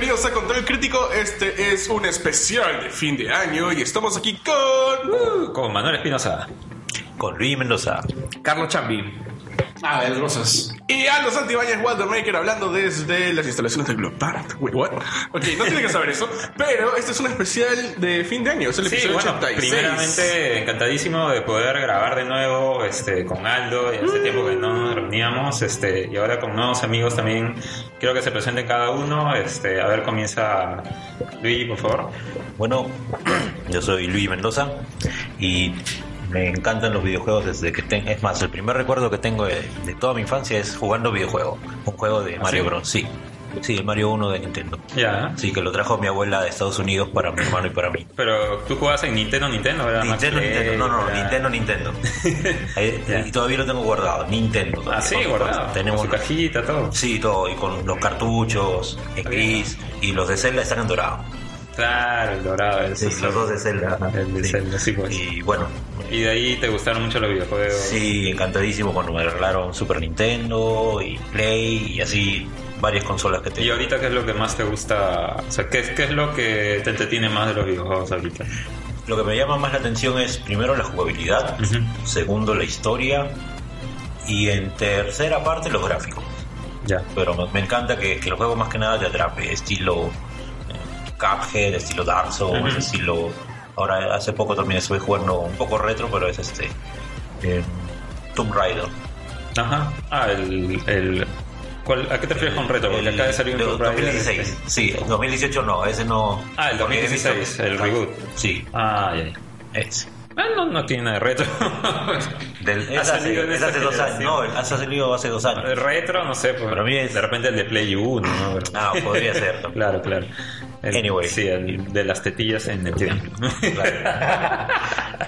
Bienvenidos a Control Crítico. Este es un especial de fin de año y estamos aquí con. Con Manuel Espinosa. Con Luis Mendoza. Carlos Chambi. Ah, de Rosas. Y Aldo Santibáñez Walter Maker hablando desde las instalaciones del Globart. Wait, what? Ok, no tiene que saber eso, pero este es un especial de fin de año, es el Sí, episodio bueno, 86. primeramente encantadísimo de poder grabar de nuevo este, con Aldo, hace tiempo que no nos reuníamos, este, y ahora con nuevos amigos también. Quiero que se presenten cada uno. Este, a ver, comienza Luis, por favor. Bueno, yo soy Luis Mendoza y me encantan los videojuegos desde que tengo. Es más, el primer recuerdo que tengo de, de toda mi infancia es jugando videojuego. Un juego de Mario sí? Bros. Sí. Sí, el Mario 1 de Nintendo. Ya. Sí, que lo trajo mi abuela de Estados Unidos para mi hermano y para mí. Pero tú jugabas en Nintendo, Nintendo, ¿verdad? Nintendo, Max Nintendo, no, no, era- Nintendo, Nintendo. Ahí- Ya. y todavía lo tengo guardado, Nintendo. Ah, sí, Con- guardado. Tenemos Con su cajita, todo. Sí, todo, y con los cartuchos en gris, y los de Zelda están en dorado. Claro, el dorado. el Sí, los dos de Zelda. El de Sí. Zelda, sí, pues. Y bueno, Y de ahí te gustaron mucho los videojuegos. sí, encantadísimo cuando me regalaron Super Nintendo y Play y así varias consolas que Y tengo. ahorita, ¿qué es lo que más te gusta? O sea, ¿qué, es- qué es lo que te entretiene más de los videojuegos ahorita? Lo que me llama más la atención es primero la jugabilidad, segundo la historia y en tercera parte los gráficos. Ya. Pero me, me encanta que, que el juego más que nada te atrape, estilo Cuphead, estilo Dark Souls, Ujú. estilo... Ahora hace poco también estuve jugando un poco retro, pero es este... eh, Tomb Raider. Ajá. Ah, el... el ¿cuál- ¿A qué te refieres con reto? Porque El- acaba de salir un de Tomb Raider. 2016. Sí, 2018 no, ese no. Ah, el porque he 2016, el reboot. Sí, Ah, ya, ya. ese. Ah, no, no tiene nada de retro. Del, Ha salido en hace, esta hace dos años. No, ha salido hace dos años. El retro, no sé, pues, Para mí es- de repente el de Play 1, ¿no? Ah, podría ser. Claro, claro. El- Anyway. Sí, el de las tetillas en el triángulo.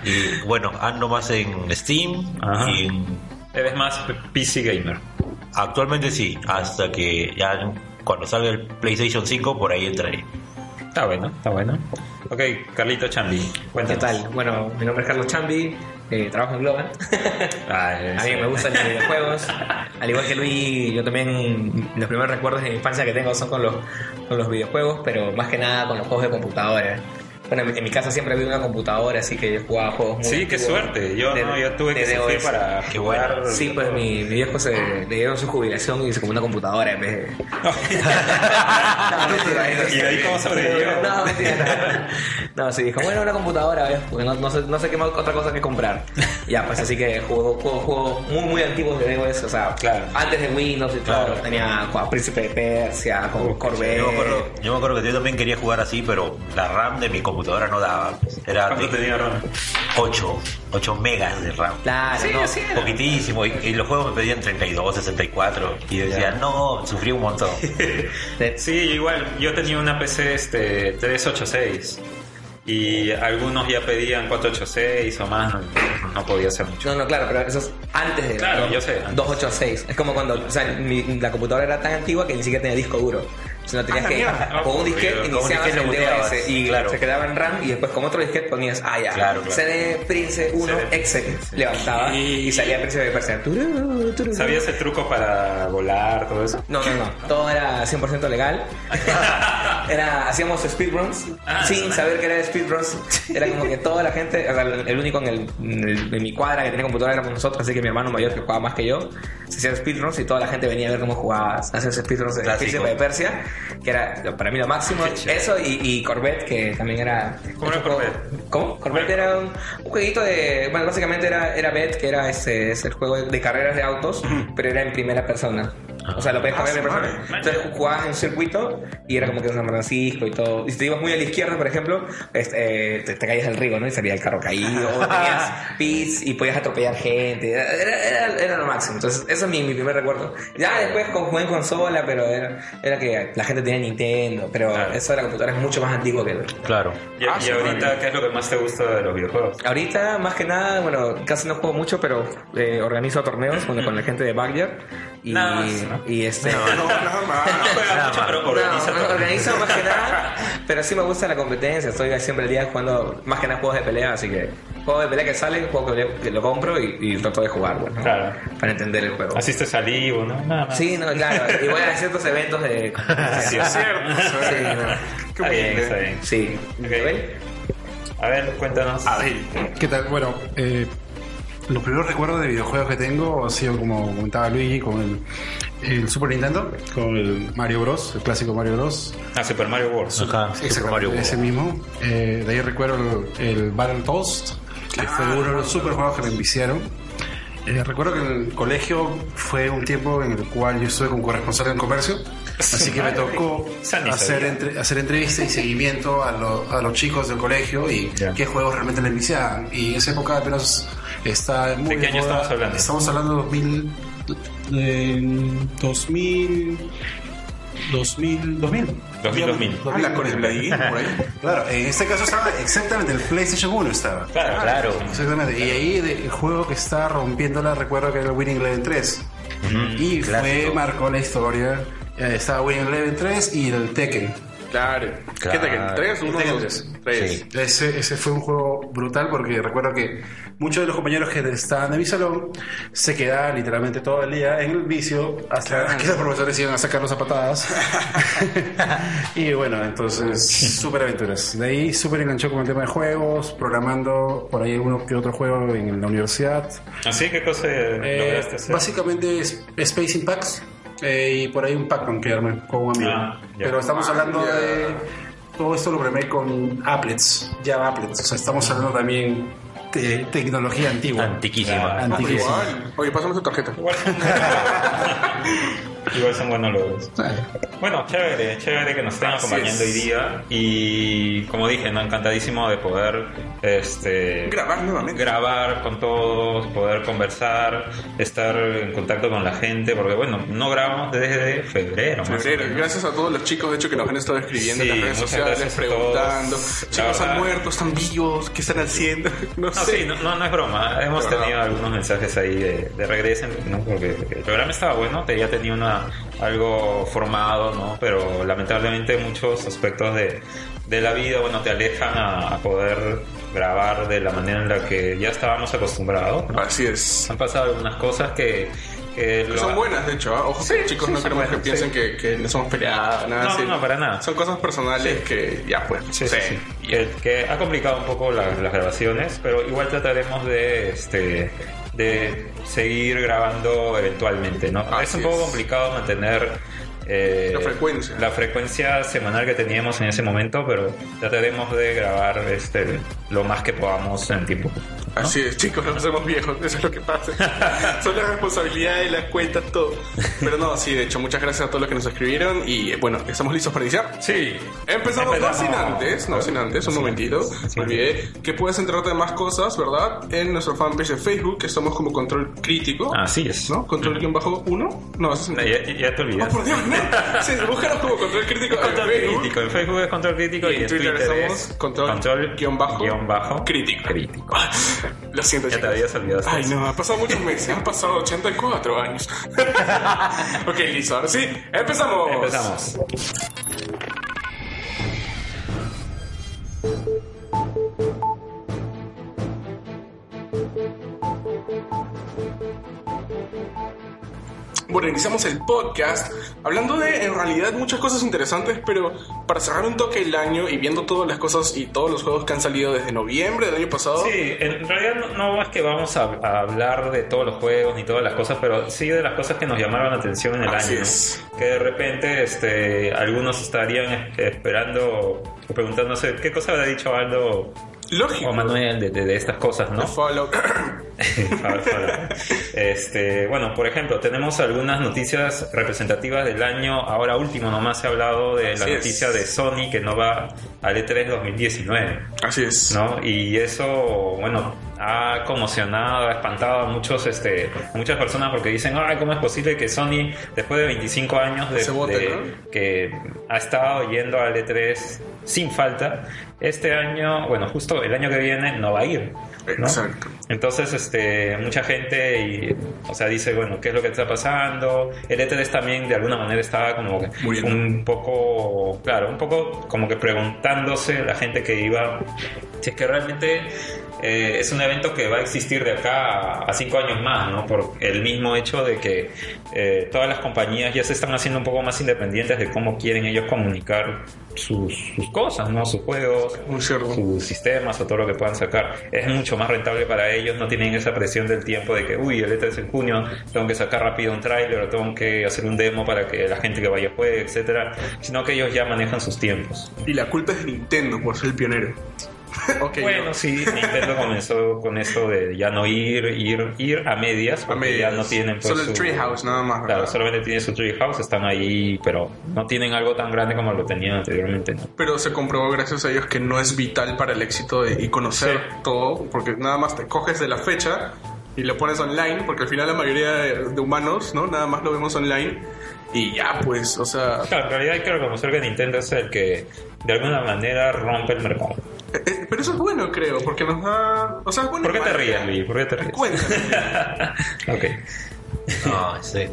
Y bueno, ando más en Steam Ajá. y en- Eres más PC gamer. actualmente sí, hasta que ya cuando salga el PlayStation 5 por ahí entraré. Está bueno, está bueno. Ok, Carlito Chambi, ¿Qué cuéntanos. tal? Bueno, mi nombre es Carlos Chambi, eh, trabajo en Globan. Ah, A mí me gustan los videojuegos. Al igual que Luis, yo también los primeros recuerdos de mi infancia que tengo son con los, con los videojuegos, pero más que nada con los juegos de computadora. Bueno, en mi, casa siempre había una computadora, así que yo jugaba juegos muy Sí, qué suerte. Yo, de- no, yo tuve que sufrir para Qué jugar. bueno. Sí, pues mi, mi viejo se le dieron su jubilación y se compró una computadora en vez de... No, mentira, ¿Y ahí cómo sobrevivió? No, mentira. No, sí, dijo, bueno, una computadora, ¿ves? porque no, no sé, no sé qué más otra cosa que comprar. Ya, pues así que juego juegos juego muy, muy antiguos de DOS, o sea, Claro. antes de Windows y todo. Claro. Tenía jugaba Príncipe de Persia, con Corvette. Yo me, acuerdo, yo me acuerdo que yo también quería jugar así, pero la RAM de mi computadora no daba. Era ¿Cuánto de tenía RAM? 8, 8 megas de RAM. Claro, no. Poquitísimo, y, y los juegos me pedían 32, 64, y yo decía, no, sufrí un montón. Sí, igual. Yo tenía una PC este, 386. Y algunos ya pedían 486 o más. No, no podía hacer mucho. No, no, claro, pero eso es antes de Claro, yo sé. 286. Es como cuando, o sea, mi- la computadora era tan antigua que ni siquiera tenía disco duro. Si no tenías Ah, que mierda. con un disquete iniciabas el DOS y claro. se quedaba en RAM y después con otro disquete ponías, ah ya, Claro, claro. CD Prince 1 CD exe, levantaba Y- y salía Prince de Persia. ¿Sabías el truco para volar, todo eso? No, no, no. Todo era 100% legal. Era, hacíamos speedruns Ah, sin no. saber que era speedruns. Era como que toda la gente, o sea, el único en, el, en, el- en mi cuadra que tenía computadora éramos nosotros, así que mi hermano mayor que jugaba más que yo, se hacían speedruns y toda la gente venía a ver cómo jugaba, hacían speedruns de. Príncipe de Persia, que era lo- para mí lo máximo. Eso y, y Corvette, que también era. ¿Cómo era Corvette? ¿Cómo? Corvette era un, un jueguito de. Bueno, básicamente era, era Bet, que era ese, ese juego de carreras de autos, pero era en primera persona. O sea, lo podías Ah, cambiar de. Entonces jugabas en un circuito y era como que en San Francisco y todo. Y si te ibas muy a la izquierda, por ejemplo, este, eh, te, te caías al río, ¿no? Y salía el carro caído, o tenías pits y podías atropellar gente. Era, era, era lo máximo. Entonces, eso es mi, mi primer recuerdo. Ya después con, jugué en consola, pero era, era que la gente tenía Nintendo, pero Claro. eso de la computadora es mucho más antiguo que el, Claro. Y, Ah, y sí, ahorita. ¿qué es lo que más te gusta de los videojuegos? Ahorita, más que nada, bueno, casi no juego mucho, pero eh, organizo torneos con, con la gente de Backyard. Y, Nada más, ¿no? y este. No, nada más. No Nada mucho, más. pero No, organiza no, todo. organizo organizo más que nada, pero sí me gusta la competencia. Estoy siempre el día jugando más que nada juegos de pelea, así que juego de pelea que sale, juego que, que lo compro y, y trato de jugar, pues, ¿no? Claro. Para entender el juego. Asistes al Ivo, ¿no? Nada más. Sí, no, claro. Y voy a ciertos eventos de. Sí, Es cierto. Sí, no. Qué Está bien, está bien. Sí. Ok. ¿Ven? A ver, cuéntanos. A ver, ¿Qué tal? Bueno, eh, los primeros recuerdos de videojuegos que tengo ha sido como comentaba Luigi con el, el Super Nintendo, con el Mario Bros, el clásico Mario Bros. Ah, Super Mario World. Ajá, Super Exactamente, Mario ese World. mismo. Eh, de ahí recuerdo el, el Battle Toast, que fue uno de los super juegos que me enviciaron. Eh, recuerdo que en el colegio fue un tiempo en el cual yo estuve como corresponsal en comercio, así que me tocó hacer, entre- hacer entrevistas y seguimiento a, lo- a los chicos del colegio y Ya. qué juegos realmente les enviciaban. Y en esa época apenas está muy ¿De qué año moda. estamos hablando? Estamos hablando de 2000, de 2000, 2000, 2000. 2000, 2000. habla con el Vladimir por ahí. Claro, en este caso estaba exactamente el PlayStation 1 estaba. Claro, Claro. Exactamente. Y ahí de- el juego que está rompiéndola, recuerdo que era el Winning Eleven 3. y fue, clásico. marcó la historia. Eh, estaba Winning Eleven 3 y el Tekken. Claro. ¿Qué te quedan? ¿Tres? Uno, Tekken dos, tres. tres. Sí. Ese, ese fue un juego brutal porque recuerdo que muchos de los compañeros que estaban en mi salón se quedaban literalmente todo el día en el vicio hasta que los profesores iban a sacarlos a patadas. y bueno, entonces, súper aventuras. De ahí súper enganchó con el tema de juegos, programando por ahí uno que otro juego en la universidad. Así, ¿qué cosa Eh, lograste hacer? básicamente es Space Impacts eh, y por ahí un Pac-Man que armé con un amigo. Ah. Pero estamos Ah, hablando ya. de. Todo esto lo programé con applets, Java applets. O sea, estamos hablando también de tecnología antigua. Antiquísima. Ah, Antiquísima. Oye, pásame tu tarjeta. Igual. Son buenos logros. Bueno, chévere, chévere que nos estén acompañando hoy día. Y como dije, ¿no? encantadísimo de poder este, Grabar nuevamente. grabar con todos, poder conversar, estar en contacto con la gente, porque bueno, no grabamos desde febrero. Febrero. Gracias a todos los chicos, de hecho, que nos han estado escribiendo Sí, en las redes sociales, preguntando. Chicos, han muerto, están vivos, ¿qué están haciendo? No, No, sé. sí, no, no, no es broma. Hemos verdad. tenido algunos mensajes ahí de, de regresen, ¿no? Porque el programa estaba bueno, ya tenía una, algo formado, ¿no? Pero lamentablemente muchos aspectos de, de la vida, bueno, te alejan a, a poder grabar de la manera en la que ya estábamos acostumbrados. ¿no? Así es. Han pasado algunas cosas que... que Que lo- son buenas, de hecho. ¿ah? Ojo, Sí, chicos, sí, no queremos que buenas, piensen sí. que, que no somos peleados, nada No, así. no, para nada. Son cosas personales que ya, pues. Sí, sí, sí. Que, que ha complicado un poco la- las grabaciones, pero igual trataremos de este de seguir grabando eventualmente, ¿no? Así es un poco es. complicado mantener eh, La frecuencia. la frecuencia semanal que teníamos en ese momento, pero trataremos de grabar este lo más que podamos en tiempo. ¿no? Así es, chicos, nos hacemos viejos, eso es lo que pasa. Son las responsabilidades, las cuentas, todo. Pero no, sí, de hecho, muchas gracias a todos los que nos escribieron y eh, bueno, ¿estamos listos para iniciar? Sí. Empezamos, no sin antes, no sin antes, un momentito, me olvidé, que puedes enterarte de más cosas, ¿verdad? En nuestro fanpage de Facebook, que estamos como Control Crítico, Así es. ¿no? Control-1, no, eso es No, Ya, ya te Oh, olvidaste. por Dios, no. Sí, búscanos como Control Crítico en Control Facebook. crítico. En Facebook es control crítico Y y, en en Twitter Twitter, estamos es control guion bajo guion bajo crítico. crítico. Lo siento, Ya te habías olvidado. Ay, no, ha pasado muchos meses, han pasado 84 años. ok, listo, ahora sí, empezamos. Empezamos. Bueno, iniciamos el podcast hablando de, en realidad, muchas cosas interesantes, pero para cerrar un toque el año y viendo todas las cosas y todos los juegos que han salido desde noviembre del año pasado. Sí, en realidad no, no es que vamos a, a hablar de todos los juegos ni todas las cosas, pero sí de las cosas que nos llamaron la atención en el Así año. ¿no? es. Que de repente este, algunos estarían es- esperando o preguntándose qué cosa habrá dicho Aldo Lógico. o Manuel de, de- de estas cosas, ¿no? Para- este, bueno, por ejemplo, tenemos algunas noticias representativas del año. Ahora último nomás se ha hablado de la es. noticia de Sony que no va al E E3 2019. Así es. ¿no? Y eso, bueno, ha conmocionado, ha espantado a muchos, este, a muchas personas porque dicen, ay, ¿cómo es posible que Sony, después de 25 años de, bote, de- ¿no? que ha estado yendo al E3 sin falta, este año, bueno, justo el año que viene no va a ir. ¿no? Exacto. Entonces, este, mucha gente, y, o sea, dice, bueno, ¿qué es lo que está pasando? El E3 también, de alguna manera, estaba como que Muriendo. un poco, claro, un poco como que preguntándose la gente que iba, si es que realmente eh, es un evento que va a existir de acá a, a cinco años más, ¿no? Por el mismo hecho de que eh, todas las compañías ya se están haciendo un poco más independientes de cómo quieren ellos comunicar sus, sus cosas, ¿no? Sus juegos, sus sistemas o todo lo que puedan sacar. Es mucho más rentable para ellos, no tienen esa presión del tiempo de que, uy, el E3 en junio, tengo que sacar rápido un tráiler o tengo que hacer un demo para que la gente que vaya juegue, etcétera, sino que ellos ya manejan sus tiempos. Y la culpa es de Nintendo por ser el pionero. Ok, Bueno, no. sí, Nintendo comenzó con esto de ya no ir, ir, ir a medias, a porque medias. ya no tienen pues, Solo el Treehouse, nada más. Claro, solamente tienen su Treehouse, están ahí, pero no tienen algo tan grande como lo tenían anteriormente, ¿no? Pero se comprobó gracias a ellos que no es vital para el éxito de- y conocer Sí. todo, porque nada más te coges de la fecha y lo pones online, porque al final la mayoría de, de humanos, ¿no? Nada más lo vemos online y ya, pues, o sea, Claro, en realidad hay que reconocer que Nintendo es el que de alguna manera rompe el mercado. eh, eh, pero eso es bueno, creo, porque nos da, o sea, es bueno. ¿Por qué te ríes, Luis? ¿Por qué te ríes? Cuéntame. ok. No, sí.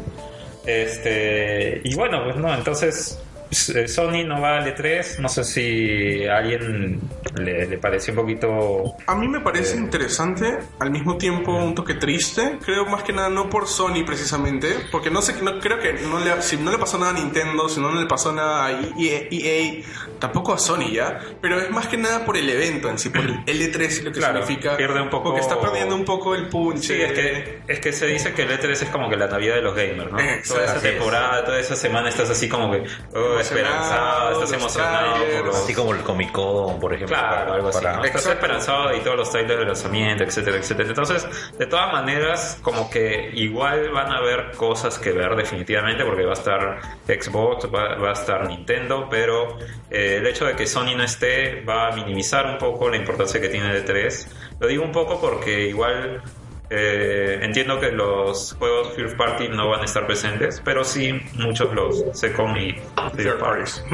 Este, y bueno, pues no, entonces Sony no va al E3. No sé si a alguien le, le pareció un poquito. A mí me parece interesante, al mismo tiempo un toque triste. Creo más que nada no por Sony precisamente, porque no sé, no creo que no le, si no le pasó nada a Nintendo, si no le pasó nada a EA, EA, tampoco a Sony ya. Pero es más que nada por el evento en sí, por el L3 y lo que Claro, significa. pierde un poco- Porque está perdiendo un poco el punch. Sí, es que, es que se dice que el E3 es como que la Navidad de los gamers, ¿no? Exacto. Toda esa Así es. temporada, toda esa semana estás así como que oh, esperanzado, estás emocionado. por los- Así como el Comic Con, por ejemplo. Claro, algo así. para- ¿no? Estás esperanzado y todos los trailers de lanzamiento, etcétera, etcétera. Entonces, de todas maneras, como que igual van a haber cosas que ver definitivamente, porque va a estar Xbox, va, va a estar Nintendo, pero eh, el hecho de que Sony no esté va a minimizar un poco la importancia que tiene de 3. Lo digo un poco porque igual eh, entiendo que los juegos First Party no van a estar presentes, pero sí muchos los Second y Third Parties.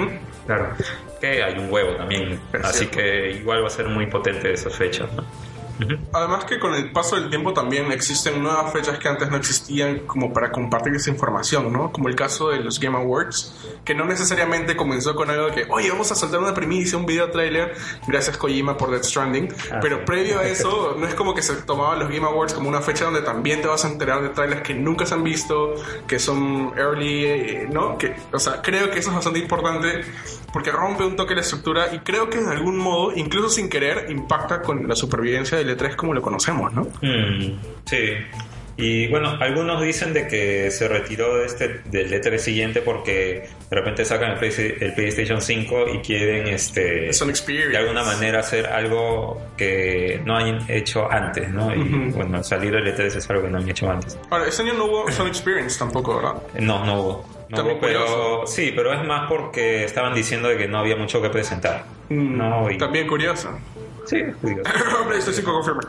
Claro, que hay un huevo también, Es así cierto. que igual va a ser muy potente esas fechas. ¿no? Además que con el paso del tiempo también existen nuevas fechas que antes no existían como para compartir esa información, ¿no? Como el caso de los Game Awards, que no necesariamente comenzó con algo que, oye, vamos a soltar una primicia, un video trailer, gracias Kojima por Death Stranding, Ah, pero sí. previo a eso no es como que se tomaban los Game Awards como una fecha donde también te vas a enterar de trailers que nunca se han visto, que son early, eh, ¿no? Que, o sea, creo que eso es bastante importante porque rompe un toque la estructura y creo que de algún modo, incluso sin querer, impacta con la supervivencia del E3 como lo conocemos, ¿no? Mm, sí. Y bueno, algunos dicen de que se retiró de este, del E3 siguiente porque de repente sacan el, Play- el PlayStation 5 y quieren este de alguna manera hacer algo que no han hecho antes, ¿no? Y bueno, salir del E3 es algo que no han hecho antes. Ahora, este año no hubo Sony Experience tampoco, ¿verdad? No, no hubo. No También hubo, pero curioso. sí, pero es más porque estaban diciendo de que no había mucho que presentar. Mm, No, y- También curioso. Sí. PlayStation 5 confirma.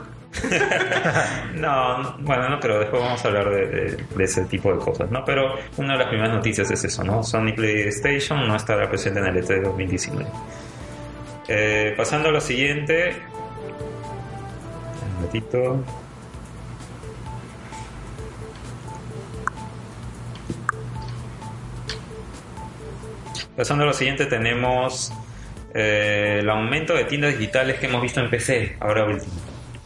No, no, bueno, no, pero después vamos a hablar de, de- de ese tipo de cosas, ¿no? Pero una de las primeras noticias es eso, ¿no? Sony PlayStation no estará presente en el E3 2019. Eh, pasando a lo siguiente. Un ratito. Pasando a lo siguiente tenemos eh, el aumento de tiendas digitales que hemos visto en PC ahora último.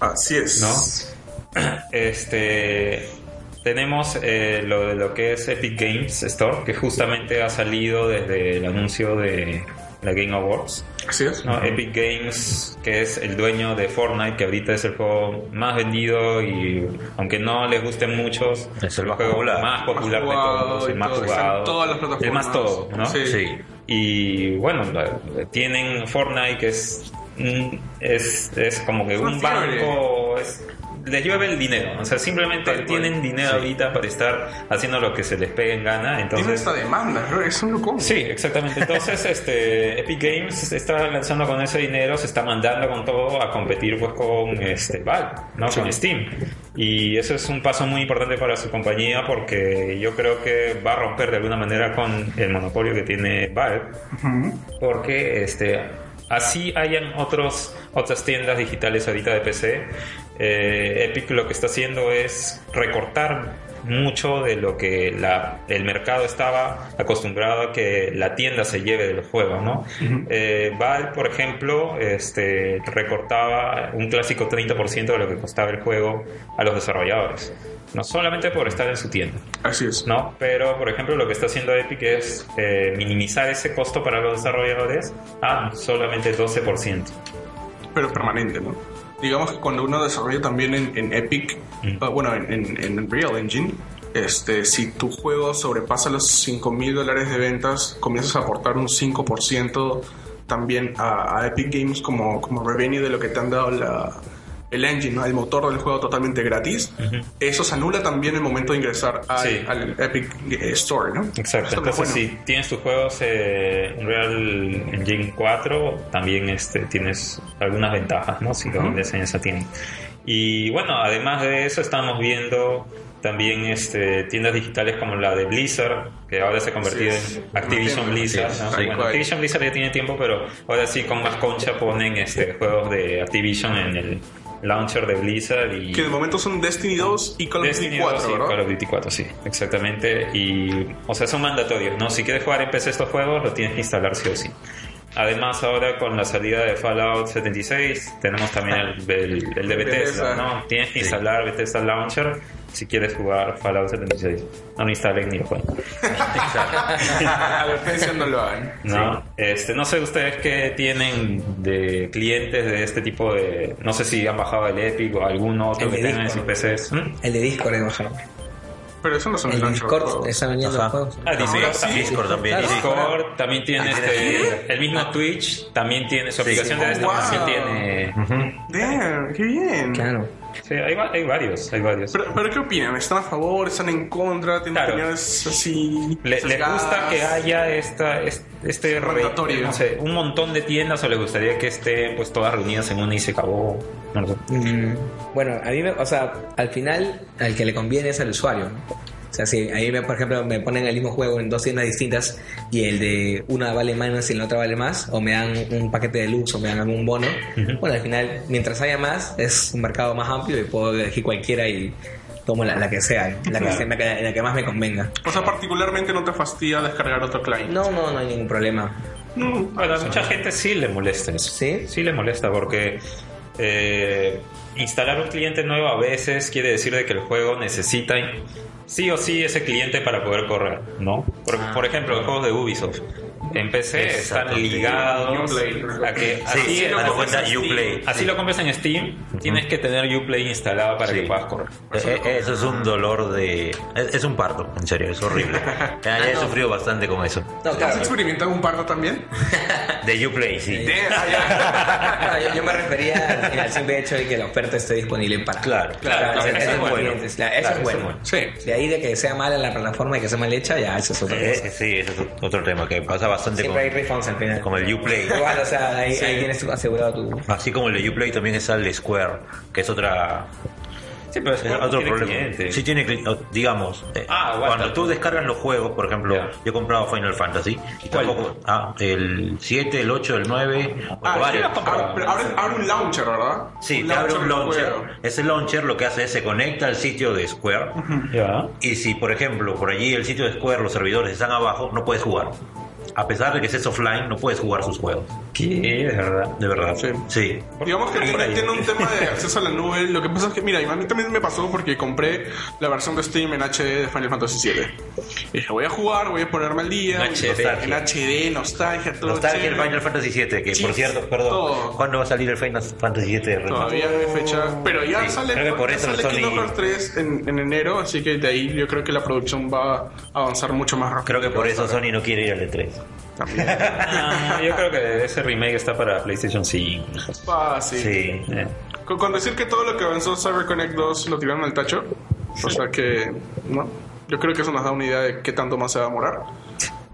Así es. ¿no? Este tenemos eh, lo de lo que es Epic Games Store, que justamente ha salido desde el anuncio de la Game Awards. Así es. ¿no? Epic Games, que es el dueño de Fortnite, que ahorita es el juego más vendido y aunque no les guste muchos, Es el más juego popular. más popular Más de todos, el y más jugado, todas las plataformas. el más todo, ¿no? Sí. Sí. Y bueno, tienen Fortnite que es es, es como que un banco, es les llueve el dinero. O sea, simplemente Tal cual. tienen dinero ahorita para estar haciendo lo que se les pegue en gana. Tiene Entonces, esta demanda, ¿no? es un loco. Sí, exactamente. Entonces, este, Epic Games está lanzando con ese dinero, se está mandando con todo a competir pues con este, Valve, ¿no? Con Steam. Y eso es un paso muy importante para su compañía porque yo creo que va a romper de alguna manera con el monopolio que tiene Valve. Porque este, así hayan otros, otras tiendas digitales ahorita de PC, eh, Epic lo que está haciendo es recortar mucho de lo que la, el mercado estaba acostumbrado a que la tienda se lleve del juego, ¿no? Eh, Valve, por ejemplo, este, recortaba un clásico 30% de lo que costaba el juego a los desarrolladores, no solamente por estar en su tienda. Así es. ¿no? Pero, por ejemplo, lo que está haciendo Epic es eh, minimizar ese costo para los desarrolladores a solamente 12%. pero permanente, ¿no? Digamos que cuando uno desarrolla también en, en Epic, ah, bueno, en, en, en Unreal Engine, este, si tu juego sobrepasa los 5 mil dólares de ventas, comienzas a aportar un 5% también a, a Epic Games como, como revenue de lo que te han dado la, el engine, ¿no? el motor del juego totalmente gratis. Eso se anula también el momento de ingresar al, Sí. al Epic eh, Store, ¿no? Exacto. Entonces, es bueno. si tienes tus juegos eh, Unreal Engine 4, también este, tienes algunas ventajas, ¿no? Si lo vendes en esa tienda. Y bueno, además de eso, estamos viendo también este, tiendas digitales como la de Blizzard, que ahora se ha convertido Sí, en Activision sí, Blizzard. sí, ¿no? tal Bueno. Activision Blizzard ya tiene tiempo, pero ahora sí con más concha ponen este, juegos de Activision en el launcher de Blizzard y Que de momento son Destiny 2 y Call of Duty Destiny 4, 2 y ¿verdad? Call of Duty 4, sí, exactamente. Y, o sea, son mandatorios, ¿no? Si quieres jugar en PC estos juegos, lo tienes que instalar sí o sí. Además, ahora con la salida de Fallout 76, tenemos también el, el, el de Bethesda. ¿no? Tienes que instalar Bethesda Launcher si quieres jugar Fallout 76. No lo instalen ni lo jueguen. Advertencia no lo hagan. ¿no? Este, no sé ustedes qué tienen de clientes de este tipo de... No sé si han bajado el Epic o algún otro El que de tengan en sus. PCs. ¿Mm? El de Discord es bajar. Pero eso no son El launcher Discord juegos. está vendiendo Ajá. juegos. Ah, Discord, sí. también. Discord también. Claro. sí. Discord también tiene este, el mismo Twitch, también tiene su aplicación de Oh, wow. también tiene. Damn, qué bien. Claro. Sí, hay, hay varios, hay varios. Pero, pero ¿qué opinan? ¿Están a favor? ¿Están en contra? ¿Tienen Claro. opiniones así? Le- ¿Les gusta que haya esta, es- este re- no sé, un montón de tiendas o les gustaría que estén pues todas reunidas en una y se acabó? No lo sé. Mm, bueno, a mí, me, o sea, al final, al que le conviene es al usuario. ¿no? O sea, si a mí, me, por ejemplo, me ponen el mismo juego en dos tiendas distintas y el de una vale menos y la otra vale más, o me dan un paquete de luz o me dan algún bono, bueno, al final, mientras haya más, es un mercado más amplio y puedo elegir cualquiera y tomo la, la que sea, la que, sea- la que- la que más me convenga. O sea, particularmente no te fastidia descargar otro client. No, no, no hay ningún problema. No. A mucha gente sí le molesta eso. ¿Sí? Sí le molesta porque eh, instalar un cliente nuevo a veces quiere decir de que el juego necesita sí o sí ese cliente para poder correr, ¿no? Por, Ah. por ejemplo, los juegos de Ubisoft. En PC están ligados a que Sí, así, sí, lo cuenta, en Steam. Uplay. así Sí. lo compres en Steam, tienes que tener Uplay instalado para Sí. que puedas correr. Eh, eh, Eso es un dolor de... Es, es un parto, en serio, es horrible. Ya, ya he sufrido bastante con eso. No, ¿Has claro. experimentado un parto también? De Uplay, sí. Damn, ah, ya. No, yo, yo me refería al, al simple hecho de que la oferta esté disponible para. Claro, Claro, Para- eso para es bueno. Eso Claro, es eso bueno. es bueno. Sí. De ahí de que sea mala la plataforma y que sea mal hecha, ya eso es otra Eh, sí, ese es otro tema que pasa bastante Siempre hay con, refunds al final. con el Uplay. Igual, o sea, ahí, ahí tienes asegurado tu. Así como el de Uplay también está el de Square, que es otra Sí, pero es es otro tiene problema. cliente. Sí tiene digamos, eh, Ah, aguanta. cuando tú descargas los juegos, por ejemplo, Ya. yo he comprado Final Fantasy y ¿Cuál? tampoco ah, el 7, el 8, el 9, Ah, varios. sí, abre, abre, abre un launcher, ¿verdad? Sí, te abre un launcher. Ese launcher lo que hace es se conecta al sitio de Square. Ya. Y si, por ejemplo, por allí el sitio de Square, los servidores están abajo, no puedes jugar. A pesar de que estés offline, no puedes jugar sus juegos. ¿Qué? De verdad. De verdad. Sí. Sí. Digamos que tiene, tiene un tema de acceso a la nube. Lo que pasa es que, mira, a mí también me pasó porque compré la versión de Steam en HD de Final Fantasy VII. Y dije, voy a jugar, voy a ponerme al día. En HD. En HD, nostalgia, todo Nostalgia el. Final Fantasy VII, que por cierto, perdón, todo. ¿cuándo va a salir el Final Fantasy VII? de Todavía no hay fecha. Pero ya Sí, sale, creo que por ya eso sale Sony- Kingdom Hearts 3 en, en enero, así que de ahí yo creo que la producción va a avanzar mucho más rápido. Creo que por eso Sony no quiere ir al E E3. También. Ah, yo creo que ese remake está para PlayStation 5. Fácil. Sí. Eh, con, con decir que todo lo que avanzó CyberConnect 2 lo tiraron al tacho. O sea que, ¿no? Yo creo que eso nos da una idea de qué tanto más se va a demorar.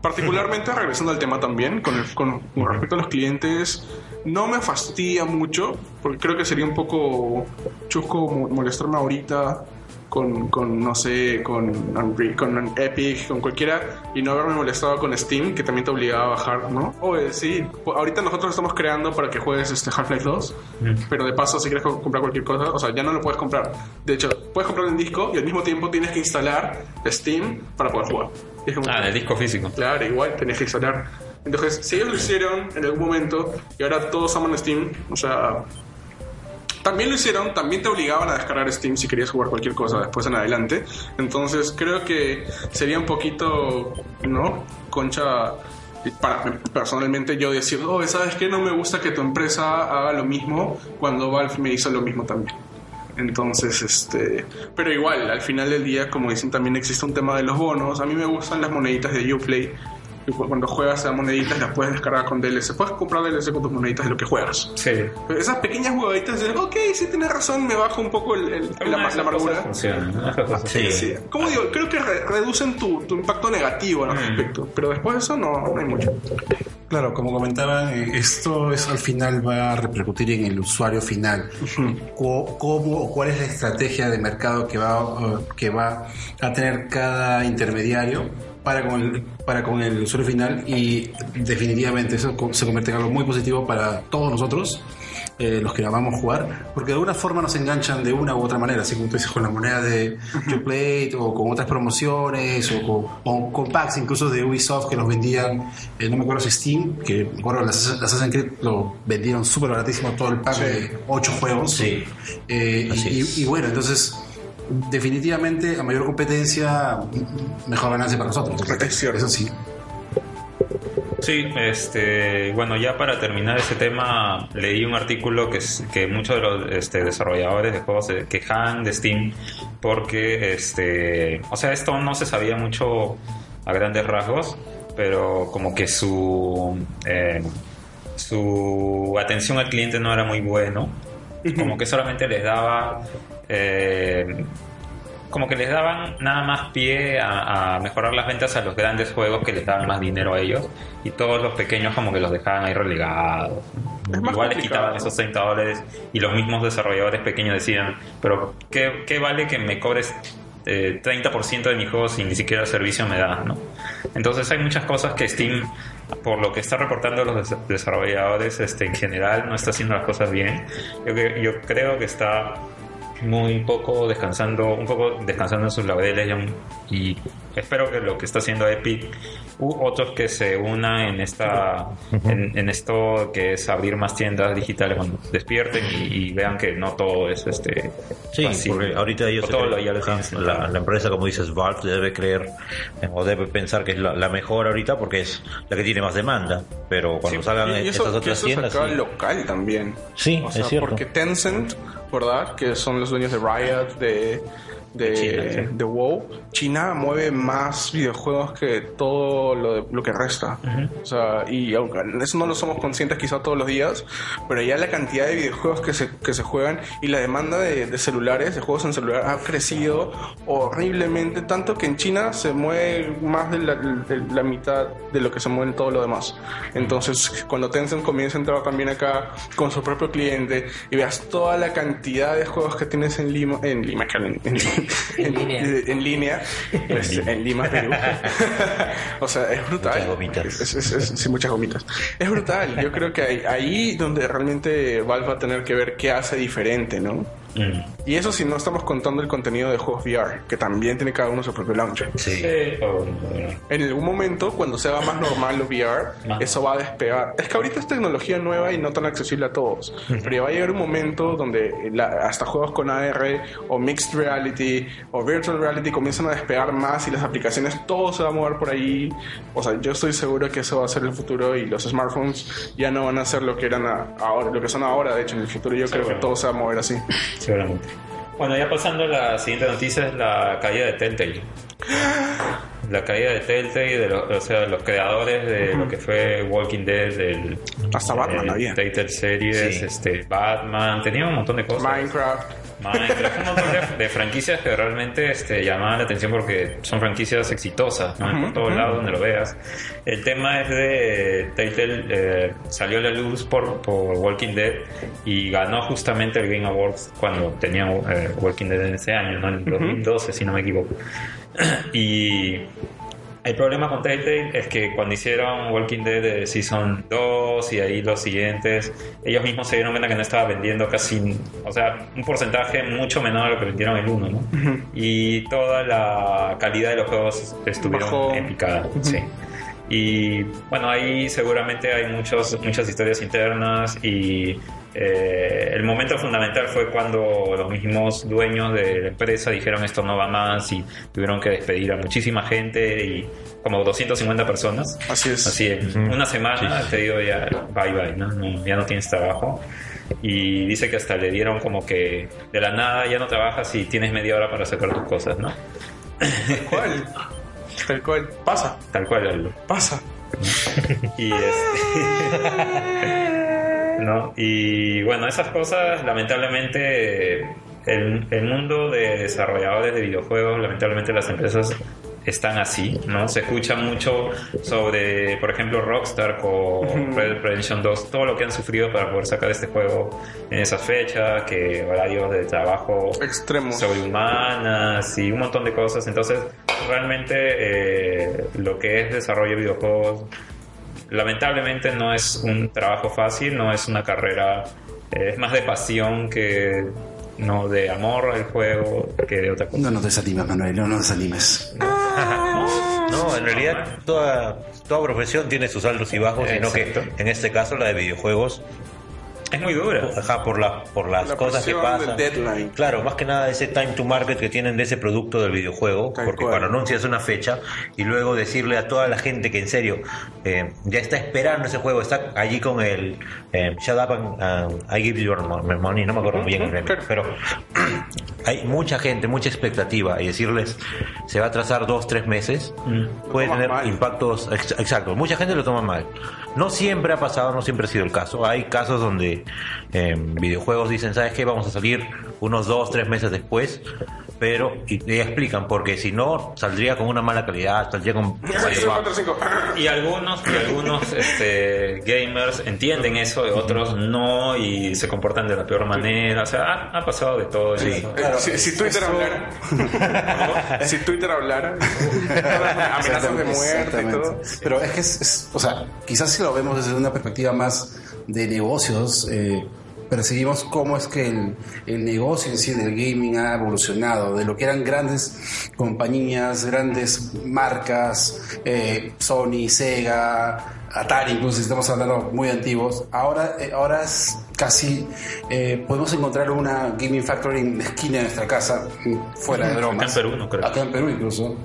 Particularmente, regresando al tema también, con, el- con, con respecto a los clientes, no me fastidia mucho, porque creo que sería un poco chusco mo- molestarme ahorita con, con no sé, con, Unreal- con Epic, con cualquiera, y no haberme molestado con Steam, que también te obligaba a bajar, ¿no? Oye, sí, pu- ahorita nosotros estamos creando para que juegues este Half-Life 2, pero de paso, si quieres co- comprar cualquier cosa, o sea, ya no lo puedes comprar. De hecho, puedes comprarlo en disco y al mismo tiempo tienes que instalar Steam para poder jugar. Como- Ah, el disco físico. Claro, igual tenés que instalar. Entonces, si ellos lo hicieron en algún momento y ahora todos aman Steam, o sea, también lo hicieron, también te obligaban a descargar Steam si querías jugar cualquier cosa después en adelante. Entonces, creo que sería un poquito, ¿no? Concha. Para, personalmente yo decir, oh, ¿sabes qué? No me gusta que tu empresa haga lo mismo cuando Valve me hizo lo mismo también. Entonces, este. Pero igual, al final del día, como dicen, también existe un tema de los bonos. A mí me gustan las moneditas de Uplay. Y cu- Cuando juegas a moneditas, las puedes descargar con DLC. Puedes comprar DLC con tus moneditas de lo que juegas. Sí. Pero esas pequeñas jugaditas de, ok, sí tienes razón, me bajo un poco el, el- la, la amargura. Funciona. Sí. Sí. Como digo, creo que re- reducen tu, tu impacto negativo al respecto. Pero después de eso no, no hay mucho. Claro, como comentaban, eh, esto es, al final va a repercutir en el usuario final. ¿Cómo o cuál es la estrategia de mercado que va, eh, que va a tener cada intermediario para con, el, para con el usuario final? Y definitivamente eso se convierte en algo muy positivo para todos nosotros. eh, los que amamos jugar, porque de alguna forma nos enganchan de una u otra manera, así como tú dices, con la moneda de Uplay o con otras promociones o con, o con packs incluso de Ubisoft que los vendían, eh, no me acuerdo si Steam, que me acuerdo las las Assassin's Creed lo vendieron súper baratísimo todo el pack de 8 juegos. Sí. Eh, y, es. y bueno, entonces definitivamente a mayor competencia, mejor ganancia para nosotros. Es cierto. Eso sí. Sí, este, bueno, ya para terminar ese tema, leí un artículo que, es- que muchos de los este, desarrolladores de juegos se quejaban de Steam porque, este, o sea, esto no se sabía mucho a grandes rasgos, pero como que su, eh, su atención al cliente no era muy bueno, como que solamente les daba... eh, como que les daban nada más pie a, a mejorar las ventas a los grandes juegos que les daban más dinero a ellos y todos los pequeños como que los dejaban ahí relegados. Igual les quitaban esos 30 dólares y los mismos desarrolladores pequeños decían, pero ¿qué, qué vale que me cobres eh, 30% de mi juego si ni siquiera el servicio me da? ¿no? Entonces hay muchas cosas que Steam, por lo que está reportando los des- desarrolladores este, en general, no está haciendo las cosas bien. Yo, yo creo que está muy poco descansando, un poco descansando en sus laureles y, y espero que lo que está haciendo Epic u otros que se unan en esta en, en esto que es abrir más tiendas digitales cuando despierten y, y vean que no todo es este Sí, fácil. porque ahorita ellos todo creen- lo ya lo la, la empresa, como dices, Valve debe creer en- o debe pensar que es la, la mejor ahorita porque es la que tiene más demanda. Pero cuando salgan y, eso, que otras eso tiendas, es acá sí. local también. Sí, O sea, es cierto. porque Tencent, ¿verdad? Que son los dueños de Riot, de, de, China, sí. de WoW. China mueve más videojuegos que todo lo, de- lo que resta. O sea, y aunque eso no lo somos conscientes quizá todos los días, pero ya la cantidad de videojuegos que se, que se juegan y la demanda de, de celulares, de juegos en celular, ha crecido horriblemente, tanto que en China se mueve más de la, de la mitad de lo que se mueve en todo lo demás. Entonces, cuando Tencent comienza a entrar también acá con su propio cliente y veas toda la cantidad de juegos que tienes en Lima, en Lima, en, en- en- línea. en línea, pues, en Lima, Perú. o sea, es brutal. Muchas gomitas. Es- es- es- sí, muchas gomitas. Es brutal. Yo creo que ahí, ahí donde realmente Valve va a tener que ver qué hace diferente, ¿no? Mm. Y eso si no estamos contando el contenido de juegos VR, que también tiene cada uno su propio launcher. Sí. Sí, bueno. En algún momento, cuando sea más normal lo VR, eso va a despegar. Es que ahorita es tecnología nueva y no tan accesible a todos. Pero ya va a llegar un momento donde la- hasta juegos con AR o Mixed Reality o Virtual Reality comienzan a despegar más y las aplicaciones, todo se va a mover por ahí. O sea, yo estoy seguro que eso va a ser el futuro y los smartphones ya no van a ser lo que eran a- ahora, lo que son ahora. De hecho, en el futuro yo creo que Seguro. todo se va a mover así. Seguramente. Bueno, ya pasando a la siguiente noticia es la caída de Telltale. la caída de Telltale, de los, o sea, los creadores de lo que fue Walking Dead, del, Hasta Batman había. Telltale Series, Sí. este, Batman, tenía un montón de cosas. Minecraft. Un montón de, de franquicias que realmente este, llamaban la atención porque son franquicias exitosas, ¿no? por todos lados donde lo veas. El tema es de Telltale eh, salió a la luz por, por Walking Dead y ganó justamente el Game Awards cuando tenía eh, Walking Dead en ese año, ¿no? en 2012 si no me equivoco. y el problema con Telltale es que cuando hicieron Walking Dead de Season 2 y ahí los siguientes, ellos mismos se dieron cuenta que no estaba vendiendo casi, o sea, un porcentaje mucho menor a lo que vendieron el 1, ¿no? Y toda la calidad de los juegos estuvieron en picada. Sí. Y bueno, ahí seguramente hay muchos, muchas historias internas y eh, el momento fundamental fue cuando los mismos dueños de la empresa dijeron esto no va más y tuvieron que despedir a muchísima gente y como 250 personas. Así es. Así en una semana te digo ya bye bye, ¿no? No, ya no tienes trabajo. Y dice que hasta le dieron como que de la nada ya no trabajas y tienes media hora para sacar tus cosas, ¿no? ¿Cuál? Tal cual. Pasa. Tal cual. Pasa. Y este- ¿no? Y bueno, esas cosas, lamentablemente, el, el mundo de desarrolladores de videojuegos, lamentablemente las empresas están así, ¿no? Se escucha mucho sobre, por ejemplo, Rockstar con Red Dead Redemption 2, todo lo que han sufrido para poder sacar este juego en esa fecha, que horarios de trabajo Extremos. sobrehumanas y un montón de cosas. Entonces, realmente eh, lo que es desarrollo de videojuegos, lamentablemente no es un trabajo fácil, no es una carrera, eh, es más de pasión que no de amor al juego que de otra cosa. No nos desanimes, Manuel, no nos desanimes. No, en realidad toda, toda profesión tiene sus altos y bajos, sino que en este caso la de videojuegos, Es muy dura. ajá, por, la, por las La cosas que pasan. deadline. Claro, más que nada ese time to market que tienen de ese producto del videojuego, Tal porque cual. cuando anuncias una fecha y luego decirle a toda la gente que en serio eh, ya está esperando ese juego, está allí con el eh, Shut Up and, and I Give You Your Money, no me acuerdo bien el nombre, pero hay mucha gente, mucha expectativa y decirles se va a trazar dos, tres meses puede tomas tener mal. impactos, ex- exacto, mucha gente lo toma mal. No siempre ha pasado, no siempre ha sido el caso. Hay casos donde eh, videojuegos dicen, ¿sabes qué? Vamos a salir unos dos, tres meses después, pero y, y explican, porque si no, saldría con una mala calidad, saldría con... Season 4, 5. Y algunos, y algunos este, gamers entienden eso, y otros no, y se comportan de la peor manera. O sea, ha, ha pasado de todo. eso. Eh, si, si Twitter hablara, si Twitter hablara, amenazas de muerte y todo. Pero es que es, es- o sea, quizás si lo vemos desde una perspectiva más de negocios, eh, percibimos cómo es que el, el negocio en sí del gaming ha evolucionado, de lo que eran grandes compañías, grandes marcas, eh, Sony, Sega, Atari, incluso estamos hablando muy antiguos, ahora, eh, ahora es casi, eh, podemos encontrar una Gaming Factory en la esquina de nuestra casa, fuera de bromas. Acá en Perú, no creo. Acá en Perú incluso.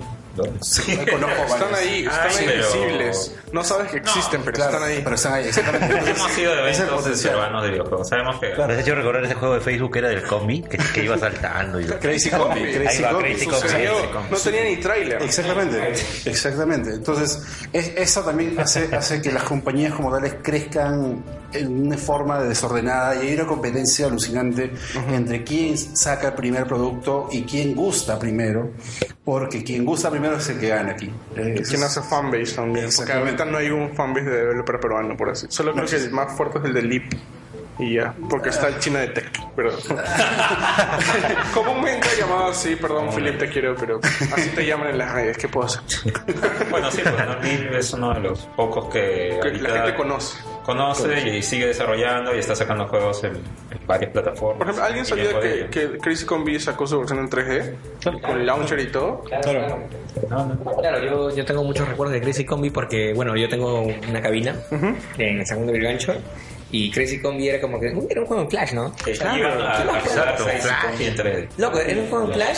Sí, Están ahí, están Ay, ahí pero- visibles. No sabes que existen, pero Claro, están ahí. Pero están ahí, exactamente. Hemos sido de eventos peruanos de videojuegos. Sabemos que. Me has hecho recordar ese juego de Facebook que era del combi, que, que iba saltando y... Crazy Combi, Ahí Crazy va, Combi. Crazy Combi. Sucedió, Crazy Combi. no tenía ni tráiler. Exactamente, exactamente. Entonces, es- eso también hace, hace que las compañías como tales crezcan en una forma desordenada y hay una competencia alucinante entre quién saca el primer producto y quién gusta primero, porque quien gusta primero es el que gana aquí. Eh, eso ¿Quién es- hace fanbase también? Porque ahorita no hay un fanbase de developer peruano, por así. Solo creo que el más fuerte es el de Leap. Y ya, porque está el China de Tech, pero... Comúnmente llamado así, perdón, Philip, te quiero, pero así te llaman en las redes, ¿qué puedo hacer? Bueno, sí, pues ¿no? Es uno de los pocos que, la gente conoce. Conoce y sigue desarrollando y está sacando juegos en, en varias plataformas. Por ejemplo, ¿alguien sabía que, que Crazy Combi sacó su versión en 3D? Con el launcher y todo. Claro. Claro, yo, yo tengo muchos recuerdos de Crazy Combi porque, bueno, yo tengo una cabina en el segundo gancho y Crazy Combi era como que era un juego en Flash, ¿no? Claro. Exacto, Crazy Flash. Combi en 3D. Loco, era un juego en Flash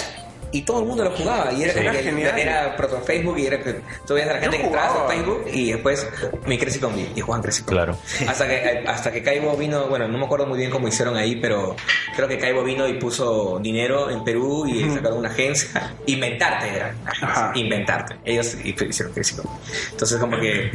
y todo el mundo lo jugaba. Y era, Sí. Era genial. era proto Facebook y era que tú veías a la gente Yo que entraba a jugaba. Facebook y después mi Crazy Combi y jugaban Crazy. Claro. Hasta que, hasta que Caibo vino, bueno, no me acuerdo muy bien cómo hicieron ahí, pero creo que Caibo vino y puso dinero en Perú y sacaron una agencia. Inventarte era. agencia. Inventarte. Ellos hicieron Crazy. Entonces como que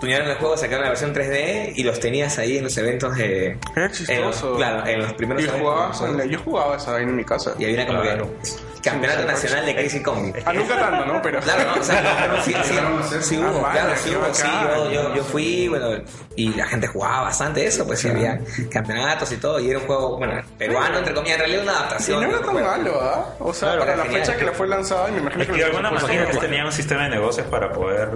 tunearon el juego, sacaron la versión 3D y los tenías ahí en los eventos de... Era en los- claro, en los primeros Y eventos. jugabas en la- yo jugaba esa vaina en mi casa. Y había una como Claro. que campeonato Sí, nacional de Crazy Combi. Ah, nunca tanto, ¿no? Pero. Claro, no, o sea, no, no, sí, sí, sí Ah, hubo, claro, sí hubo, sí, yo, yo, yo fui, bueno, y la gente jugaba bastante eso, pues sí había campeonatos y todo, y era un juego, bueno, peruano, entre comillas, en realidad una Y adaptación. no de era tan malo, ¿ah? O sea, Claro, para la genial. fecha que la fue lanzada, y me imagino Es que de alguna manera tenían un sistema de negocios para poder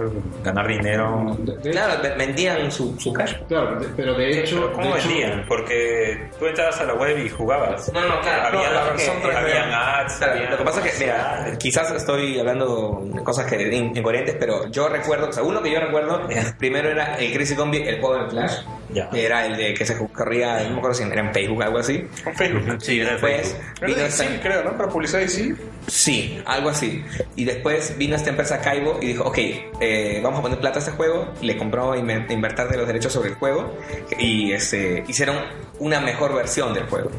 ganar dinero. Claro, ve- vendían su, su cash. Claro, pero de hecho. Pero ¿Cómo de hecho- vendían? Porque tú entrabas a la web y jugabas. No, no, claro, Había, no, la 3D. habían ads. Claro, había lo que pasa es que, mira, quizás estoy hablando de cosas que in- incoherentes, pero yo recuerdo, o sea, uno que yo recuerdo, primero era el Crazy Combi, el juego de Flash, Ya. que era el de que se corría, no me acuerdo si era en Facebook o algo así. Con Facebook. Sí, era de Después Facebook. Era vino esta, sí, creo, ¿no? Para publicidad y sí. sí, algo así. Y después vino esta empresa Kaibo y dijo, ok, eh, vamos a poner plata a este juego, le compró Inver- Invertar de los derechos sobre el juego y este, hicieron una mejor versión del juego.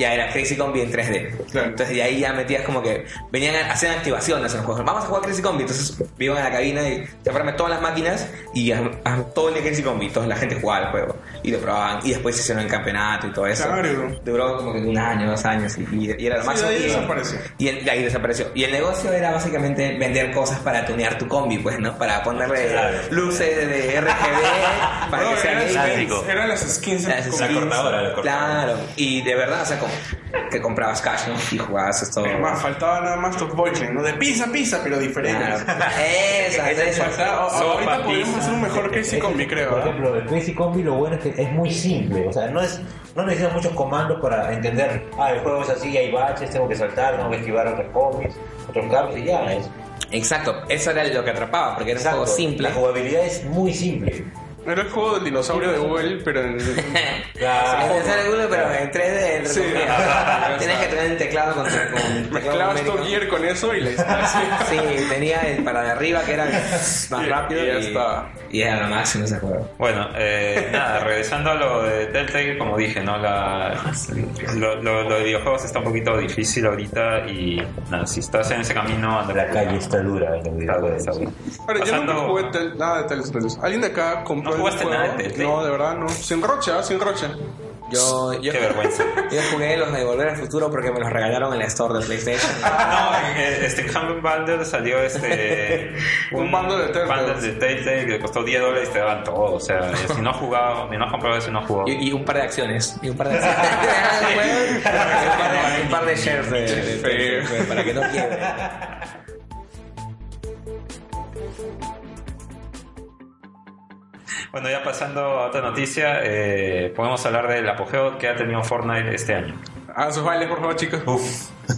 Ya era Crazy Combi en 3D. Claro. Entonces de ahí ya metías como que venían a hacer activaciones en los juegos. Vamos a jugar Crazy Combi. Entonces iban a la cabina y se fueron todas las máquinas y a, a todo el día Crazy Combi. Entonces la gente jugaba el juego y lo probaban. Y después hicieron el campeonato y todo eso. Claro. Duró como que un año, dos años y, y- y era lo Sí, máximo. de ahí y, desapareció. Y, el- ahí desapareció. Y el negocio era básicamente vender cosas para tunear tu combi, pues, ¿no? Para ponerle Claro. luces de RGB para No, que sea eran, gaming. clásico. eran las skins. Las skins. cortadora, la cortadora. Claro, y de verdad, o sea, como que comprabas cash, ¿no? Y jugabas esto. Es más, faltaba nada más Top Boyfriend, ¿no? De pizza, pizza, pero diferente. Claro. Esas, esas. Faltaba- a- Sopa, ahorita podríamos hacer un mejor Crazy Combi, creo. Por ¿eh? ejemplo, el Crazy Combi lo bueno es que es muy simple. O sea, no es no necesitas muchos comandos para entender, ah, el juego es así, hay baches, tengo que saltar, tengo que esquivar otros combis, otros carros y ya es. Exacto, eso era lo que atrapaba, porque era un Exacto. juego simple. La jugabilidad es muy simple. Era el juego del dinosaurio de Google, pero en. Claro. Es el Google, pero en 3D, entre Sí. Tienes que tener el teclado con, con teclado Mezclabas. Top Gear con eso y le así. Sí, tenía el para de arriba que era el más Y- rápido y ya está. Y era lo máximo ese juego. Bueno, eh, nada, regresando a lo de Telltale, como dije, ¿no? La, lo, lo- lo de videojuegos está un poquito difícil ahorita y nada, si estás en ese camino, anda La calle está dura en los videojuegos. Ahora, yo nunca jugué tel- nada de Telltale. ¿Alguien de acá compró ¿No el jugaste juego? nada de Telltale? No, de verdad, no. Sin rocha, sin rocha. Yo, yo, Qué vergüenza. yo jugué los de Volver al Futuro porque me los regalaron en la store de PlayStation. No, en este Humble Bundle salió este Un bundle de Telltale. de Telltale que costó 10 dólares y te daban todo. O sea, si no has jugado, ni no has comprado eso, no jugado. Y, y un par de acciones. Y un par de acciones. un, par de, un par de shares de, de- de- de- para que no quiebre. Bueno, ya pasando a otra noticia, eh, podemos hablar del apogeo que ha tenido Fortnite este año. Hagan sus bailes, por favor, chicos. Uf.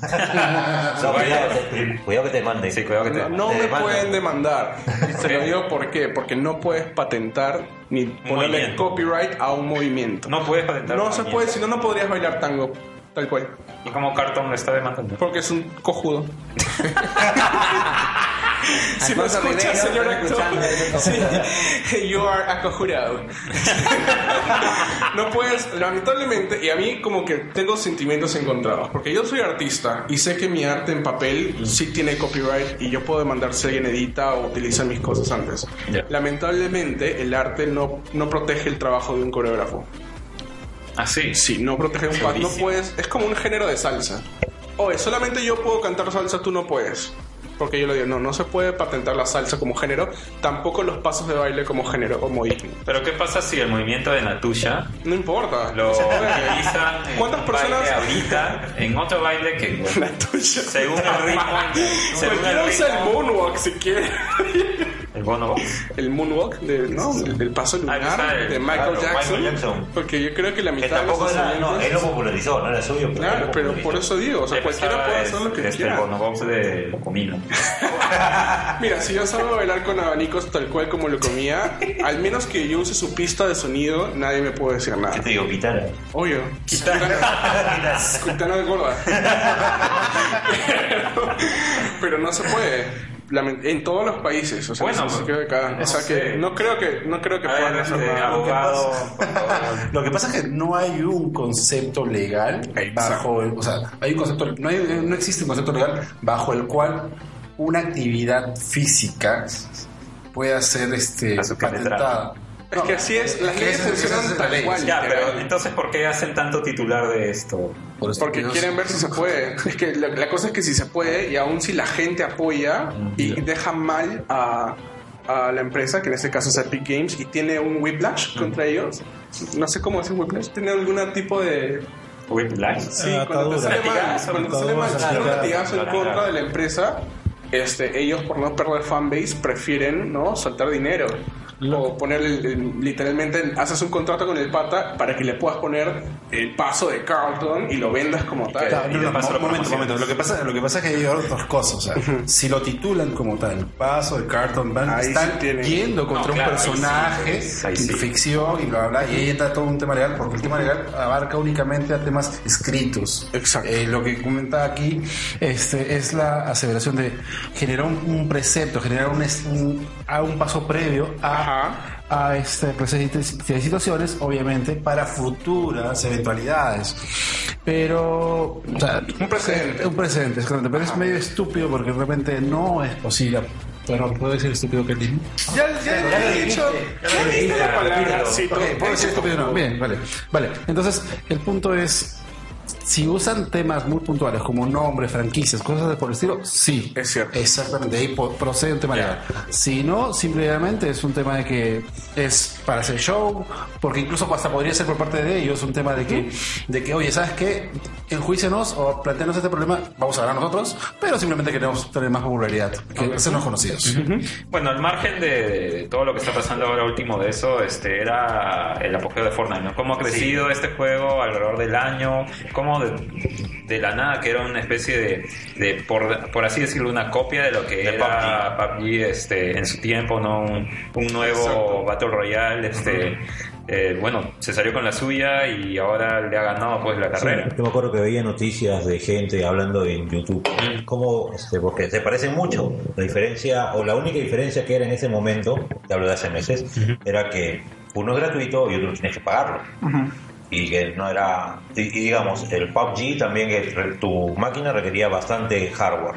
No, cuidado, te- cuidado que te mande. Sí, cuidado que te... No, no Te me demandan. pueden demandar. Y te lo digo por qué. Porque no puedes patentar ni ponerle movimiento. copyright a un movimiento. No puedes patentar No se movimiento. puede, si no, no podrías bailar tango. Tal cual. ¿Y cómo Carton lo está demandando? Porque es un cojudo. si me Rivero, señor ¿estás actor. Sí. You are acojurado. no puedes, lamentablemente, y a mí como que tengo sentimientos encontrados. Porque yo soy artista y sé que mi arte en papel sí tiene copyright y yo puedo demandar si alguien edita o utiliza mis cosas antes. Ya. Lamentablemente, el arte no, no protege el trabajo de un coreógrafo. Ah, sí. Sí, no protege un No puedes. Es como un género de salsa. Oye, solamente yo puedo cantar salsa, tú no puedes. Porque yo lo digo, no, no se puede patentar la salsa como género, tampoco los pasos de baile como género o modismo. Pero ¿qué pasa si el movimiento de Natusha No importa. lo utilizan en ¿Cuántas un personas? baile ahorita en otro baile que La tuya. según el ritmo según el Cualquiera usa el ritmo moonwalk si quiere. El El bono. el moonwalk, de, ¿no? El, el paso lunar está el- de Michael, claro, Jackson, Michael Jackson. Porque yo creo que la Que mitad de tampoco los era, no, él lo popularizó, no era suyo. Claro, pero por eso digo, o sea, cualquiera puede hacer lo que el quiera. bono box de lo comino. Mira, si yo salgo a bailar con abanicos tal cual como lo comía, al menos que yo use su pista de sonido, nadie me puede decir ¿Qué nada. te digo? Quitara. Obvio. Quintana de gorda. pero, pero no se puede. En todos los países, o sea, Bueno, eso se queda acá. O sea que no creo que no creo que puedan hacer. Lo que pasa es que no hay un concepto legal bajo el, o sea, hay un concepto, no, hay- no existe un concepto legal bajo el cual una actividad física pueda ser este patentada. Es que así es, las leyes funcionan tal ley. cual. Ya, pero entonces, ¿por qué hacen tanto titular de esto? Por Porque quieren ver si se puede. Es que la, la cosa es que si se puede, y aún si la gente apoya y deja mal a, a la empresa, que en este caso es Epic Games, y tiene un whiplash contra ellos, no sé cómo es un whiplash, tiene algún tipo de... Whiplash. Sí, Ah, cuando te sale mal, cuando te sale mal, un latigazo en contra de la empresa, este, ellos por no perder fanbase prefieren no soltar dinero. O ponerle, el- literalmente, haces un contrato con el pata para que le puedas poner el paso de Carlton y lo vendas como tal. Claro, no, lo momento, momento. Lo que pasa, lo que pasa es que hay otras cosas. O sea, si lo titulan como tal, paso de Carton, van, Ahí están sí tiene- yendo contra No, un claro, ahí sí, personaje, ahí sí. ficción y bla, bla, y ahí entra todo un tema legal, porque el tema legal abarca únicamente a temas escritos. Exacto. Eh, lo que comentaba aquí este, es la aseveración de generar un, un precepto, generar un, un- a un paso previo a Ajá. A este, pues, situaciones, obviamente, para futuras eventualidades. Pero, o sea, Un precedente. Un precedente, es correcto, pero es medio estúpido porque realmente no es posible. Pero puedo decir estúpido que dije. Ya, ya, ya, he dicho, ya he dicho la palabra. Sí, Ok, todo- puedo decir estúpido no. Bien, vale. Vale. Entonces, el punto es. Si usan temas muy puntuales como nombres, franquicias, cosas de por el estilo, sí. Es cierto. Exactamente, de ahí procede un tema legal. Si no, simplemente es un tema de que es para hacer show, porque incluso hasta podría ser por parte de ellos un tema de que, de que oye, ¿sabes qué? Enjuícenos o planteanos este problema, vamos a hablar nosotros, pero simplemente queremos tener más popularidad, que hacernos conocidos. Bueno, al margen de, de todo lo que está pasando ahora último de eso, este era el apogeo de Fortnite, ¿no? Cómo ha crecido este juego alrededor del año, cómo de, de la nada, que era una especie de, de por, por así decirlo, una copia de lo que De era PUBG, este, en su tiempo, ¿no? Un, un nuevo Exacto. Battle Royale, este... eh, bueno, se salió con la suya y ahora le ha ganado pues la carrera. Yo me acuerdo que veía noticias de gente hablando en YouTube, como, este, porque se parecen mucho. La diferencia, o la única diferencia que era en ese momento, te hablo de hace meses, era que uno es gratuito y otro tienes que pagarlo. Y que no era. Y, y digamos, el PUBG también, re- tu máquina requería bastante hardware.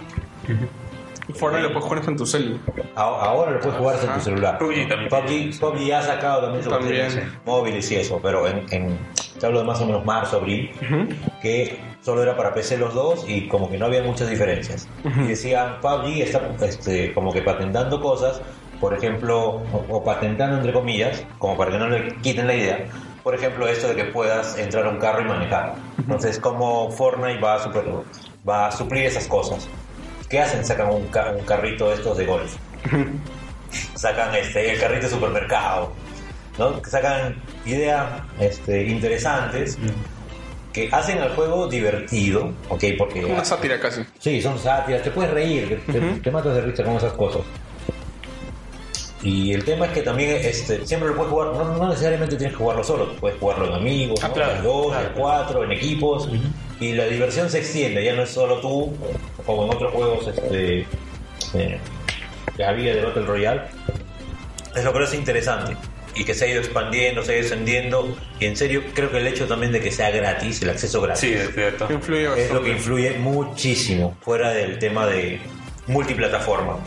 Fortnite lo puedes jugar en tu cel. A- Ahora lo puedes jugar en tu celular. PUBG también. PUBG, PUBG ya ha sacado también sus También. móviles y eso, pero en, en- te hablo de más o menos marzo, abril, que solo era para PC los dos y como que no había muchas diferencias. Y decían, PUBG está este, como que patentando cosas, por ejemplo, o, o patentando entre comillas, como para que no le quiten la idea. Por ejemplo, esto de que puedas entrar a un carro y manejar. Entonces, como Fortnite va a, super- va a suplir esas cosas. ¿Qué hacen? Sacan un, ca- un carrito estos de golf sacan este el carrito de supermercado, ¿no? Sacan ideas este, interesantes que hacen al juego divertido, ¿ok? Porque Una sátira casi. sí, son sátiras, te puedes reír, te, te- te matas de risa con esas cosas. Y el tema es que también este, siempre lo puedes jugar, no, no necesariamente tienes que jugarlo solo, puedes jugarlo en amigos, Ah, ¿no? claro, en dos, claro. en cuatro, en equipos, y la diversión se extiende, ya no es solo tú, como en otros juegos este, eh, que había de Battle Royale. Es lo que lo hace interesante y que se ha ido expandiendo, se ha ido extendiendo, y en serio creo que el hecho también de que sea gratis, el acceso gratis, Sí, es cierto. Influye es lo que influye muchísimo fuera del tema de multiplataforma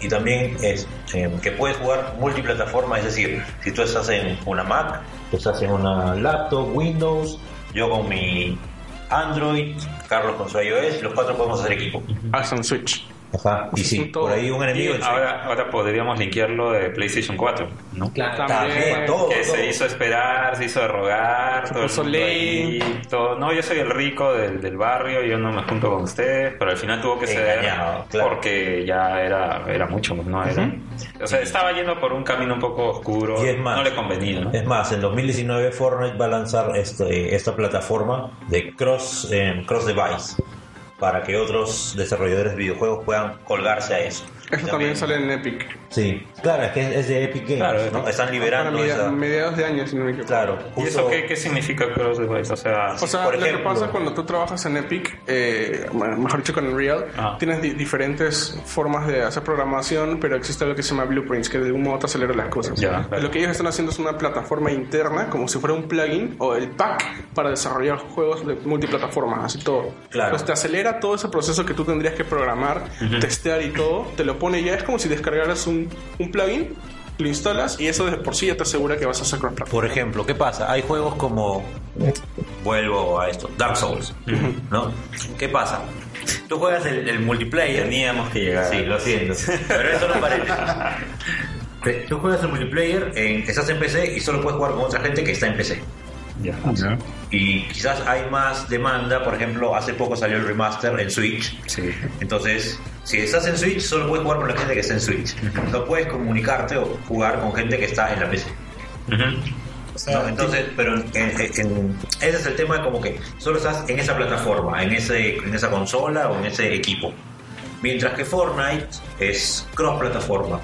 y también es eh, que puedes jugar multiplataforma es decir si tú estás en una Mac tú estás en una laptop Windows yo con mi Android Carlos con su iOS los cuatro podemos hacer equipo Hasta un Switch. Ajá. Y sí, Todo. por ahí un enemigo. en- ahora, ahora podríamos linkearlo de PlayStation 4, ¿no? Claro. También, todo. que todo. se hizo esperar, se hizo rogar, todo el puso mundo ley. ahí, todo. No, yo soy el rico del, del barrio, yo no me junto con ustedes, pero al final tuvo que ceder claro. porque ya era, era mucho, no era. O sea, estaba yendo por un camino un poco oscuro, Y es más, no le convenía, ¿no? Es más, en 2019 Fortnite va a lanzar este, esta plataforma de cross, eh, cross device para que otros desarrolladores de videojuegos puedan colgarse a eso. Eso también sale en Epic. Sí, claro, es que es de Epic Games, Claro, ¿no? Están liberando Para media- esa... mediados de año, si no me equivoco. Claro, ¿Y justo- eso qué, qué significa cross device? O sea, O sea, Por lo que ejemplo- pasa cuando tú trabajas en Epic, eh, mejor dicho con Unreal, Ah. tienes di- diferentes formas de hacer programación, pero existe lo que se llama Blueprints, que de algún modo te acelera las cosas. Ya, claro. Lo que ellos están haciendo es una plataforma interna, como si fuera un plugin o el pack para desarrollar juegos de multiplataformas, así todo. Claro. Pues te acelera todo ese proceso que tú tendrías que programar, testear y todo, te lo pone ya, es como si descargaras un, un plugin, lo instalas y eso de por sí ya te asegura que vas a hacer cross platform. Por ejemplo, ¿qué pasa? Hay juegos como. Vuelvo a esto, Dark Souls. ¿No? ¿Qué pasa? Tú juegas el, el multiplayer. teníamos que llegar. Sí, lo siento. Pero eso no parece. Tú juegas el multiplayer, en, estás en PC y solo puedes jugar con otra gente que está en PC. Ya. Y quizás hay más demanda, por ejemplo, hace poco salió el remaster en Switch. Sí. Entonces, si estás en Switch, solo puedes jugar con la gente que está en Switch. No puedes comunicarte o jugar con gente que está en la PC. Entonces, pero en- en- en- ese es el tema de como que solo estás en esa plataforma, en, ese, en esa consola o en ese equipo. Mientras que Fortnite es cross-plataforma.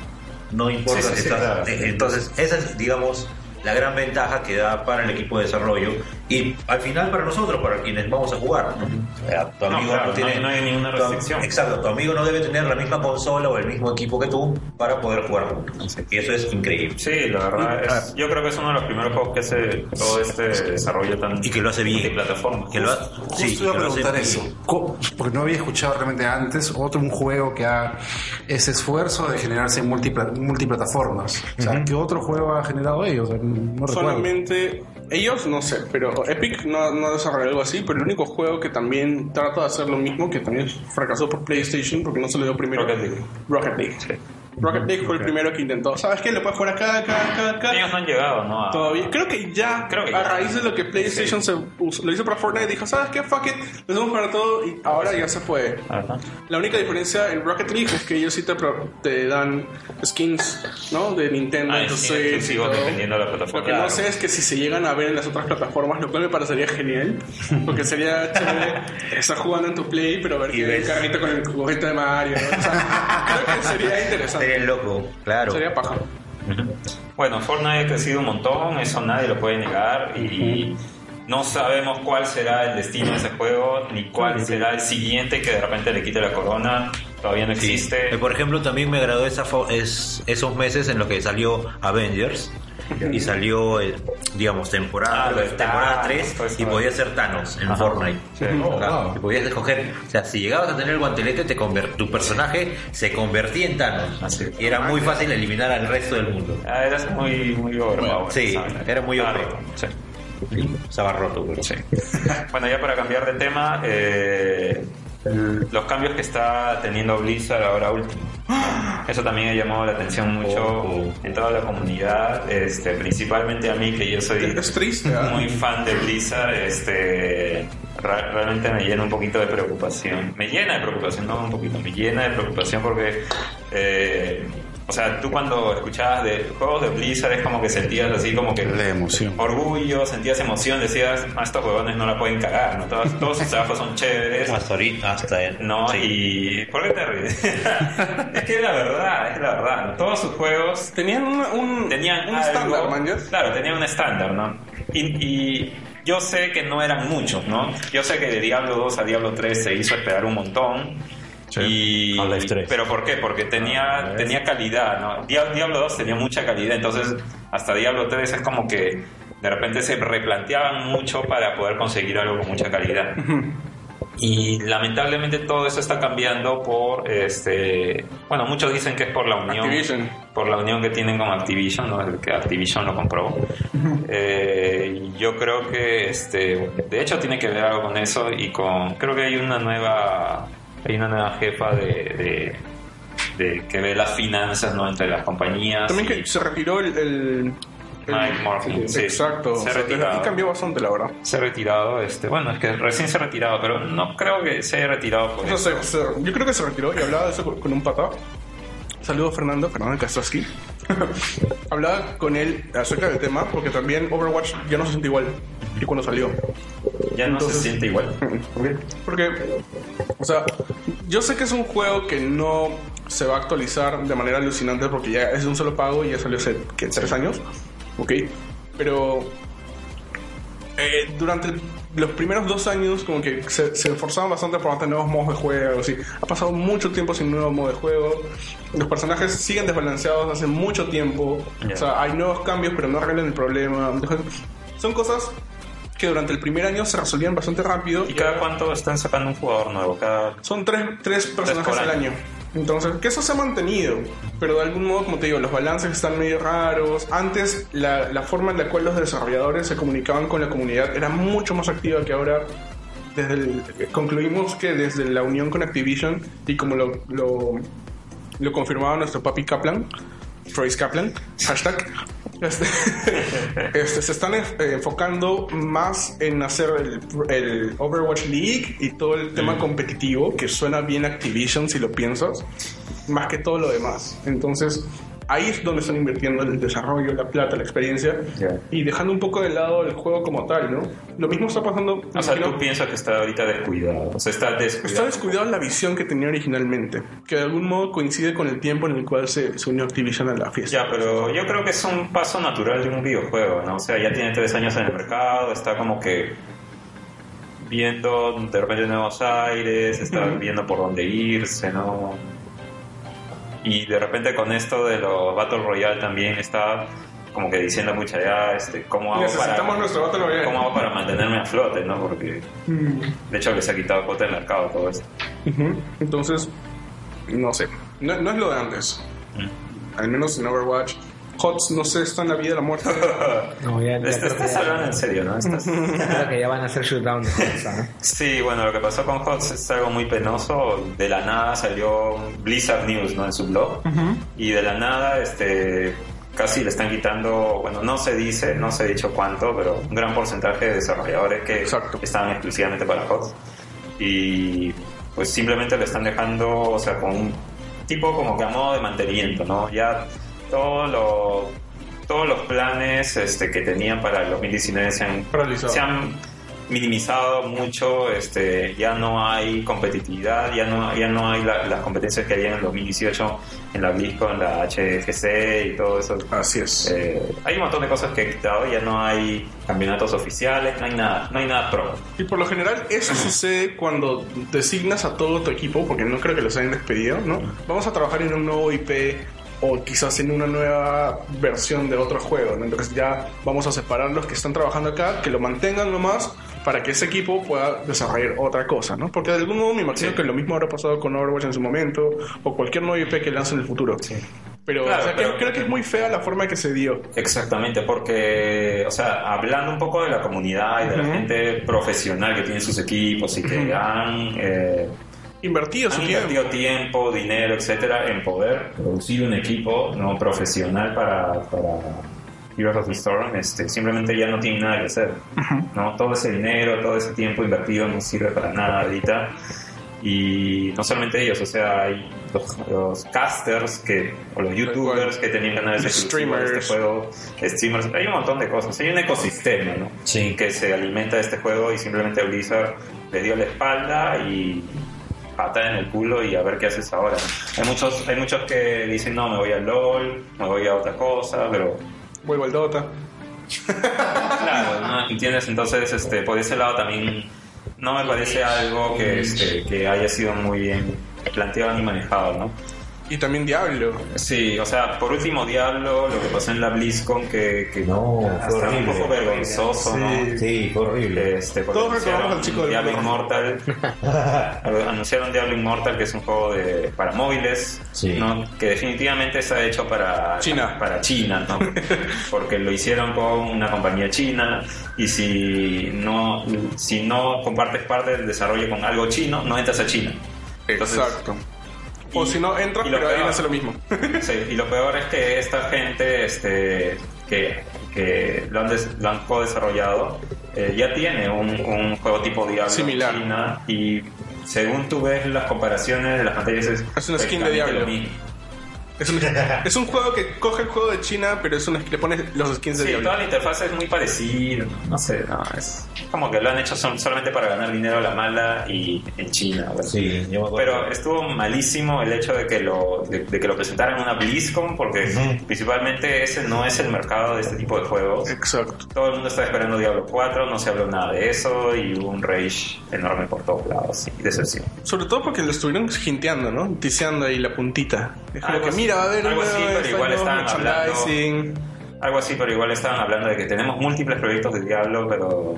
No importa Sí, sí, si sí, estás... claro. eh, Entonces, esa es, digamos, la gran ventaja que da para el equipo de desarrollo y al final para nosotros, para quienes vamos a jugar. ¿no? O sea, tu No, amigo claro, no tiene... no hay- no hay ninguna tu- restricción. exacto, tu amigo no debe tener la misma consola o el mismo equipo que tú para poder jugar juntos. Y eso es increíble. Sí, la verdad, es, yo creo que es uno de los primeros juegos que hace todo este desarrollo tan Y que lo hace bien. multiplataforma. Que lo ha- Justo sí, iba a que preguntar eso. Porque no había escuchado realmente antes otro un juego que haga ese esfuerzo de generarse en multipla- multiplataformas. O sea, ¿qué otro juego ha generado ellos? No recuerdo. Ellos, no sé, pero Epic no, no desarrolló algo así, pero el único juego que también trata de hacer lo mismo, que también fracasó por PlayStation porque no se le dio primero. Rocket League. Rocket League. Sí. Rocket League fue el primero que intentó. ¿Sabes qué? Le puedes jugar acá, acá, acá, acá. Ellos no han llegado, ¿no? A- Todavía, creo que ya, Creo que a ya. raíz de lo que PlayStation se usó- lo hizo para Fortnite, dijo, ¿sabes qué? Fuck it, les vamos a jugar todo y ahora ya se puede. Ajá. La única diferencia en Rocket League es que ellos sí te, te dan skins, ¿no? De Nintendo, Ah, en tu sí, dependiendo de la plataforma. Lo que no Claro. sé es que si se llegan a ver en las otras plataformas, lo cual me parecería genial, porque sería chévere estar jugando en tu Play, pero ver que ves- carrito con el juguete de Mario, ¿no? O sea, creo que sería interesante. Sería loco, claro. Sería paja. Bueno, Fortnite ha crecido un montón, eso nadie lo puede negar y no sabemos cuál será el destino de ese juego ni cuál será el siguiente que de repente le quite la corona. Todavía no existe. Eh, Por ejemplo, también me agradó esa fo- es, esos meses en los que salió Avengers y salió, eh, digamos, temporada, Ah, temporada Thanos, 3 pues, y podías ser Thanos en Ajá. Fortnite. Sí. Oh, Claro, wow. y podías escoger, o sea, si llegabas a tener el guantelete, te tu personaje se convertía en Thanos. Así. Y era muy fácil eliminar al resto del mundo. Ah, eras muy, muy overpowered, Sí, ¿sabes? era muy Ah, overpowered. Sí. Estaba roto, pero Sí. bueno, ya para cambiar de tema, eh, los cambios que está teniendo Blizzard ahora último. Eso también ha llamado la atención mucho en toda la comunidad, este, principalmente a mí que yo soy Es triste, ¿ah? muy fan de Blizzard, este, realmente me llena un poquito de preocupación. Me llena de preocupación, no un poquito, me llena de preocupación porque, eh, o sea, tú cuando escuchabas de juegos de Blizzard es como que sentías así como que La emoción. orgullo, sentías emoción, decías, "Ah, estos huevones no la pueden cagar, ¿no? Todos, todos sus trabajos son chéveres. hasta ahorita, hasta él. No, Sí. y ¿por qué te ríes? es que es la verdad, es la verdad. ¿no? Todos sus juegos Tenían un, un, tenían un estándar, man. Claro, tenían un estándar, ¿no? Y, y yo sé que no eran muchos, ¿no? Yo sé que de Diablo 2 a Diablo 3 se hizo esperar un montón. Y, Half-Life 3. pero ¿por qué? Porque tenía, tenía calidad, ¿no? Dia- Diablo 2 tenía mucha calidad, entonces hasta Diablo 3 es como que de repente se replanteaban mucho para poder conseguir algo con mucha calidad. Y lamentablemente todo eso está cambiando por, este, bueno, muchos dicen que es por la unión, Activision. por la unión que tienen con Activision, ¿no? Que Activision lo compró. Eh, yo creo que, este, de hecho tiene que ver algo con eso y con, creo que hay una nueva hay una nueva jefa de, de, de que ve las finanzas no entre las compañías. También y que se retiró el... el- Mike Morphin, sí. Exacto. Se O sea, retiró. y cambió bastante, la verdad. se ha retirado, este, bueno, es que recién se ha retirado, pero no creo que se haya retirado por eso. yo creo que se retiró y hablaba de eso con, con un pata. Saludos Fernando, Fernando Kastrowski. hablaba con él acerca del tema porque también Overwatch ya no se siente igual que cuando salió. Ya no entonces- se siente igual. Porque, o sea, yo sé que es un juego que no se va a actualizar de manera alucinante porque ya es de un solo pago y ya salió hace, ¿qué? ¿Tres años? Ok. Pero eh, durante los primeros dos años como que se, se esforzaban bastante por tener nuevos modos de juego. Así. Ha pasado mucho tiempo sin nuevo modo de juego. Los personajes siguen desbalanceados hace mucho tiempo. O sea, hay nuevos cambios pero no arreglan el problema. Son cosas que durante el primer año se resolvían bastante rápido. ¿Y cada cuánto están sacando un jugador nuevo? Cada... Son tres, tres personajes al año. año. Entonces, que eso se ha mantenido. Pero de algún modo, como te digo, los balances están medio raros. Antes, la, la forma en la cual los desarrolladores se comunicaban con la comunidad era mucho más activa que ahora. Desde el- concluimos que desde la unión con Activision, y como lo, lo, lo confirmaba nuestro papi Kaplan, Trace Kaplan, hashtag, este, este, se están eh, enfocando más en hacer el, el Overwatch League y todo el tema competitivo, que suena bien Activision si lo piensas, más que todo lo demás. Entonces, ahí es donde están invirtiendo el desarrollo, la plata, la experiencia, y dejando un poco de lado el juego como tal, ¿no? Lo mismo está pasando... O sea, imagino- tú piensas que está ahorita descuidado. O sea, está descuidado. Está descuidado la visión que tenía originalmente, que de algún modo coincide con el tiempo en el cual se, se unió Activision a la fiesta. Ya, pero yo creo que es un paso natural de un videojuego, ¿no? O sea, ya tiene tres años en el mercado, está como que viendo de repente nuevos aires, está viendo por dónde irse, ¿no? Y de repente con esto de los Battle Royale también está como que diciendo mucha ya, este, ¿cómo hago, Necesitamos para, nuestro Battle Royale. ¿cómo hago para mantenerme a flote, ¿no? Porque Mm. de hecho que se ha quitado cuota de mercado todo esto. Entonces, no sé. No, no es lo de antes. Mm. Al menos en Overwatch. HOTS, no sé, está en la vida y la muerte. No, ya, ya Estás, que estás ya, hablando en serio, ¿no? Estás- creo que ya van a hacer shootdown de cosas, ¿no? Sí, bueno, lo que pasó con HOTS es algo muy penoso. De la nada salió Blizzard News, ¿no? En su blog. Y de la nada, este, casi le están quitando, bueno, no se dice, no se ha dicho cuánto, pero un gran porcentaje de desarrolladores que Exacto. estaban exclusivamente para HOTS. Y pues simplemente le están dejando, o sea, con un tipo como que a modo de mantenimiento, ¿no? Ya todo lo, todos los planes este, que tenían para el 2019 se han se han minimizado mucho, este, ya no hay competitividad, ya no, ya no hay la- las competencias que había en el 2018 en la BlizzCon, en la HFC y todo eso. Así es. Eh, hay un montón de cosas que he quitado, ya no hay campeonatos oficiales, no hay nada, no hay nada pro. Y por lo general eso sucede cuando designas a todo tu equipo, porque no creo que los hayan despedido, ¿no? Vamos a trabajar en un nuevo IP o quizás en una nueva versión de otro juego, ¿no? Entonces ya vamos a separar los que están trabajando acá, que lo mantengan nomás para que ese equipo pueda desarrollar otra cosa, ¿no? Porque de algún modo me imagino Sí. que lo mismo habrá pasado con Overwatch en su momento o cualquier nuevo IP que lance en el futuro. Pero, Claro, o sea, que- pero- creo que es muy fea la forma que se dio. Exactamente, porque, o sea, hablando un poco de la comunidad y de la gente profesional que tiene sus equipos y que han, eh, Invertido su han tiempo. invertido tiempo, dinero, etcétera, en poder producir un equipo no profesional para, para Heroes of the Storm, este, simplemente ya no tienen nada que hacer. ¿no? Todo ese dinero, todo ese tiempo invertido no sirve para nada ahorita. Y no solamente ellos, o sea, hay los, los casters que, o los youtubers que tenían canales Los exclusivos de este streamers. juego, streamers, hay un montón de cosas, hay un ecosistema, ¿no? Sí. que se alimenta de este juego y simplemente Blizzard les dio la espalda y pata en el culo y a ver qué haces ahora. Hay muchos, hay muchos que dicen no, me voy al LOL, me voy a otra cosa, pero Vuelvo al Dota. claro, ¿no? ¿entiendes? Entonces, este, por ese lado también no me parece algo que, este, que haya sido muy bien planteado ni manejado, ¿no? Y también Diablo. Sí, o sea, por último Diablo, lo que pasó en la BlizzCon que, que No, fue hasta un horrible. poco vergonzoso, ¿no? Sí, fue horrible. Este, Todos recordamos al chico del Diablo. Immortal. anunciaron Diablo Immortal, que es un juego de, para móviles, Sí. ¿no? que definitivamente está hecho para China. Para China, ¿no? porque lo hicieron con una compañía china y si no, si no compartes parte del desarrollo con algo chino, no entras a China. Entonces, Exacto. O si no, entras, pero peor- hace lo mismo. Sí, y lo peor es que esta gente este, que, que lo han, des- lo han co-desarrollado eh, ya tiene un, un juego tipo Diablo Similar. China y según tú ves las comparaciones de las pantallas es, Es una skin de Diablo. lo mismo. Es un, es un juego que coge el juego de China, pero es una, le pones los skins de Sí, Diablo. toda la interfaz es muy parecida, no sé, no, es como que lo han hecho son- solamente para ganar dinero a la mala y en China. bueno. Sí, yo me acuerdo. Pero estuvo malísimo el hecho de que lo de, de que lo presentaran en una BlizzCon porque Ujú. principalmente ese no es el mercado de este tipo de juegos. Exacto. Todo el mundo está esperando Diablo 4, no se habló nada de eso y hubo un rage enorme por todos lados y decepción. Sobre todo porque lo estuvieron hinteando, ¿no? Tiseando ahí la puntita. Es como que mira, va a haber algo así, pero igual estaban hablando-. Algo así, pero igual estaban hablando de que tenemos múltiples proyectos de Diablo, pero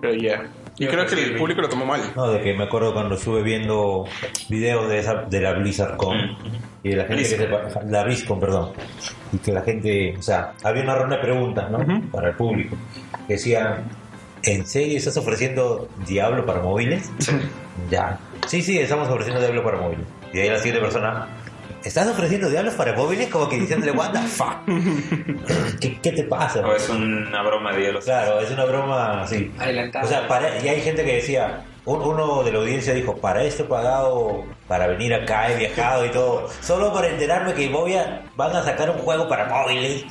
Pero ya. Y Yo creo que el público lo tomó mal. No, de que me acuerdo cuando estuve viendo videos de, esa, de la BlizzardCon Mm. y de la gente que se, la BlizzCon, perdón, y que la gente, o sea, había una ronda de preguntas, ¿no? Para el público. Que decían, ¿en serio estás ofreciendo Diablo para móviles? Ya. Sí, sí, estamos ofreciendo Diablo para móviles. Y ahí la siguiente persona, ¿estás ofreciendo Diablos para móviles? Como que diciéndole, what the fuck? ¿Qué, qué te pasa? o es una broma de Diablo. Claro, es una broma así. Adelantada. O sea, para, y hay gente que decía, un- uno de la audiencia dijo, para esto he pagado, para venir acá he viajado y todo, solo para enterarme que voy a, van a sacar un juego para móviles.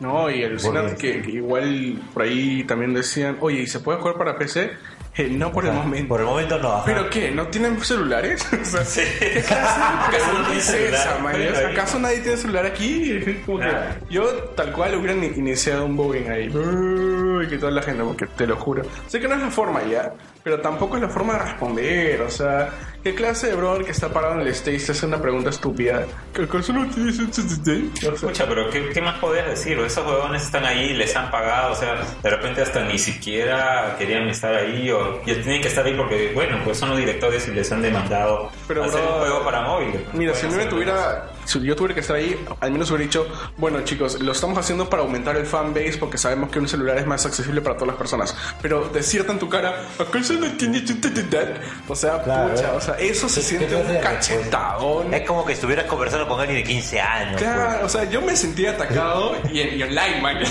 No, y alucinante que, que igual por ahí también decían, oye, ¿y se puede jugar para PC? Eh, no por el O sea, momento. Por el momento no. ajá. ¿Pero qué? ¿No tienen celulares? O sea, Sí. ¿Qué ¿Acaso no tiene celular? esa, ¿Acaso nadie tiene celular aquí? Como que yo tal cual hubieran iniciado un bullying ahí. Uy, que toda la gente, porque te lo juro. Sé que no es la forma ya, pero tampoco es la forma de responder. O sea, ¿qué clase de brother que está parado en el stage te hace una pregunta estúpida? ¿Que acaso no tienes Escucha, pero ¿qué, qué más podías decir? Esos huevones están ahí, les han pagado, o sea, de repente hasta ni siquiera querían estar ahí o y tienen que estar ahí porque, bueno, pues son los directores y les han demandado Pero, hacer bro, un juego para móviles. Mira, si mí me tuviera, si yo tuviera que estar ahí, al menos hubiera dicho, bueno chicos, lo estamos haciendo para aumentar el fanbase porque sabemos que un celular es más accesible para todas las personas. Pero decirte en tu cara, ¿acaso no tienes internet? O sea, Claro, pucha, o sea, eso se ¿Qué- siente un respuesta? cachetadón. Es como que estuvieras conversando con alguien de 15 años. pues. Claro, o sea, yo me sentía atacado y, y online, man.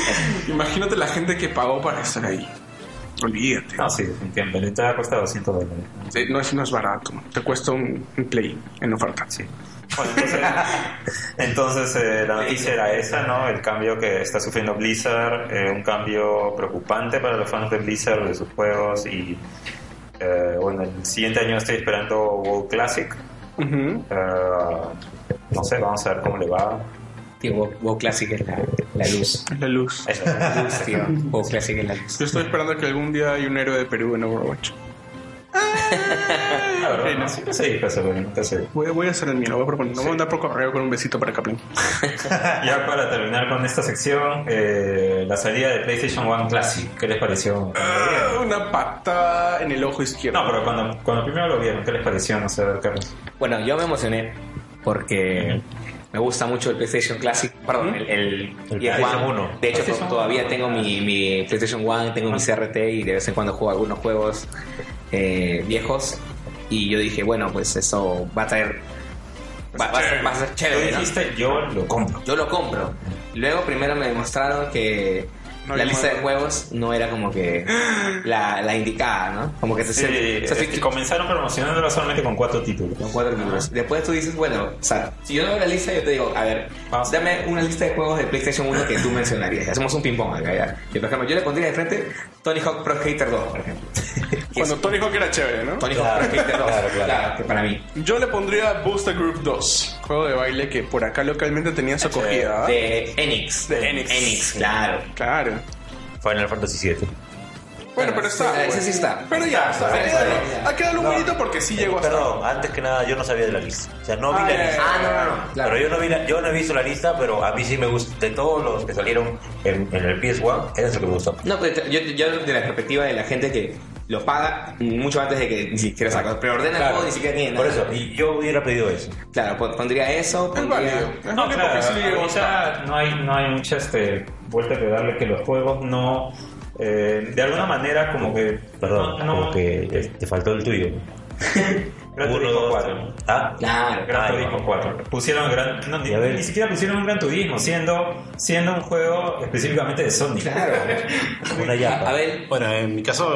Imagínate la gente que pagó para estar ahí. Olvídate. No, sí, definitivamente. Te va a costar 200 dólares. No es, no es barato. Te cuesta un, un play en oferta. Sí. Bueno, entonces, entonces eh, la noticia era esa, ¿no? El cambio que está sufriendo Blizzard, eh, un cambio preocupante para los fans de Blizzard, de sus juegos y eh, bueno, el siguiente año estoy esperando WoW Classic. Eh, no sé, vamos a ver cómo le va. Tío, WoW, WoW Classic es la, la luz. Es la luz. Eso. La luz, tío. WoW Classic es la luz. Yo estoy esperando que algún día haya un héroe de Perú en Overwatch. Verdad, no, sí, no sé, pues, bueno. Voy, voy a hacer el mío, lo voy a proponer. Lo voy a mandar por correo con un besito para Kaplan. Ya para terminar con esta sección, eh, la salida de PlayStation One Classic, ¿qué les pareció? Ah, una patada en el ojo izquierdo. No, pero cuando, cuando primero lo vieron, ¿qué les pareció? No sé, a ver, Carlos. Bueno, yo me emocioné porque me gusta mucho el PlayStation Classic, perdón, el, el, El PlayStation One. 1. De hecho, PlayStation todavía 1. tengo mi, mi PlayStation One, tengo mi CRT y de vez en cuando juego algunos juegos eh, viejos. Y yo dije, bueno, pues eso va a traer. Va, va a, ser, va a ser Tú chévere, ¿no? dijiste, yo lo compro. Yo lo compro. Luego, primero me demostraron que No la lista de juegos no era como que la, la indicada, ¿no? Como que se Sí, comenzaron promocionándolo solamente con cuatro títulos. con cuatro libros. Después tú dices, bueno, o sea, si yo no veo la lista, yo te digo, a ver, Vamos. dame una lista de juegos de PlayStation 1 que tú mencionarías. Hacemos un ping-pong acá, ya. Y, por ejemplo, yo le pondría de frente Tony Hawk Pro Skater 2, por ejemplo. Es Tony Hawk era chévere, ¿no? Tony Hawk Claro, Pro Skater 2. claro, Claro, claro. que para mí. Yo le pondría Booster Group 2, juego de baile que por acá localmente tenía su acogida. De Enix. De Enix. Enix, claro. Claro. Final Fantasy VII. Bueno, pero está. ese pues. sí está. Pero ya, está. Sí, Ha sí, quedado, sí. ha quedado un No. bonito porque sí llegó hasta. Perdón, antes que nada yo no sabía de la lista. O sea, no vi Ah, la lista. Ah, no, no, no. Claro. Pero yo no, vi la- yo no he visto la lista, pero a mí sí me gusta. De todos los que salieron en, en el PS1, ese es el que me gustó. No, pues yo, yo de la perspectiva de la gente que lo paga mucho antes de que ni siquiera saca. Preordena el juego ni siquiera tiene Por eso, y yo hubiera pedido eso. Claro, pon- pondría eso, Es pondría... válido. Es No, válido claro, porque sí hasta. ahorita no hay, no hay mucha este, vuelta que darle que los juegos no... eh, de alguna manera como que... Perdón, no, no- como que eh, te faltó el tuyo. Gran Uno, Turismo dos, 4. tres. Ah, Claro. Gran Ay, Turismo 4. Pusieron gran, no, ni, siquiera pusieron un Gran Turismo, siendo, siendo un juego específicamente de Sony. Claro. una yapa. A ver, Bueno, en mi caso,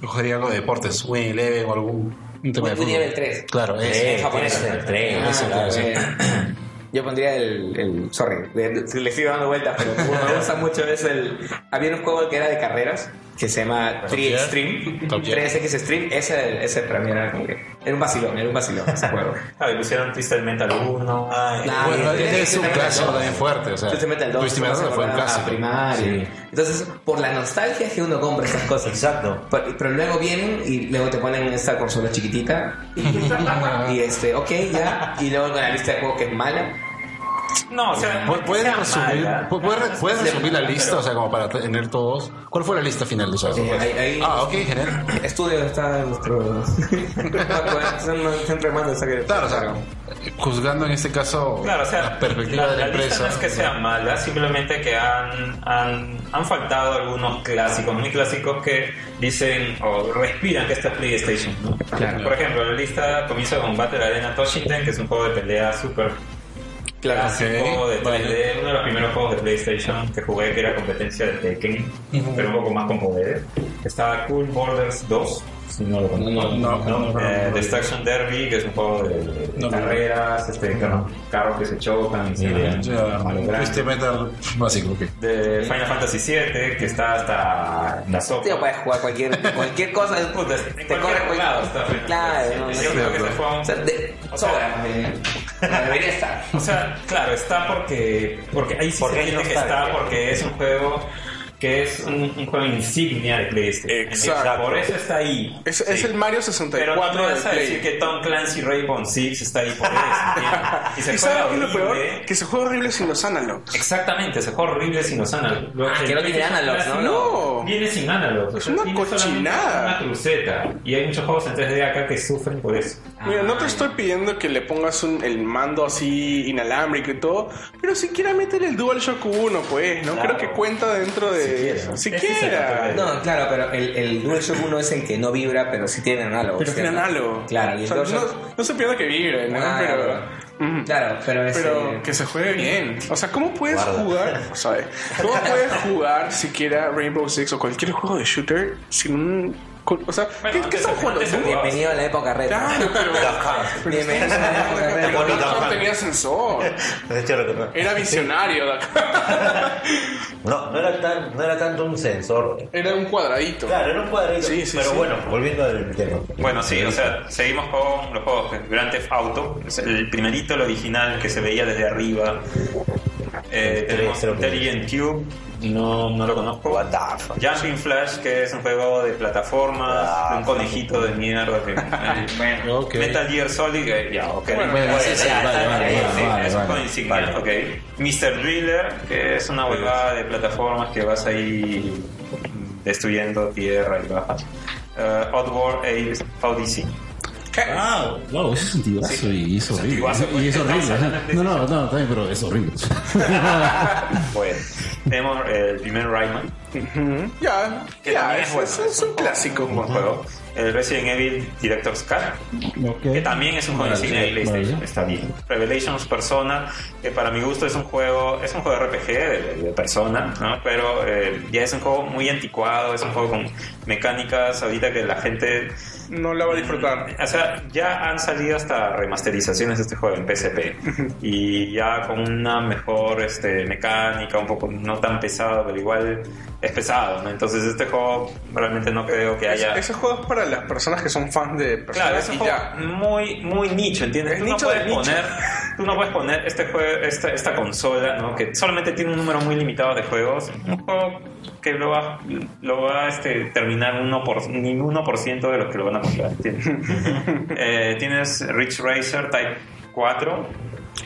cogería algo de deportes, Win Eleven o algún un tema de. Eleven 3. Claro, es japonés. el tres, Ah, ese, claro, sí. eh. Yo pondría el, el sorry, le, le sigo dando vueltas, pero como me gusta mucho es el había un juego que era de carreras que se llama 3 Gear. Extreme, Top Gear. 3X Extreme, ese, ese para mí era como que era un vacilón, era un vacilón ese juego. Ah, y pusieron Twisted Metal 1. Ay, Claro. Bueno, ese es un clásico 2. también fuerte. O sea, Twisted Metal 2 Twisted Metal fue un a clásico. primaria. Sí. Entonces, por la nostalgia es que uno compra esas cosas. Exacto. Pero, pero luego vienen y luego te ponen esta consola chiquitita y, y este, ok, ya, y luego con la lista de juegos que es mala. No, o sea, ¿Pu- ¿Puedes sea resumir, mala. pu- puedes, puedes resumir la lista? O sea, como para tener todos. ¿Cuál fue la lista final? Eh, ahí- ahí- Ah, ok, genial. Estudio está en nuestro. Siempre mando esa. Claro, o sea, juzgando en este caso Claro, o sea, la perspectiva la, de la la lista empresa. no es que sea mala, simplemente que han, han, han faltado algunos clásicos, muy clásicos que dicen o respiran que esta es PlayStation. ¿no? Claro. Por ejemplo, la lista comienza con Battle Arena Toshinden, que es un juego de pelea súper clásico de 3D, vale. uno de los primeros juegos de PlayStation que jugué que era competencia de Tekken, pero un poco más con poder. Estaba Cool Borders 2, si no lo conozco. No, no, no, no, Eh, no. Destruction Derby, que es un juego de, de No, no. carreras, este, carro- carros que se chocan y se. Twisted Metal básico. De Final Fantasy VII, que está hasta la sopa. Tío, puedes jugar cualquier, cualquier cosa. Te corre cualquier lado Claro, Fantasy. no, no Yo creo que juego- de, O sea- sobra, Debería estar. O sea, claro, está porque porque ahí sí Porque se hay entiende que está porque es un juego que es un, un juego insignia de PlayStation. Exacto. Por eso está ahí. Es, es Sí. el Mario Pero 64 no me del vas a decir que Tom Clancy Rainbow Six está ahí por eso. Y se ¿Y juega es lo peor? horrible. Que se juega horrible sin los analogs. Exactamente, se juega horrible sin los análogos. Lo- Ah, que no tiene analogs, ¿no? No. Viene sin análogos. o Es sea, una tiene solamente cochinada. Una cruceta. Y hay muchos juegos en 3D acá que sufren por eso. Mira, no te estoy pidiendo que le pongas un- el mando así inalámbrico y todo, pero siquiera métele el DualShock 1, pues, ¿no? Claro. Creo que cuenta dentro de... Siquiera. Siquiera. Ese. No, claro, pero el, el DualShock 1 es el que no vibra, pero sí tiene análogo. Pero tiene análogo. Claro, y el O sea, DualShock. no, no se pierde que vibre, ¿no? Ah, pero... claro. Pero es. Pero eh, que se juegue bien. O sea, ¿cómo puedes Guarda. jugar? ¿Sabes? ¿Cómo puedes jugar siquiera Rainbow Six o cualquier juego de shooter sin un. Con- o sea, Bueno, ¿qué, jugaba. Bienvenido a la época retro. Claro, pero. pero Bienvenido a la época retro. tenía sensor. De hecho, lo que- Era visionario. No, no era, tan, no era tanto un sensor. Era un cuadradito. Claro, era un cuadrito. Sí, sí, pero sí. bueno, volviendo al tema. Bueno, sí, o sea, seguimos con los juegos. Grand Theft Auto, es el primerito, el original, que se veía desde arriba. Eh, tenemos Intelligent Cube, no, no lo conozco. What the fuck? Jumping Flash, que es un juego de plataformas, Ah, de un conejito de mierda. Que, eh, bueno, Ok. Metal Gear Solid, eh, ya, ok. Bueno, Bueno, sí, sí, ya, vale, vale, sí, vale, Sí, vale, es un vale. juego insignia, Vale. ok. Mr. Driller, que es una huevada de plataformas que vas ahí destruyendo tierra y bajas. Uh, Oddworld Apes Odyssey. Ah, wow, eso es antiguazo y es horrible. antiguazo, Y es pues, horrible. de No, no, no, bien, pero es horrible. Bueno, tenemos el primer Rayman. Ya, que ya, también es, es bueno. es- es un clásico. un buen juego. El Resident Evil Director's Cut, que también es un juego Vale, insignia de PlayStation, maravilla. está bien. Revelations Persona, que para mi gusto es un juego, es un juego RPG de, de persona, ¿no? pero eh, ya es un juego muy anticuado, es un juego con mecánicas ahorita que la gente No la va a disfrutar. O sea, ya han salido hasta remasterizaciones de este juego en PSP y ya con una mejor este, mecánica, un poco no tan pesado, pero igual es pesado, ¿no? Entonces este juego realmente no creo que haya... Ese juego es para las personas que son fans de personas Claro, y juego ya. muy, muy nicho, ¿entiendes? Es tú, nicho no puedes nicho. poner, tú no puedes poner este juego, esta, esta consola, ¿no? Que solamente tiene un número muy limitado de juegos. Un juego que lo va, lo va a este, terminar uno por, ni un 1% de los que lo van a comprar, ¿entiendes? Eh, tienes Rich Racer Type 4.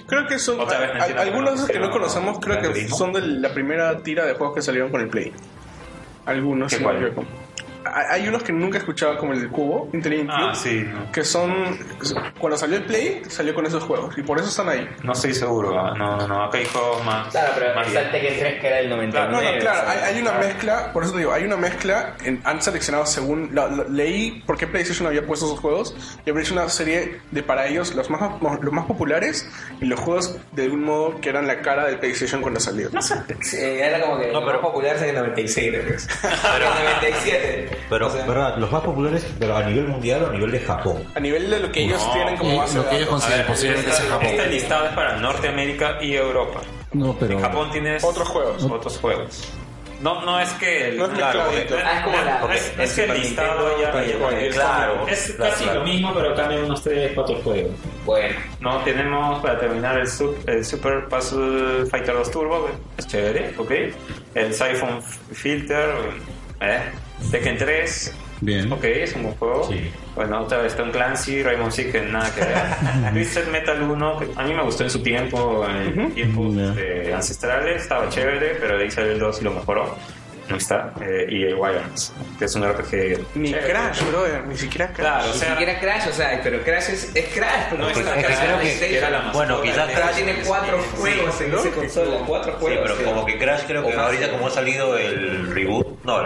Creo que son. Otra vez algunos de esos que no conocemos, creo que son de la primera tira de juegos que salieron con el Play. Algunos, ¿Qué cuál? Hay unos que nunca he escuchado, como el del Cubo, Intelligent Ah, Cube, sí. No, que son. Cuando salió el Play, salió con esos juegos. Y por eso están ahí. no estoy seguro. ah, No, no, no. Acá hay juegos más. Claro, pero más bien. Tekken 3 que era el 99. No, no, claro, hay, hay una claro. mezcla, por eso te digo, hay una mezcla, en- han seleccionado según, la- la- leí por qué PlayStation había puesto esos juegos, y habría hecho una serie de para ellos los más, los más populares y los juegos de algún modo que eran la cara de PlayStation cuando salió. Sí, era como que No, no, pero- pero popular es el 96, creo que es. el 97. Pero, O sea, ¿verdad? Los más populares, pero a nivel mundial o a nivel de Japón. A nivel de lo que ellos No, tienen como base lo que ellos consideran posiblemente sea Japón. Este listado es para Norteamérica y Europa. No, pero. En Japón tienes Otros juegos. Otros juegos. No, no es que el, No es claro, mezcladito. porque- Ah, es como la- no, es, el es que el listado ya, claro. es claro, casi claro. lo mismo, pero cambian unos 3, 4 juegos. Bueno, No, tenemos para terminar el, sub- el Super Puzzle Fighter 2 Turbo, es chévere, ok. El Siphon Filter, eh. Tekken 3, Bien. ok, es un buen juego. Sí. Bueno, otra vez Tom Clancy, Six, que nada que ver. Twisted Metal 1, que a mí me gustó en su tiempo, en tiempos Ya. este, ancestrales, estaba chévere, pero de ahí salió el 2 y lo mejoró. No está. Eh, y el Wildlands, que es un RPG. Ni chévere. Crash, brother, ni siquiera Crash. Claro, o ni sea, siquiera Crash, o sea, pero Crash es, es Crash, pero no no es es es Crash. creo que- era la Bueno, quizás Crash tiene cuatro juegos en ese consola, cuatro Sí, juegos. pero sí. como que Crash creo que ahorita como ha salido el reboot, no,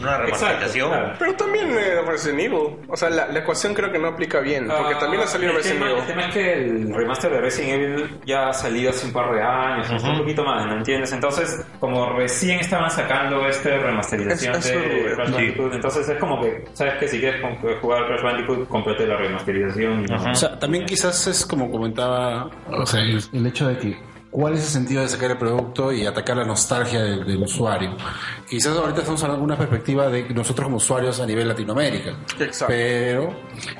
una remasterización. claro. Pero también eh, Resident Evil. O sea, la, la ecuación creo que no aplica bien. Porque Ah, también ha salido Resident tema, Evil. El tema es que el remaster de Resident Evil ya ha salido hace un par de años, un poquito más, ¿no entiendes? Entonces, como recién estaban sacando este remasterización Es- es de Crash sí. Bandicoot, entonces es como que, ¿sabes que Si quieres jugar Crash Bandicoot, complete la remasterización. y no- O sea, también quizás es como comentaba, o sea, el, el hecho de que cuál es el sentido de sacar el producto y atacar la nostalgia del, del usuario. Quizás ahorita estamos hablando de una perspectiva de nosotros como usuarios a nivel Latinoamérica, Exacto. pero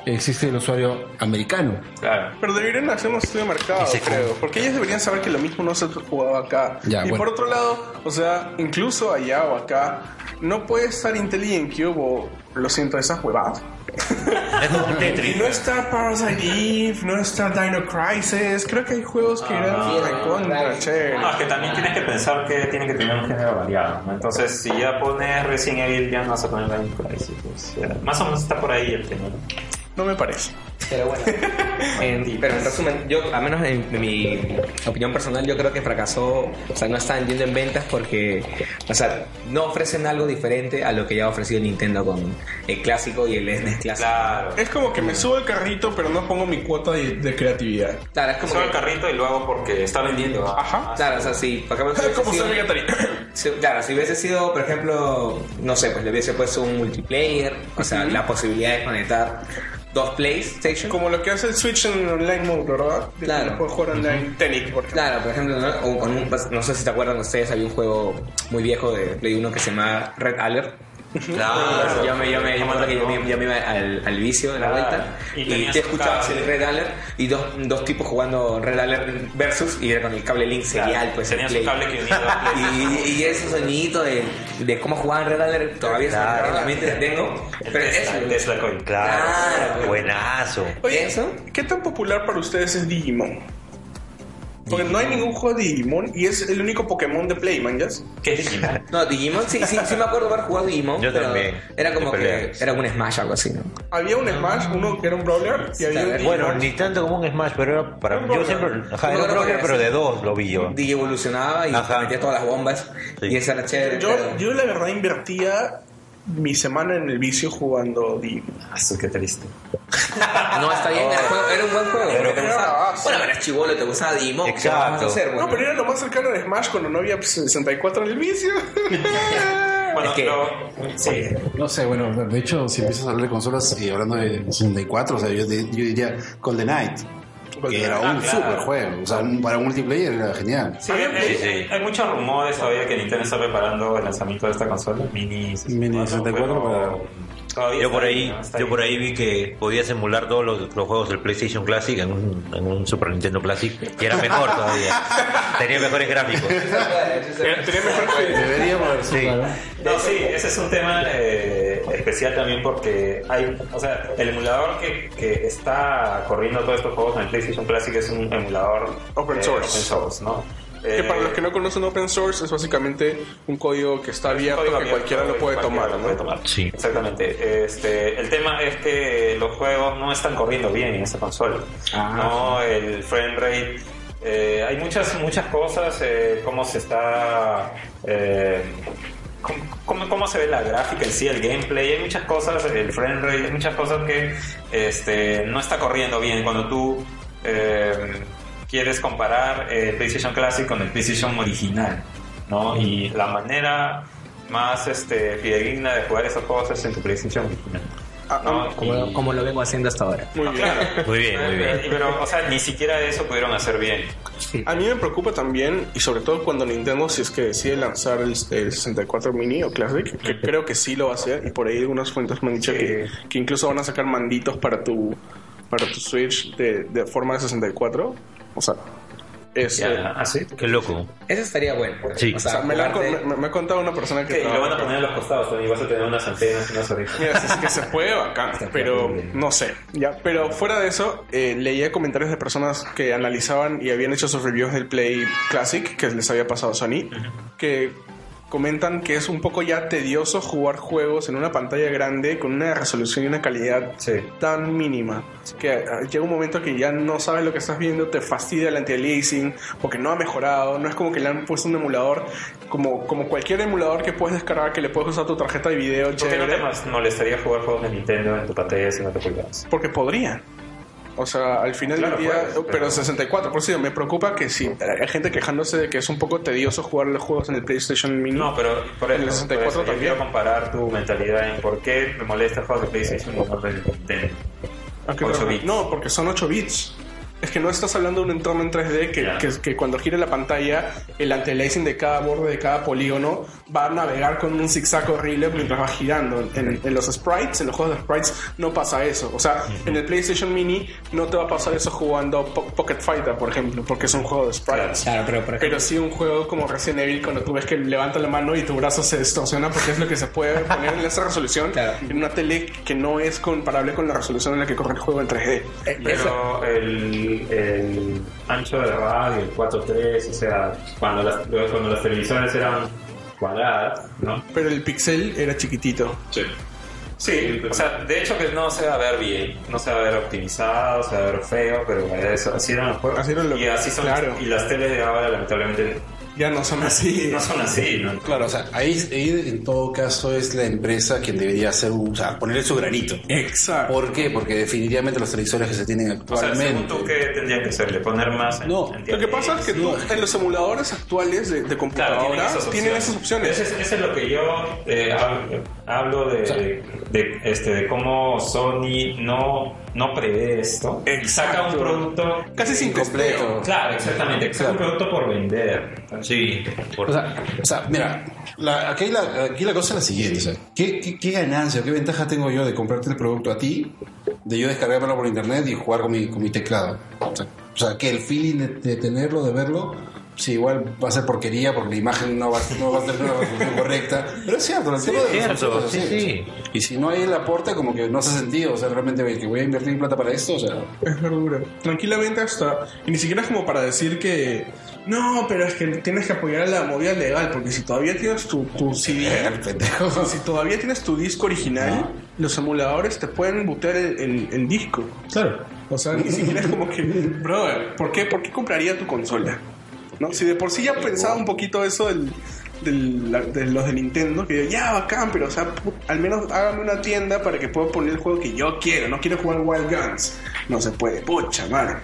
existe el usuario americano. Claro. Pero deberían hacer un estudio de mercado, Ese creo. Porque ellos deberían saber que lo mismo no se ha jugado acá. Ya, y bueno. por otro lado, o sea, incluso allá o acá, no puede estar Intelligent Cube o, lo siento, esas huevadas. Y no está Parasite Eve, no está Dino Crisis. Creo que hay juegos que eran sí, de contra, claro. chévere. No, es que también tienes que pensar que tiene que tener un género variado. ¿no? Entonces, si ya pones Resident Evil, ya no vas a poner Dino Crisis. pues, ya. más o menos está por ahí el tema. ¿no? No me parece. Pero bueno, en- pero en resumen, yo, a menos en, mi opinión personal, yo creo que fracasó, o sea, no está vendiendo en ventas porque, o sea, no ofrecen algo diferente a lo que ya ha ofrecido Nintendo con el clásico y el SNES clásico. Claro. Es como que me subo al carrito, pero no pongo mi cuota de, de creatividad. Claro, es como Subo que- el carrito y lo hago porque está vendiendo. ¿ah? Ajá. Claro, o sea, sí, si hubiese Como si- claro, si hubiese sido, por ejemplo, no sé, pues le hubiese puesto un multiplayer, o sea, la posibilidad de conectar dos PlayStation. Como lo que hace el Switch en online mode, ¿verdad? De Claro. Puedes jugar online. Tenic, por ejemplo. Claro, por ejemplo, ¿no? O con un- no sé si te acuerdan ustedes, había un juego muy viejo de Play 1 que se llama Red Alert. Claro. Yo me, yo me, yo me que yo me, yo me iba al, al vicio de la Claro. vuelta Y y, te escuchabas cable. el Red Alert y dos, dos tipos jugando Red Alert versus y era con el cable Link serial, pues el Tenías un cable que unía y, y ese sonidito de, de cómo jugaban Red Alert todavía Claro. en la mente la tengo. El Pero Tesla, el eso, Tesla Coin. Claro. Claro. Buenazo. Oye, ¿Eso? ¿qué tan popular para ustedes es Digimon? Porque no hay ningún juego de Digimon y es el único Pokémon de Play, man, ¿ya? ¿Qué es Digimon? No, Digimon, sí, sí, sí me acuerdo haber jugado Digimon. Yo pero también, Era como que era un Smash algo así, ¿no? Había un Smash, uno que era un brawler, y había un. Bueno, ni tanto como un Smash, pero era para Un yo siempre, ajá, era un brawler, pero de dos lo vi yo. Digi evolucionaba y Ajá. metía todas las bombas. Sí. Y esa era chévere. yo, pero- yo la verdad invertía mi semana en el vicio jugando Digimon. Ah, su, qué triste. No, está bien, era, juego- era un buen juego. Pero- te Era bueno, eras chivolo, te gustaba Digimon. ¿qué Exacto. hacer, No, bueno? pero era lo más cercano a Smash cuando no había 64 en el vicio. Bueno, Es que- lo- sí. No sé, bueno, de hecho, si empiezas a hablar de consolas y hablando de 64, o sea, yo, yo diría Golden Knight, que era Ah, un claro. super juego, o sea, un- para multiplayer era genial. Sí, hay, Sí, sí. hay muchos rumores todavía que Nintendo está preparando el lanzamiento de esta consola, Mini 64. Mini 64 pero todavía Yo por ahí, yo por ahí vi que podías emular todos los, los juegos del PlayStation Classic en un, en un Super Nintendo Classic y era mejor todavía. Tenía mejores gráficos. Tenía mejor que... Debería poder ser, Sí. No, sí, ese es un tema eh, especial también porque hay, o sea, el emulador que, que está corriendo todos estos juegos en el PlayStation Classic es un emulador Open eh, source. open source, ¿no? Que para Eh, los que no conocen open source es básicamente un código que está abierto, código que abierto, cualquiera lo puede cualquiera tomar, lo ¿no? puede tomar. Sí. Exactamente. Este, el tema es que los juegos no están corriendo bien en esta consola. Ah, no, el frame rate. eh, hay muchas muchas cosas, eh, cómo se está, eh, cómo, cómo- cómo se ve la gráfica en sí, el gameplay, hay muchas cosas, el frame rate, hay muchas cosas que este, no está corriendo bien cuando tú eh, quieres comparar el PlayStation Classic con el PlayStation original, ¿no? Y la manera más este, fidedigna de jugar esos juegos es en tu PlayStation original. Ah, ¿no? Como, Y- como lo vengo haciendo hasta ahora. Muy bien. Claro. Muy bien, muy bien. Eh, Pero, o sea, ni siquiera eso pudieron hacer bien. A mí me preocupa también, y sobre todo cuando Nintendo, si es que decide lanzar el, el 64 Mini o Classic, que creo que sí lo va a hacer, y por ahí algunas fuentes me han dicho Sí. que, que incluso van a sacar manditos para tu para tu Switch de, de forma de 64. O sea, es, eh, Ya, así. Qué loco. Eso estaría bueno. Sí. O o sea, me, la han con- me- me ha contado una persona que Que lo van a poner en los costados también, vas a tener unas antenas y unas orejas. Mira, si es que se puede, bacán, pero no sé, ya. Pero fuera de eso, eh, leía comentarios de personas que analizaban y habían hecho sus reviews del Play Classic, que les había pasado a Sony, que comentan que es un poco ya tedioso jugar juegos en una pantalla grande con una resolución y una calidad Sí. tan mínima que ah, llega un momento que ya no sabes lo que estás viendo, te fastidia el anti-aliasing porque no ha mejorado, no es como que le han puesto un emulador como, como cualquier emulador que puedes descargar que le puedes usar tu tarjeta de video ¿Por qué no te molestaría jugar juegos de Nintendo en tu pantalla de 50 pulgadas? Porque podrían. O sea, al final Claro, del día, puedes, pero, pero- 64, por eso me preocupa que sí, hay gente quejándose de que es un poco tedioso jugar los juegos en el PlayStation Mini. No, pero por eso, el 64 por eso yo también. quiero comparar tu mentalidad en por qué me molesta el juego de PlayStation y no del Nintendo. ¿A qué 8 te- bits. No, porque son 8 bits. Es que no estás hablando de un entorno en 3D que, Ya. que, que cuando gire la pantalla, el anti-aliasing de cada borde de cada polígono va a navegar con un zigzag horrible mientras va girando. En, en los sprites, en los juegos de sprites, no pasa eso. O sea, en el PlayStation Mini no te va a pasar eso jugando Po- Pocket Fighter, por ejemplo, porque es un juego de sprites. Claro, pero por ejemplo, Pero sí un juego como Resident Evil cuando tú ves que levanta la mano y tu brazo se distorsiona porque es lo que se puede poner en esa resolución Claro. en una tele que no es comparable con la resolución en la que corre el juego en 3D. Pero el, el ancho de radio, el 4.3, o sea, cuando las, cuando las televisiones eran cuadradas, ¿no? Pero el pixel era chiquitito. Sí. Sí, o sea, de hecho que no se va a ver bien, no se va a ver optimizado, se va a ver feo, pero eso, así eran los juegos. Así eran los- y así son claro. y las teles de ahora lamentablemente Ya no son así. no son así, ¿no? Claro, o sea, ahí, ahí en todo caso es la empresa quien debería hacer un, o sea, ponerle su granito. Exacto. ¿Por qué? Porque definitivamente los televisores que se tienen O sea, según actualmente. tú, ¿qué tendrían que hacerle? ¿Poner más en, No, en Lo que pasa es que tú, en los emuladores actuales de, de Claro, computadora tienen esas opciones. Eso es, eso es lo que yo eh, hab- hablo de, de, de, este, de cómo Sony no, no prevé esto. Y saca un Exacto. producto Casi sin Incompleto. Claro, exactamente. Saca un producto por vender. Sí. por- O sea, o sea, mira, la- aquí, la, aquí la cosa es la siguiente. ¿qué, qué, qué ganancia qué ventaja tengo yo de comprarte el producto a ti, de yo descargármelo por internet y jugar con mi, con mi teclado? O sea, o sea, que el feeling de, de tenerlo, de verlo, sí, igual va a ser porquería porque la imagen no va, no va a tener una resolución correcta. Pero es cierto, el tema de cierto, sí, así. sí. Y si no hay el aporte, como que no hace sentido. O sea, realmente que voy a invertir plata para esto, o sea. Es verdura. Tranquilamente hasta. Y ni siquiera es como para decir que. No, pero es que tienes que apoyar a la movida legal, porque si todavía tienes tu, tu CD, El pendejo. si todavía tienes tu disco original, los emuladores te pueden botear el, el- el disco. Claro. O sea, ni siquiera es como que, brother, ¿por qué, ¿por qué compraría tu consola? ¿No? Si de por sí ya pensaba un poquito eso del, del- la- de los de Nintendo, que ya bacán, pero o sea, al menos hágame una tienda para que pueda poner el juego que yo quiero. No quiero jugar Wild Guns. No se puede, pucha, madre.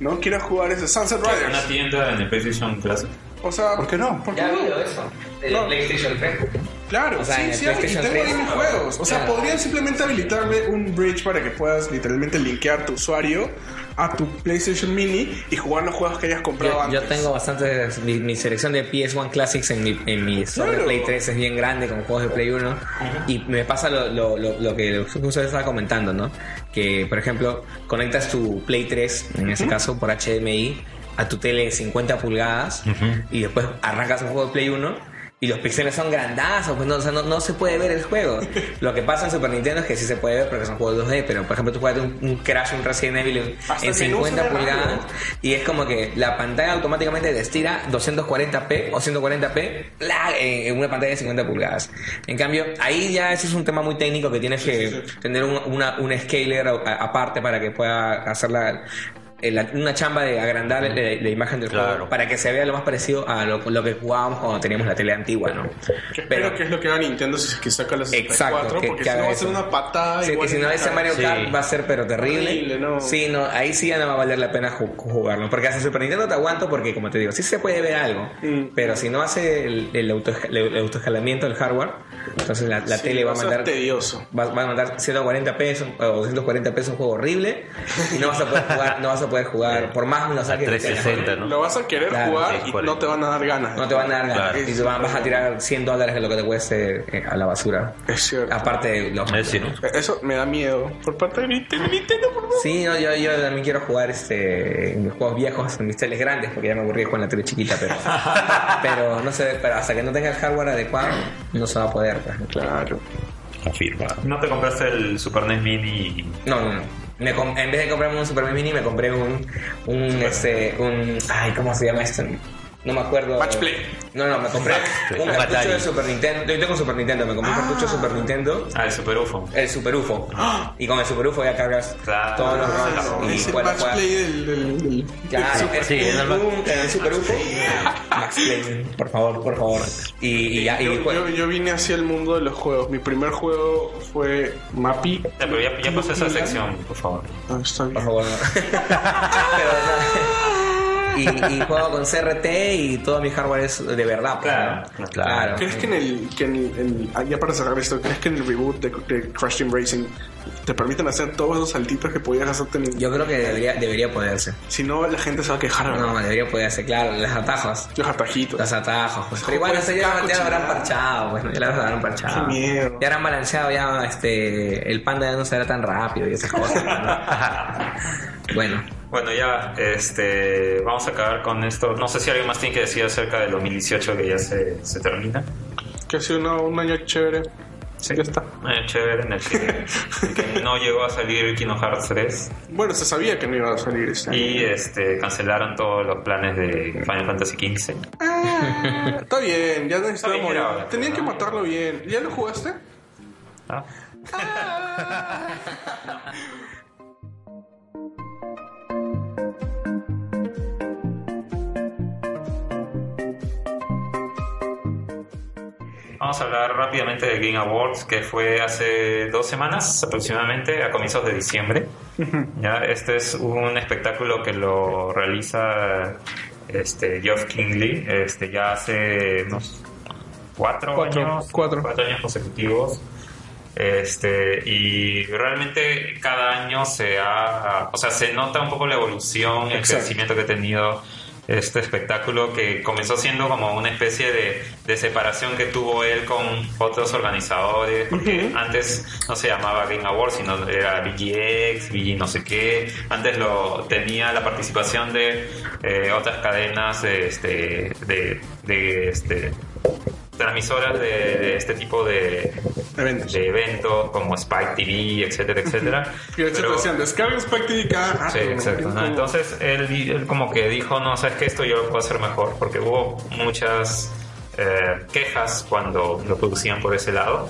No quiero jugar ese Sunset Una Riders. tienda en el PlayStation Classic. O sea, ¿Por qué no? ¿por qué ya ha no? habido eso. El No. PlayStation 3. Claro, O sea, en sí, el sí, y tengo 3, ahí mis juegos. O sea, claro. podrían simplemente habilitarle un bridge para que puedas literalmente linkear tu usuario a tu PlayStation Mini y jugar los juegos que hayas comprado Yo, antes. yo tengo bastantes. Mi, mi selección de PS1 Classics en mi, en mi store de Claro. Play 3 es bien grande, con juegos de Play 1. Y me pasa lo, lo, lo, lo que usted estaba comentando, ¿no? Que, por ejemplo, conectas tu Play 3, en ese caso por HDMI, a tu tele de 50 pulgadas y después arrancas un juego de Play 1 y los píxeles son grandazos, pues no, o sea, no, no se puede ver el juego. Lo que pasa en Super Nintendo es que sí se puede ver porque son juegos 2D, pero por ejemplo tú juegas un, un Crash, un Resident Evil en, Hasta en el menú se 50 ve raro. pulgadas y es como que la pantalla automáticamente te estira 240p o 140p ¡la! en, en una pantalla de 50 pulgadas. En cambio, ahí ya ese es un tema muy técnico que tienes que tener un, una, un scaler aparte para que pueda hacer la, eh, la- una chamba de agrandar la, la imagen del Claro. juego para que se vea lo más parecido a lo, lo que jugábamos cuando teníamos la tele antigua, ¿no? Que espero que es lo que haga Nintendo si es que saca la 64, Exacto, que- porque que si no va a ser una patada Sí, igual y si no ese. Mario Sí. Kart va a ser pero terrible. Horrible, no. Sí, no, ahí sí ya no va a valer la pena ju- jugarlo. Porque hasta Super Nintendo te aguanto porque, como te digo, sí se puede ver algo. Mm. Pero si no hace el, el, auto, el autoescalamiento del hardware, entonces la, la Sí, tele va a mandar... tedioso. Va, va a mandar 140 pesos o 240 pesos un juego horrible y no vas a poder jugar, no vas a poder jugar por más lo saques que tengas. 360, ¿no? Lo vas a querer Claro, jugar y no te van a dar ganas. No te van a dar ganas. Claro. Y te van- vas a tirar 100 dólares de lo que te cueste eh, a la basura. Es cierto. Aparte de los... Es. Eso me da miedo. Por parte de Nintendo, Nintendo, por favor. Sí, no, yo, yo también quiero jugar este, en mis juegos viejos, en mis teles grandes, porque ya me aburrí con la tele chiquita, pero, pero no sé, pero hasta que no tenga el hardware adecuado, no se va a poder. pues. Claro. Afirma. ¿No te compraste el Super NES Mini? No, no, no. Me en vez de comprarme un Super Mini, me compré un, un, este, un, ay, ¿cómo se llama esto? No me acuerdo. Match Play. No, no, me compré un cartucho de Super Nintendo. Yo tengo Super Nintendo, me compré un cartucho de Super Nintendo. Ah, el Super UFO. El Super UFO. Y con el Super UFO ya cargas Claro. todos los Ah, ROMs es y el puedes match jugar. play del, Claro, sí, el Super UFO. Max Payne, por favor, por favor. Y, y ya, y Yo, pues, yo, yo vine hacia el mundo de los juegos. Mi primer juego fue Mappy. Ya, pero ya, ya pasó esa sección, por favor. Ah, está bien. por favor. Pero. Y, y juego con CRT y todo mi hardware es de verdad. pues, Claro, ¿no? claro. ¿Crees que en el, que en el- en- ya para cerrar esto, crees que en el reboot de, de Crash Team Racing te permiten hacer todos esos saltitos que podías hacerte en Yo creo que debería, debería poderse. Si no, la gente se va a quejar. No, debería poderse, claro, los atajos. Los atajitos. Los atajos, pues. Pero igual Pues, eso ya, ya lo habrán parchado, bueno, ya lo habrán parchado. Qué miedo. Ya habrán balanceado, ya este, el panda ya no será tan rápido y esas cosas. ¿no? bueno, Bueno, ya, este, vamos a acabar con esto. No sé si alguien más tiene que decir acerca del 2018 que ya se, se termina. Que ha sido un año chévere. Sí. Ya está. Eh, chévere en el que, que no llegó a salir Kingdom Hearts 3 Bueno, se sabía que no iba a salir este año. y este, cancelaron todos los planes de Final Fantasy XV. Ah, está bien, ya era- Tenían que matarlo bien. ¿Ya lo jugaste? ¿Ah? Vamos a hablar rápidamente de Game Awards, que fue hace dos semanas aproximadamente, a comienzos de diciembre. ¿Ya? Este es un espectáculo que lo realiza este, Geoff Kingley este, ya hace unos cuatro, Cuatro, años, cuatro. años consecutivos. Este, y realmente cada año se ha, o sea, se nota un poco la evolución, el Exacto. crecimiento que ha tenido este espectáculo que comenzó siendo como una especie de, de separación que tuvo él con otros organizadores, porque antes no se llamaba Game Awards, sino era VGX, VG no sé qué, antes lo tenía la participación de eh, otras cadenas de, este, de, de este, transmisoras de, de este tipo de, Eventos. de eventos como Spike TV, etcétera, etcétera. Y de hecho te Pero- decían, descarga Spike TV cada Sí, exacto. ¿no? Entonces él, él como que dijo, no, sabes que esto yo lo puedo hacer mejor, porque hubo muchas eh, quejas cuando lo producían por ese lado.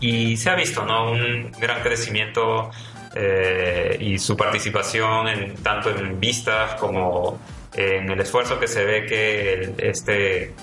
Y se ha visto, ¿no? Un gran crecimiento eh, y su participación en, tanto en vistas como en el esfuerzo que se ve que el- este,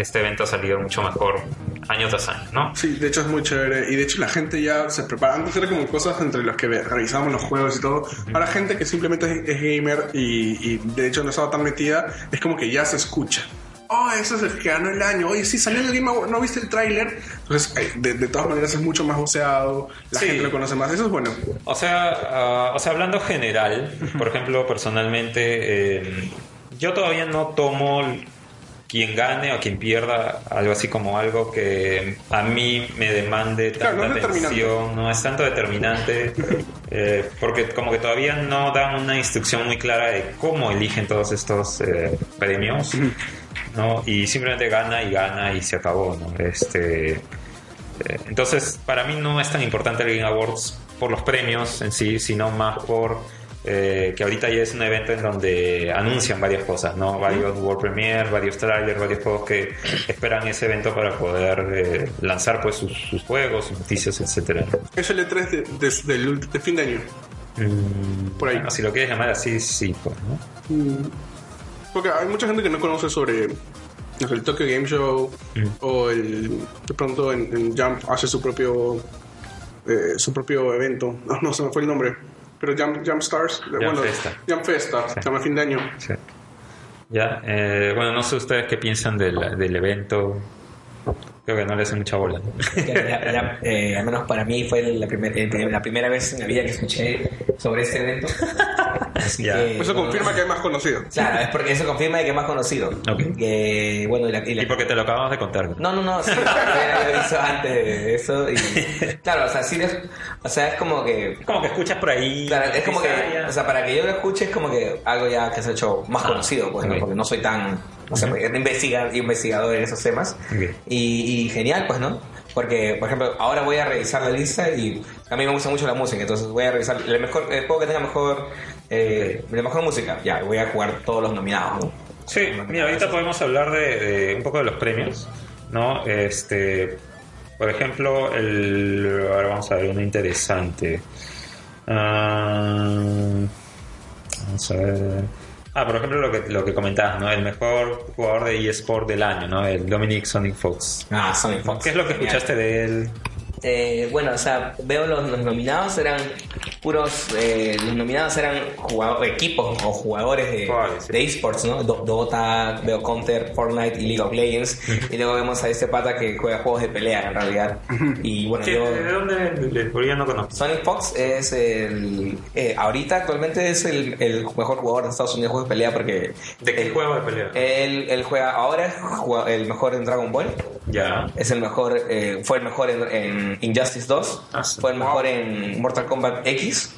este evento ha salido mucho mejor año tras año, ¿no? Sí, de hecho es muy chévere. Y de hecho la gente ya se prepara. Antes era como cosas entre las que revisábamos los juegos y todo. Ahora gente que simplemente es, gamer y, y de hecho no estaba tan metida, es como que ya se escucha. Oh, eso es el que ganó el año. Oye, sí, salió el Game Award, ¿no viste el tráiler? Entonces, de, de todas maneras es mucho más voceado, la Sí. gente lo conoce más. Eso es bueno. O sea, ah, o sea, hablando general, por ejemplo, personalmente, eh, yo todavía no tomo quien gane o quien pierda algo así como algo que a mí me demande Claro, tanta no atención, no es tanto determinante, eh, porque como que todavía no dan una instrucción muy clara de cómo eligen todos estos eh, premios. ¿no? Y simplemente gana y gana y se acabó, ¿no? Este, eh, entonces, para mí no es tan importante el Game Awards por los premios en sí, sino más por eh, que ahorita ya es un evento en donde anuncian varias cosas, ¿no? Varios World Premiere, varios trailers, varios juegos que esperan ese evento para poder eh, lanzar pues sus, sus juegos, sus noticias, etcétera. Es el E3 de, fin de año. Mm, Por ahí. bueno, si lo quieres llamar así, sí, pues, ¿no? Porque hay mucha gente que no conoce sobre no sé, el Tokyo Game Show o el de pronto en, en Jump hace su propio eh, su propio evento. No, no se me fue el nombre. Pero Jump, Jump Stars, eh, bueno, Festa. Jump Festa, se llama fin de año. Sí. Ya, eh, bueno, no sé ustedes qué piensan del, del evento. Creo que no le hacen mucha bola. eh, al menos para mí fue la, primer- eh, la primera vez en la vida que escuché sobre este evento. Así que, Eso bueno, confirma que hay más conocido. Claro, es porque eso confirma que es más conocido. Que, bueno, y la, y la- Y porque te lo acabamos de contar. ¿no? No, no, no, sí, ya lo antes de eso. Y, claro, o sea, sí, es- o sea, es como que Como que escuchas por ahí. Claro, es como que, o sea, para que yo lo escuche es como que algo ya que se ha hecho más Ah, conocido, pues, ¿no? porque no soy tan, sé, porque investiga, investigador en esos temas. Y, y genial, pues, ¿no? Porque, por ejemplo, ahora voy a revisar la lista y a mí me gusta mucho la música, entonces voy a revisar el mejor, el juego que tenga mejor, eh, la mejor música, ya, voy a jugar todos los nominados, ¿no? Sí, mira, ahorita podemos hablar de, de un poco de los premios, ¿no? Este, por ejemplo, el, ahora vamos a ver uno interesante. Ah, vamos a ver. Ah, por ejemplo, lo que, lo que comentabas, ¿no? El mejor jugador de eSport del año, ¿no? El Dominic Sonic Fox. Ah, Sonic Fox. ¿Qué es lo que escuchaste de él? Eh, bueno, o sea, veo los, los nominados eran puros, eh, los nominados eran equipos o jugadores de, ¿Cuáles? Sí. de esports, ¿no? Do- Dota, veo Counter, Fortnite y League of Legends. y luego vemos a este pata que juega juegos de pelea en realidad. Y bueno, ¿Qué- yo... ¿De dónde? De- Porque no conozco. Sonic Fox es el. eh, ahorita actualmente es el, el mejor jugador de Estados Unidos de juegos de pelea porque. ¿De qué juego de pelea? Él, él juega ahora, es jugua- el mejor en Dragon Ball. Ya. Es el mejor, eh, fue el mejor en, en Injustice 2, Ah, sí. fue el mejor en Mortal Kombat X.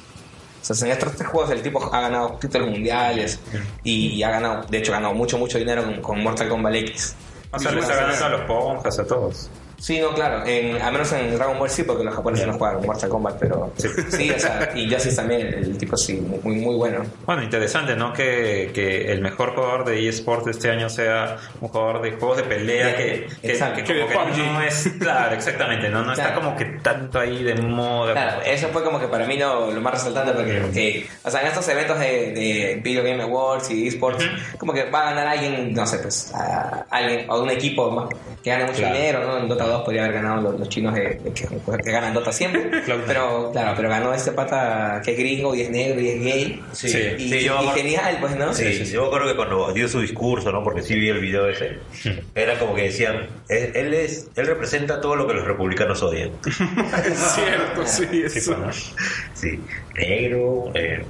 O sea, en estos tres juegos el tipo ha ganado títulos mundiales y ha ganado, de hecho, ha ganado mucho, mucho dinero con, con Mortal Kombat X. O sea, le está ganando a los Ponjas, a todos. Sí, no, claro, en, al menos en Dragon Ball sí, porque los japoneses no juegan Mortal Kombat, pero sí, o sea, y Justice también, el tipo sí, muy, muy bueno. Bueno, interesante, ¿no? Que, que el mejor jugador de eSports de este año sea un jugador de juegos de pelea que, que, que como no es... Claro, exactamente, ¿no? No está como que tanto ahí de moda. Claro, eso fue como que para mí lo, lo más resaltante porque, porque, o sea, en estos eventos de, de Video Game Awards y esports, como que va a ganar alguien, no sé, pues, a alguien o un equipo más que gane mucho Claro. dinero, ¿no? En Dota 2 podría haber ganado los, los chinos de, de que, que ganan Dota siempre, Claro. pero claro, pero ganó este pata que es gringo y es negro y es gay. Sí, Sí. Y, sí, yo me y acuerdo- genial, pues, ¿no? Sí, yo creo que cuando dio su discurso, ¿no? Porque sí vi el video ese, era como que decían, él, él es, él representa todo lo que los republicanos odian. Es cierto, sí, eso. pues. Sí, negro, eh,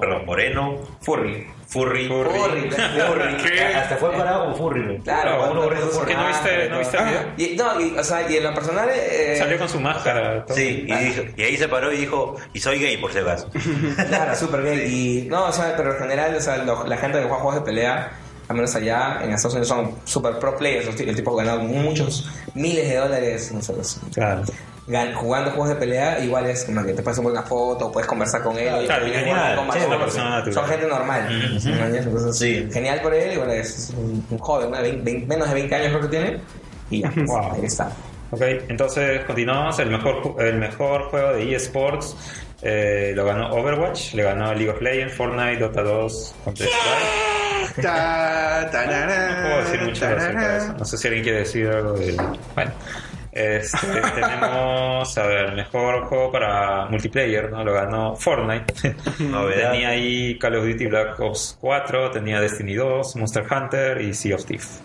perdón, moreno, Furry. Furry. Furry. Furry, furry. ¿Qué? Hasta fue parado como furry. Claro, Como uno cuando- gorrito ¿Por qué no viste, no viste el video? Y, no, y, o sea, y en lo personal... eh, Salió con su máscara. todo. Sí, y, dijo- y ahí se paró y dijo, y soy gay por si acaso. Claro, súper gay. Y no, o sea, pero en general, o sea, lo- la gente que juega juegos de pelea, al menos allá en Estados Unidos, son super pro players. El tipo ha ganado muchos miles de dólares no sé, Claro. Gan- jugando juegos de pelea. Igual es como que te puedes tomar una foto, puedes conversar con él. Claro. Son gente normal. ¿sí? Entonces, Sí. Genial por él. Y bueno, es un, un joven, ¿no? De 20 20 menos de 20 años creo que tiene. Y ya, pues, Wow. ahí está. Ok, entonces continuamos. El mejor, el mejor juego de eSports eh, lo ganó Overwatch, le ganó League of Legends, Fortnite, Dota 2, Counter-Strike. Ta, tarara, No puedo decir mucho acerca de eso. No sé si alguien quiere decir algo de. Bueno. Este, tenemos, a ver, mejor juego para multiplayer, ¿no? Lo ganó Fortnite. Novedad. tenía ahí Call of Duty Black Ops 4, tenía Destiny 2, Monster Hunter y Sea of Thieves.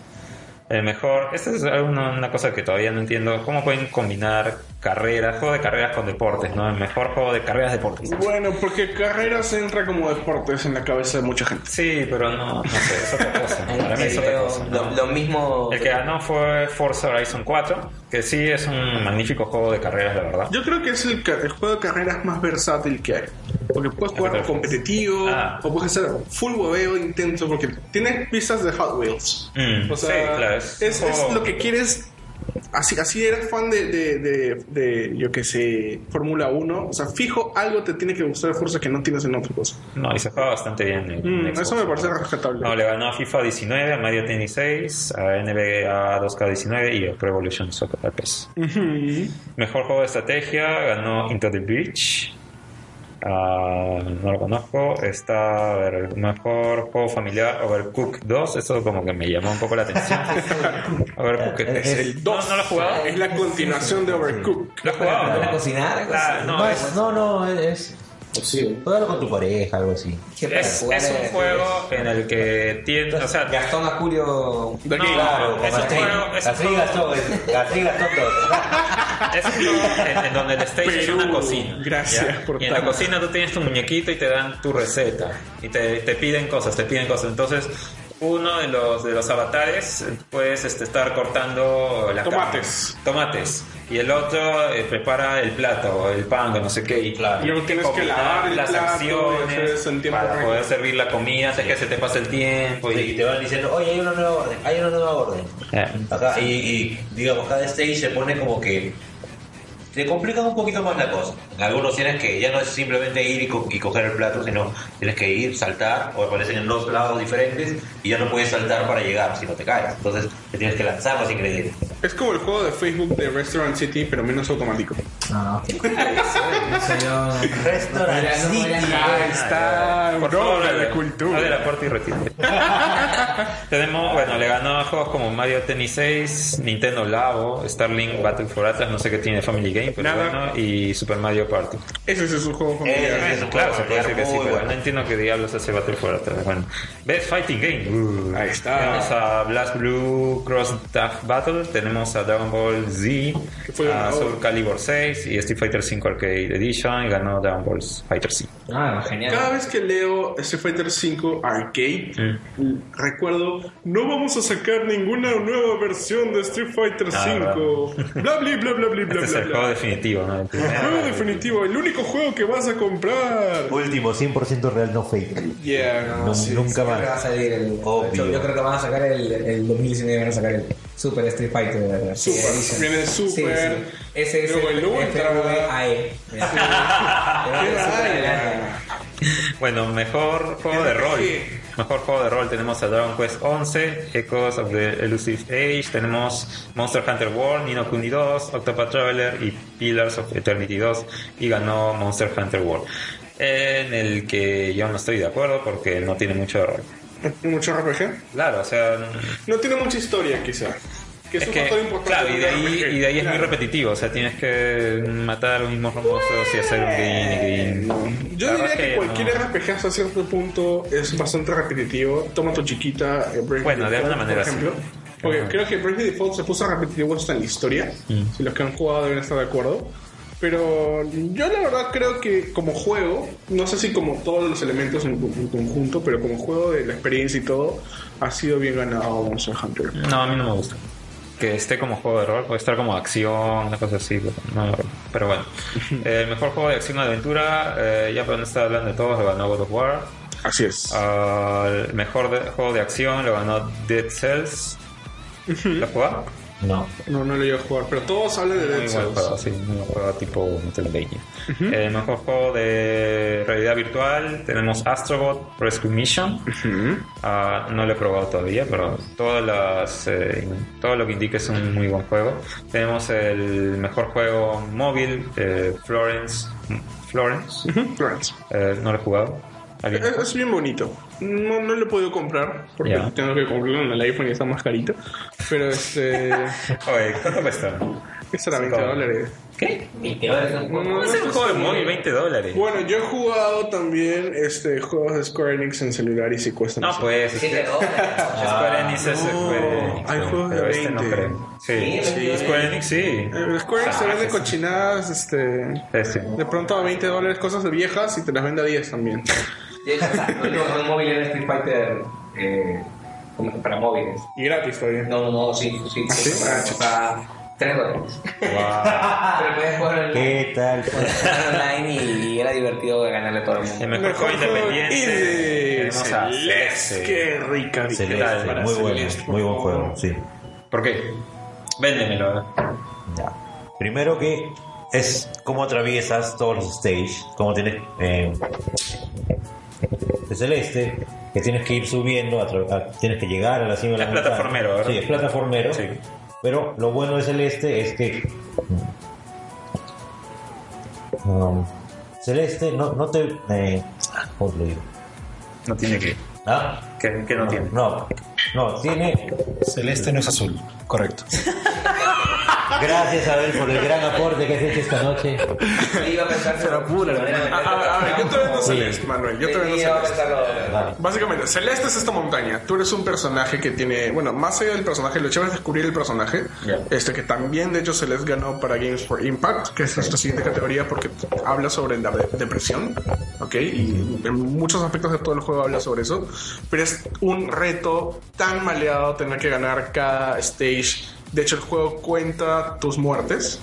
El mejor, esta es una, una cosa que todavía no entiendo, ¿cómo pueden combinar carreras, juego de carreras con deportes, ¿no? El mejor juego de carreras deportes. Bueno, porque carreras entra como deportes en la cabeza de mucha gente. Sí, pero no, no sé, es otra cosa. Para mí es otra cosa. lo, ¿no? lo mismo. El que ganó fue Forza Horizon 4, que sí es un magnífico juego de carreras, la verdad. Yo creo que es el, ca- el juego de carreras más versátil que hay. Porque puedes jugar competitivo Ah. o puedes hacer full hueveo intenso porque tienes pistas de Hot Wheels. Mm, o sea, sí, claro, es lo que quieres. Así, así eres fan de, de, de, de, yo que sé, Fórmula 1. O sea, fijo, algo te tiene que gustar de fuerza que no tienes en otra cosa. No, y se juega bastante bien. en- Mm, en eso me parece respetable. No, le ganó a FIFA 19, a Mario Tennis 6, a NBA 2K19 y a Pro Evolution Soccer al PES. Mejor juego de estrategia ganó Into the Breach. Ah, no lo conozco. Está a ver, el mejor juego familiar Overcooked 2. Eso como que me llamó un poco la atención. Overcooked es el 2. ¿No, lo has jugado? Es la continuación de Overcooked. ¿Lo has jugado? ¿Para no? cocinar? algo Ah, así? no, Más- es, no, no, es. Posible. Juégalo con tu pareja, algo así. ¿Qué para es, es un juego en el que tiene. O sea, Gastón a Julio. De No. Claro, es un Gastón. juego- es un Gastón, Gastón, Gastón, Gastón, todo. Es un juego en, en donde el stage es Perú, una cocina. gracias ¿ya? por Y en la tanto. cocina tú tienes tu muñequito y te dan tu receta. Y te, te piden cosas, te piden cosas. Entonces, uno de los, de los avatares puedes este, estar cortando la Tomates. carne. Tomates. Y el otro eh, prepara el plato, el pan, o no sé qué. Y Claro. Y luego tienes que lavar el las plato acciones eso en tiempo para poder servir la comida antes que se te pase el tiempo. Y Y, te van diciendo, oye, hay una nueva orden, hay una nueva orden. Eh. Acá, y, y, digamos, cada stage se pone como que te complican un poquito más la cosa. En algunos tienes que, ya no es simplemente ir y, co- y coger el plato, sino tienes que ir, saltar, o aparecen en dos lados diferentes, y ya no puedes saltar para llegar, si no te caes. Entonces te tienes que lanzar los ingredientes. Es como el juego de Facebook de Restaurant City, pero menos automático. No. Restaurant no podría City. Ahí está, Por bro, hable- cultura. hable la puerta y retírate. Tenemos, bueno, le ganó a juegos como Mario Tennis 6, Nintendo Labo, Starlink Battle for Atlas, no sé qué tiene Family Game, Nada. bueno, y Super Mario Party. Ese es un juego familiar. Claro, juego se puede decir que sí, muy pero bueno. no entiendo qué diablos hace Battle for Atlas. Bueno, Best Fighting Game. Uh, Ahí está. Tenemos a Blast Blue Cross Tag Battle, tenemos a Dragon Ball Z, a. Soul Calibur 6 y Street Fighter 5 Arcade Edition y ganó Dragon Ball Fighter Z. Ah, genial. Cada vez que leo Street Fighter V Arcade, recuerdo, no vamos a sacar ninguna nueva versión de Street Fighter Ah, V. Bla, bla, bla, bla, bla, bla, Este es bla, el bla. juego definitivo, ¿no? El Juego definitivo, el único juego que vas a comprar. Último, 100% real, no fake. Yeah, No, sí. nunca Creo que va a más. salir el. Obvio. Yo, creo que van a sacar el, el 2019, van a sacar el Super Street Fighter. Super, viene Super, Sí, sí. Ese es luego el, el Ultra. FVAE. Mira. Bueno, mejor juego de rol. Mejor juego de rol tenemos a Dragon Quest 11, Echoes of the Elusive Age, tenemos Monster Hunter World, Nino Kuni 2, Octopath Traveler y Pillars of Eternity 2 y ganó Monster Hunter World. En el que yo no estoy de acuerdo porque no tiene mucho de rol. Mucho RPG. Claro, o sea, No tiene mucha historia, quizá. Que es, es un que, factor importante. claro, y de ahí, y de ahí es muy repetitivo, o sea, tienes que matar a los mismos famosos y hacer un green y green. Yo La diría que es cualquier no. RPG hasta cierto punto es bastante repetitivo. Toma tu chiquita, eh, Bravely Bueno, de alguna manera por ejemplo. sí. Porque Ajá. creo que Bravely Default se puso repetitivo hasta en la historia. Mm. Si los que han jugado deben estar de acuerdo. Pero yo la verdad creo que como juego, no sé si como todos los elementos en, en conjunto, pero como juego de la experiencia y todo, ha sido bien ganado Monster Hunter. No, a mí no me gusta. Que esté como juego de rol, puede estar como acción, una cosa así. Pero, no, pero bueno. El mejor juego de acción y aventura, eh, ya no estar hablando de todos, lo ganó God of War. Así es. Al mejor de- juego de acción lo ganó Dead Cells. ¿Lo has jugado? No. No, no lo iba a jugar, pero todos hablan de Dead Cells. juego, sí, buen juego tipo Metroidvania. El mejor juego de realidad virtual tenemos Astrobot Rescue Mission. Ah, no lo he probado todavía, pero todas las, eh, todo lo que indica es un muy buen juego. Tenemos el mejor juego móvil, eh, Florence. Florence. Florence. Eh, no lo he jugado. ¿Alguien? Es, es bien bonito. No, no lo he podido comprar porque Ya. tengo que comprarlo en el iPhone y está más carito. Pero este. Oye, ¿cuánto cuesta? Este era 20 Cinco. dólares. ¿Qué? No, ¿Cómo es un juego de móvil 20 dólares? Bueno, yo he jugado también este juegos de Square Enix en celular y si cuestan. No, así. pues. es que- dólares. Square Enix es no, Square Enix. hay juegos de pero este no 20. creo. Sí, Sí, Square Enix sí. Eh, Square Enix te vende cochinadas, este. Este. De pronto a 20 dólares cosas de viejas y te las vende a 10 también. De hecho, o sea, el último juego móvil era Street Fighter eh, para móviles. Y gratis todavía. No, no, no, sí, sí. ¿Ah, sí? O sea, 3 dólares. Wow. Pero puedes jugar el Qué ¿Qué tal? online y, y era divertido ganarle a todo el mundo. El mejor, juego independiente. a Celeste. Celeste. Qué rica Celeste, victoria. muy bueno, muy buen juego, sí. ¿Por qué? Véndemelo. Ya. Primero que es cómo atraviesas todos los stages, cómo tienes eh, de celeste, que tienes que ir subiendo, a tienes que llegar a la cima de la Es montaña. plataformero, ¿verdad? Sí, es plataformero. Sí. Pero lo bueno de celeste es que um, celeste no, no te eh, ¿cómo te lo digo? No tiene que. ¿Ah? ¿Qué, qué no, tiene? No, no, tiene Celeste no es azul. Correcto. Gracias Abel por el gran aporte que has hecho esta noche. Iba a pensar Pero apura, A, a- a ver, yo te vendo Celeste, Manuel. Yo te vendo Celeste. Ah, Básicamente, Celeste es esta montaña. Tú eres un personaje que tiene, bueno, más allá del personaje, lo chévere es descubrir el personaje. Este que también, de hecho, Celeste ganó para Games for Impact, que es nuestra siguiente categoría porque habla sobre la de- depresión, ¿ok? Y en muchos aspectos de todo el juego habla sobre eso. Pero es un reto tan maleado tener que ganar cada stage. De hecho, el juego cuenta tus muertes.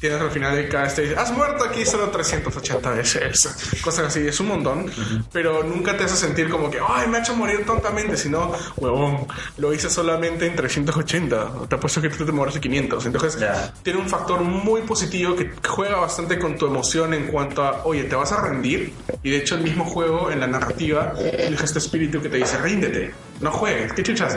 Tienes al final de cada stage, has muerto aquí solo 380 veces, cosas así, es un montón, pero nunca te hace sentir como que, ay, me ha hecho morir tontamente, sino, huevón, lo hice solamente en 380, te apuesto que tú te mueres en 500, entonces Ya. tiene un factor muy positivo que juega bastante con tu emoción en cuanto a, oye, te vas a rendir, y de hecho el mismo juego en la narrativa deja este espíritu que te dice, ríndete, no juegues, ¿qué chuchas?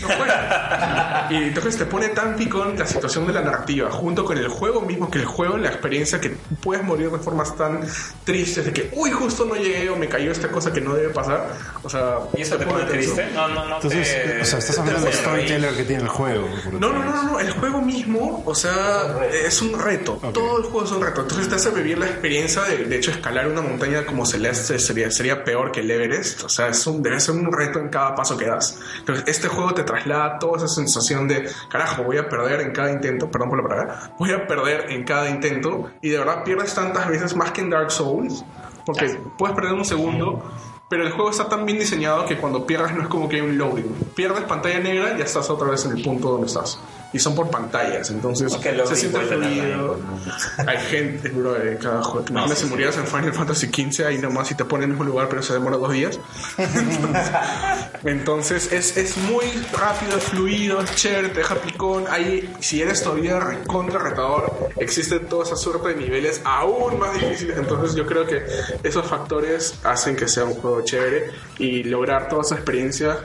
No y entonces te pone tan picón la situación de la narrativa, junto con el juego mismo, que el juego, la experiencia que puedes morir de formas tan tristes, de que, uy, justo no llegué o me cayó esta cosa que no debe pasar. O sea, ¿Y eso te pone tenso. triste? No, no, no. Entonces, te- o sea, estás hablando te del storyteller que tiene el juego. No, no, no, no, el juego mismo, o sea, es un reto. Todo el juego es un reto. Entonces te hace vivir la experiencia de, de hecho, escalar una montaña como Celeste sería, sería peor que el Everest. O sea, es un, debe ser un reto en cada paso que das. Entonces, este juego te traslada toda esa sensación de, carajo, voy a perder en cada intento, perdón por la palabra, voy a perder en cada intento. Y de verdad pierdes tantas veces más que en Dark Souls, porque puedes perder un segundo. Pero el juego está tan bien diseñado que cuando pierdas no es como que hay un loading. Pierdes pantalla negra y ya estás otra vez en el punto donde estás. Y son por pantallas, entonces se siente fluido. Hay gente, bro, en cada juego. ¿Te imaginas si murieras en Final Fantasy XV ahí nomás y te ponen en el mismo lugar pero se demora dos días? Entonces es, es muy rápido, es fluido, es chévere, te deja picón. Ahí, si eres todavía recontra retador, existe toda esa suerte de niveles aún más difíciles. Entonces yo creo que esos factores hacen que sea un juego chévere y lograr toda esa experiencia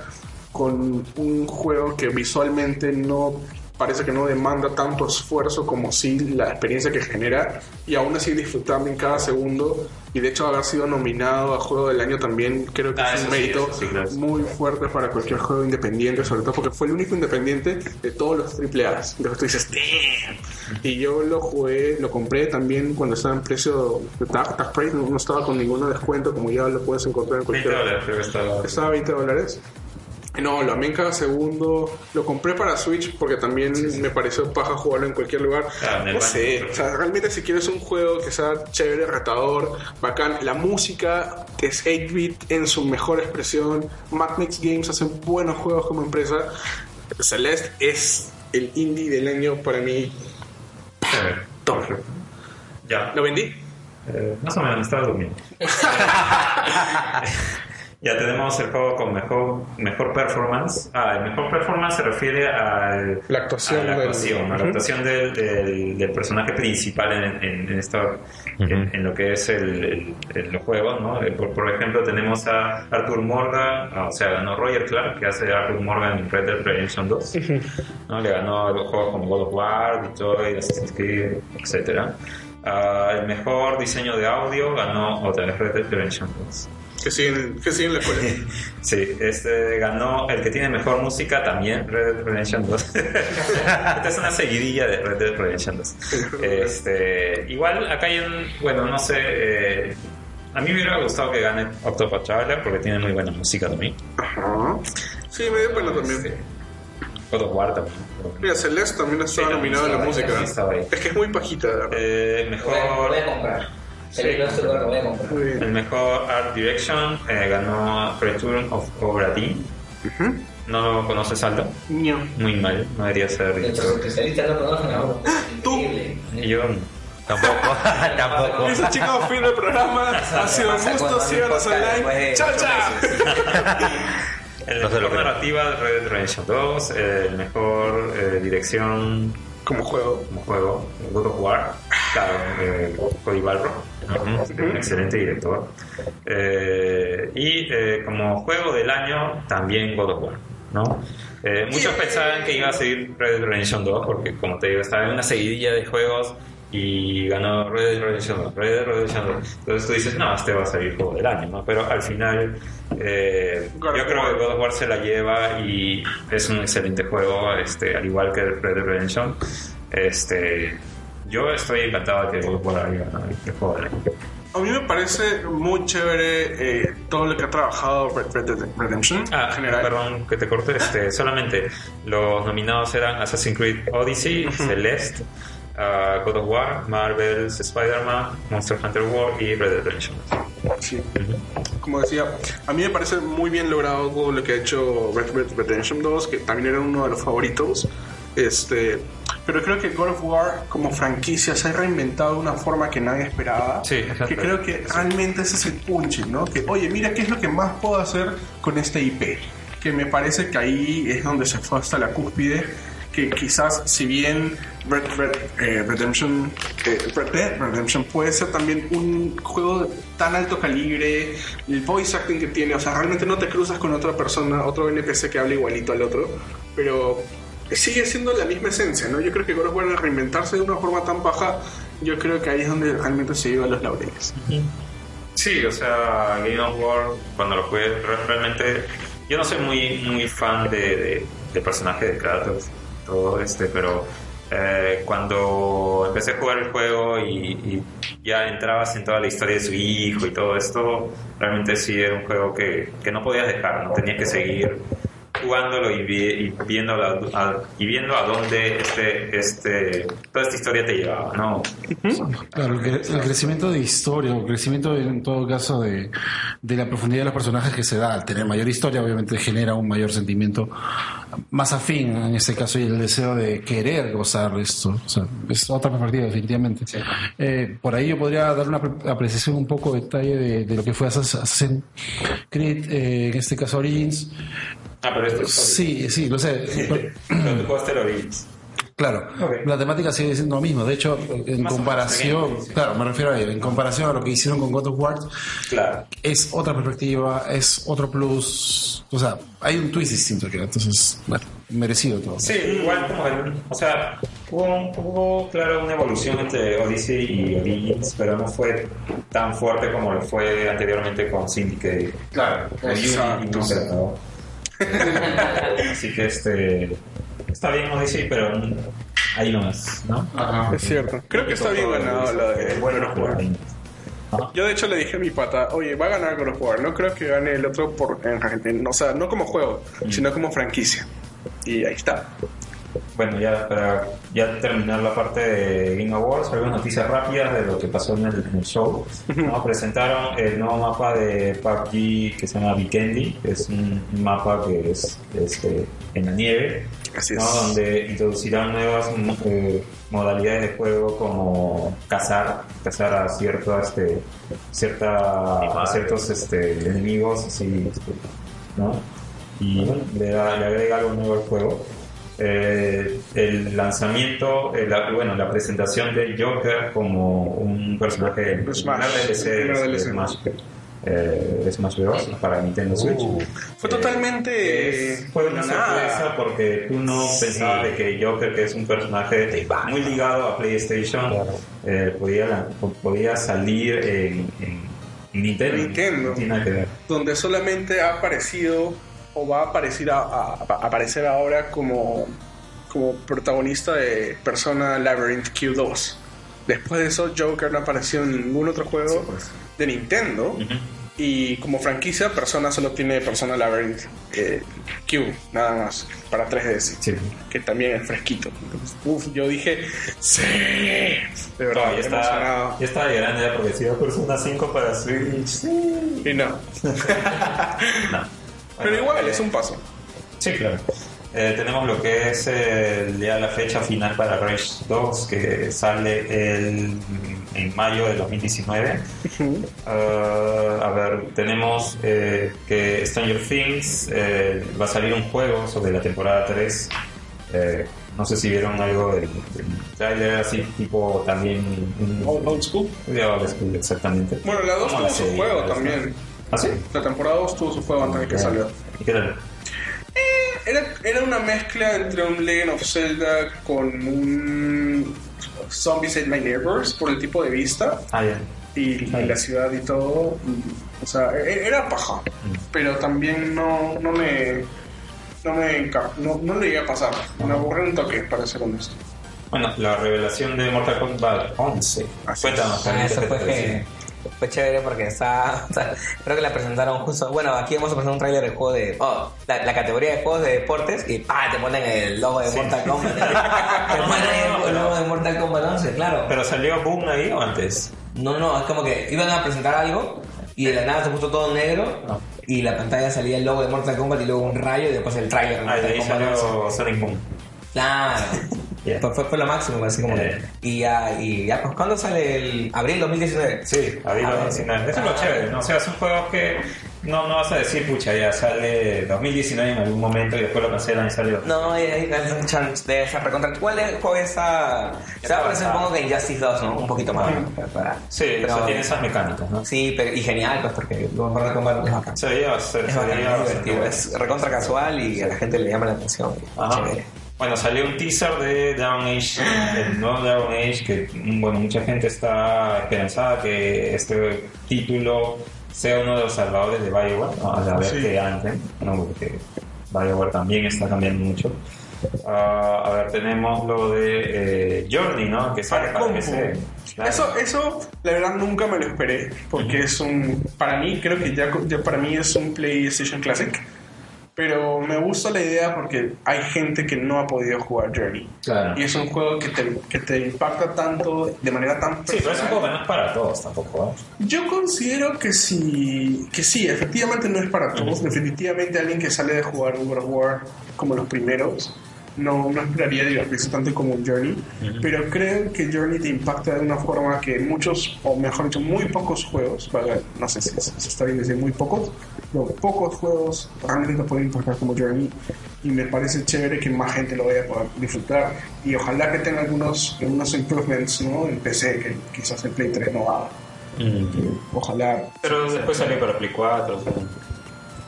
con un juego que visualmente no parece que no demanda tanto esfuerzo como sí la experiencia que genera y aún así disfrutando en cada segundo y de hecho haber sido nominado a juego del año también creo que Ah, es un sí, mérito sí, claro. muy fuerte para cualquier juego independiente sobre todo porque fue el único independiente de todos los triple A entonces tú dices "Damn". y yo lo jugué lo compré también cuando estaba en precio de tag, tag price no, no estaba con ningún descuento como ya lo puedes encontrar en 20 cualquier dólares creo que estaba. estaba a 20 dólares. No, lo amé en cada segundo. Lo compré para Switch porque también me pareció paja jugarlo en cualquier lugar. Ah, en no sé, o sea, realmente si quieres un juego que sea chévere, retador, bacán, la música es 8-bit en su mejor expresión. Mad Max Games hace buenos juegos como empresa. Celeste es el indie del año para mí. Top. Ya. ¿Lo vendí? Eh, más o menos, estaba durmiendo. ya tenemos el juego con mejor, mejor performance. Ah, el mejor performance se refiere al, La actuación a la del- actuación, a la actuación del, del- del personaje principal en, en, en esta- en, en lo que es el, el- el juego. ¿no? Eh, Por, por ejemplo, tenemos a Arthur Morgan, ah, o sea, ganó Roger Clark, que hace Arthur Morgan en Red Dead Redemption 2. ¿no? Le ganó a los juegos como God of War, Detroit, Assassin's Creed, etc. el mejor diseño de audio ganó otra vez Red Dead Redemption 2. Que siguen, que siguen la escuela. Sí, este ganó el que tiene mejor música también, Red Dead Redemption 2. Esta es una seguidilla de Red Dead Redemption 2. Este, igual acá hay un, bueno, no sé, eh, a mí me hubiera gustado que gane Octopath Traveler porque tiene muy buena música también. Ajá. Sí, me dio pena también. Este, God of War también. Mira, Celeste también estaba Sí, nominado en la música. sí, estaba ahí. Es que es muy pajita. Eh, mejor voy a comprar. Sí. El voy a comprar. Mejor Art Direction eh, ganó Return of Obra Dinn. ¿No conoces Aldo? Ño. Muy mal, no debería ser Nuestros dicho. especialistas no conocen a uno. Tú. Increíble. Y Yo Tampoco, tampoco. Listo chicos, fin del programa. Ha sido un gusto, síganos online. de Chao, chao. El No mejor narrativa Red Dead Redemption 2, el mejor eh, dirección Como juego. como juego, God of War, claro, eh, Cody Balrog, ¿no? un excelente director. Eh, y eh, como juego del año, también God of War, ¿no? Eh, muchos pensaban que iba a seguir Red Dead Redemption 2, porque como te digo, estaba en una seguidilla de juegos y ganó Red Dead Redemption 2, Red Dead Redemption 2. Entonces tú dices, no, este va a salir juego del año, ¿no? Pero al final, eh, yo creo que God of War se la lleva y es un excelente juego, este, al igual que Red Dead Redemption. Este, yo estoy encantado de que God of War haya ganado el juego del año. A mí me parece muy chévere eh, todo lo que ha trabajado Red Red Dead Redemption Ah, en general. perdón que te corte, este, solamente los nominados eran Assassin's Creed Odyssey, Celeste, ah, God of War, Marvel's Spider-Man, Monster Hunter World y Red Dead Redemption. Sí. Como decía, a mí me parece muy bien logrado todo lo que ha hecho Red Dead Redemption 2, que también era uno de los favoritos. Este, pero creo que God of War como franquicia se ha reinventado de una forma que nadie esperaba. Sí, que creo que realmente ese es el punch, ¿no? Que, oye, mira qué es lo que más puedo hacer con este IP. Que me parece que ahí es donde se fue hasta la cúspide. Que quizás, si bien Red, Red, eh, Redemption, eh, Red Dead Redemption puede ser también un juego de tan alto calibre, el voice acting que tiene, o sea, realmente no te cruzas con otra persona, otro NPC que habla igualito al otro, pero sigue siendo la misma esencia, ¿no? Yo creo que God of War reinventarse de una forma tan baja, yo creo que ahí es donde realmente se lleva los laureles. Sí, o sea, Game of War, cuando lo jugué, re- realmente. Yo no soy muy, muy fan de, de, de personaje de Kratos, todo este, pero eh, cuando empecé a jugar el juego y, y ya entrabas en toda la historia de su hijo y todo esto, realmente sí era un juego que, que no podías dejar, no tenías que seguir jugándolo y, vi- y viendo la- a, y viendo a dónde este, este, toda esta historia te llevaba, ¿no? Claro, el, el crecimiento de historia, o crecimiento en todo caso de, de la profundidad de los personajes que se da al tener mayor historia, obviamente genera un mayor sentimiento más afín en este caso y el deseo de querer gozar esto. O sea, es otra perspectiva, definitivamente. Eh, por ahí yo podría dar una pre- apreciación un poco de detalle de, de lo que fue Assassin's Creed, eh, en este caso Origins. Ah, pero esto es Sí, sí, lo sé. Pero tú jugaste el Origins. Claro, la temática sigue siendo lo mismo. De hecho, en Más comparación, sí. claro, me refiero a ello, en comparación a lo que hicieron con God of War, Claro. es otra perspectiva, es otro plus. O sea, hay un twist distinto que entonces, bueno, merecido todo. Sí, igual como el, o sea, hubo, un- hubo, claro una evolución entre Odyssey y Origins, pero no fue tan fuerte como lo fue anteriormente con Syndicate. Claro, exacto. Así que este está bien Odyssey, pero mm, ahí nomás, ¿no? Es cierto. Creo que está bien ganado la de bueno, War. Yo de hecho le dije a mi pata, oye, va a ganar God of War, no creo que gane el otro por, en, en- o sea, no como juego, sino como franquicia. Y ahí está. Bueno, ya para ya terminar la parte de Game Awards, algunas noticias rápidas de lo que pasó en el, en el show. ¿no? Presentaron el nuevo mapa de PUBG que se llama Vikendi, que es un mapa que es este, en la nieve, Así ¿no? es. donde introducirán nuevas eh, modalidades de juego como cazar, cazar a este, cierta, a ciertos este, enemigos, así, ¿no? y bueno, le, da- le agrega algo nuevo al juego. Eh, el lanzamiento, eh, la, bueno, la presentación de Joker como un personaje Smash. de. Smash, eh, Smash Bros. para Nintendo Switch. Fue Eh, totalmente es- fue una sorpresa porque tú no pensabas de que Joker, que es un personaje muy ligado a PlayStation, eh, podía, podía salir en, en Nintendo. Nintendo. No tiene nada que ver. donde solamente ha aparecido o va a aparecer, a, a- a aparecer ahora como, como protagonista de Persona Labyrinth Q2. Después de eso, Joker no apareció en ningún otro juego de Nintendo. Y como franquicia, Persona solo tiene Persona Labyrinth eh, Q, nada más, para 3DS. Sí. Que también es fresquito. Entonces, uf, yo dije, sí, de verdad, No, ya está, emocionado. ya está grande ya porque si va Persona 5 para Switch. Sí. Y no. No. Pero igual, eh, es un paso. Sí, claro. eh, tenemos lo que es el, ya la fecha final para Rage 2, que sale el, en mayo de 2019. Ah, a ver, tenemos eh, que Stranger Things eh, va a salir un juego sobre la temporada 3. Eh, no sé si vieron algo del, trailer, así tipo también. Old, old school. de old school, exactamente. Bueno, la 2 Como tuvo su juego ¿verdad? También. ¿Ah, sí? La temporada 2 tuvo su juego antes de que salió. ¿Y qué tal? Era, era una mezcla entre un Legend of Zelda con un Zombies Ate My Neighbors por el tipo de vista Ah, ya. y, y la ciudad y todo. y, o sea, e- era paja, pero también no, no me. No me no, no le iba a pasar. Me aburrí un toque, para ser honesto. Bueno, la revelación de Mortal Kombat 11. Así Cuéntanos, Ah, eso ¿qué fue, que? Fue chévere porque está, o sea, creo que la presentaron justo. Bueno, aquí hemos presentado un tráiler de juego de. Oh, la, la categoría de juegos de deportes y ¡pa! te ponen el logo de Mortal Kombat. te ponen el logo de Mortal Kombat 11, claro. ¿Pero salió Boom ahí o antes? No, no, es como que iban a presentar algo y de la nada se puso todo negro Ah. y la pantalla salía el logo de Mortal Kombat y luego un rayo y después el tráiler de Ah, de Mortal ahí Kombat 11. salió Sonic Boom. Claro. Yeah. Fue, fue, fue lo máximo, así como que- Eh. Y ya, y ya, pues, ¿cuándo sale el abril 2019? Sí, abril Ah, 2019. Eso es lo ah, chévere, ¿no? O sea, son juegos que no, no vas a decir, pucha, ya sale 2019 en algún momento y después lo cancelan y sale. No, hay, un chance de esa recontra. ¿Cuál es, juego está? Se va a parecer un poco que Injustice 2, ¿no? Un poquito más. ¿no? Para- Sí, pero- o sea, tiene esas mecánicas, ¿no? Sí, pero, y genial, pues, porque luego Mortal Kombat es bacán. Se veía Es bacán, divertido. Es recontra casual y a la gente le llama la atención. Ajá. Chévere. Bueno, salió un teaser de Dragon Age, el nuevo Dragon Age, que bueno, mucha gente está esperanzada que este título sea uno de los salvadores de Bioware, ¿no? a la vez Sí. que Anthem, ¿no? porque Bioware también está cambiando mucho. Ah, a ver, tenemos lo de eh, Journey, ¿no? Que sale Para. PC. Claro. Eso, eso, la verdad, nunca me lo esperé. Porque es un. Para mí, creo que ya, ya para mí es un PlayStation Classic. Pero me gusta la idea porque hay gente que no ha podido jugar Journey. Claro. Y es un juego que te, que te impacta tanto, de manera tan Sí, pero es un juego que no es para todos tampoco, ¿eh? Yo considero que sí, que sí, efectivamente no es para todos. Definitivamente alguien que sale de jugar God of War como los primeros no, no esperaría divertirse tanto como un Journey. Pero creo que Journey te impacta de una forma que muchos, o mejor dicho, muy pocos juegos, vale, no sé si si está bien decir muy pocos, pero pocos juegos realmente te pueden impactar como Journey. Y me parece chévere que más gente lo vaya a poder disfrutar. Y ojalá que tenga algunos, algunos improvements ¿no? en PC que quizás el Play 3 no haga. Ojalá. Pero después salió para Play 4. o sea.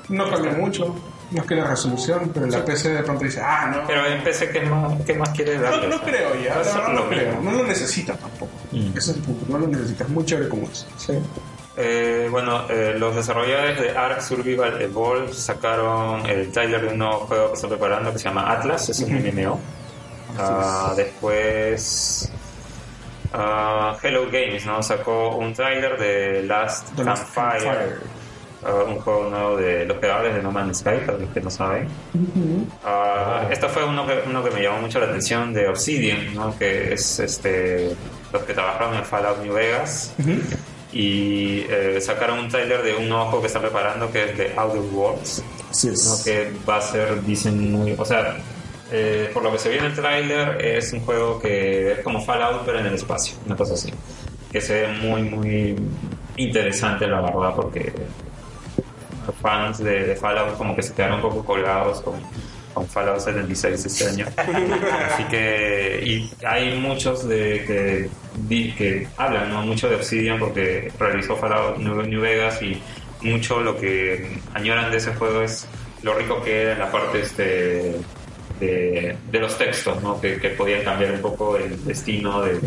No cambia mucho. No es que la resolución, pero la PC de pronto dice, ah, no. Pero en PC, ¿qué más, qué más quieres no, darle? no creo ya, no, no, lo creo. No lo necesitas tampoco. Mm. Ese es el punto, no lo necesitas. Muy chévere como es. Eh, bueno, eh, los desarrolladores de Ark Survival Evolved sacaron el trailer de un nuevo juego que están preparando que se llama Atlas, es un MMO. Ah, después ah, Hello Games ¿no? sacó un trailer de Last Campfire, Ah, un juego nuevo de los creadores de No Man's Sky, para los que no saben. Ah, esta fue uno que, uno que me llamó mucho la atención de Obsidian, ¿no? que es este, los que trabajaron en Fallout New Vegas y eh, sacaron un tráiler de un nuevo juego que están preparando que es de Outer Worlds Así ¿no? que va a ser dicen muy o sea eh, por lo que se ve en el tráiler es un juego que es como Fallout pero en el espacio una cosa así que se ve muy muy interesante la verdad porque fans de, de Fallout como que se quedaron un poco colgados con, con Fallout 76 este año así que y hay muchos de que, hablan ¿no? mucho de Obsidian porque realizó Fallout New, New Vegas y mucho lo que añoran de ese juego es lo rico que era en la parte este de, de los textos ¿no? que, que podían cambiar un poco el destino de,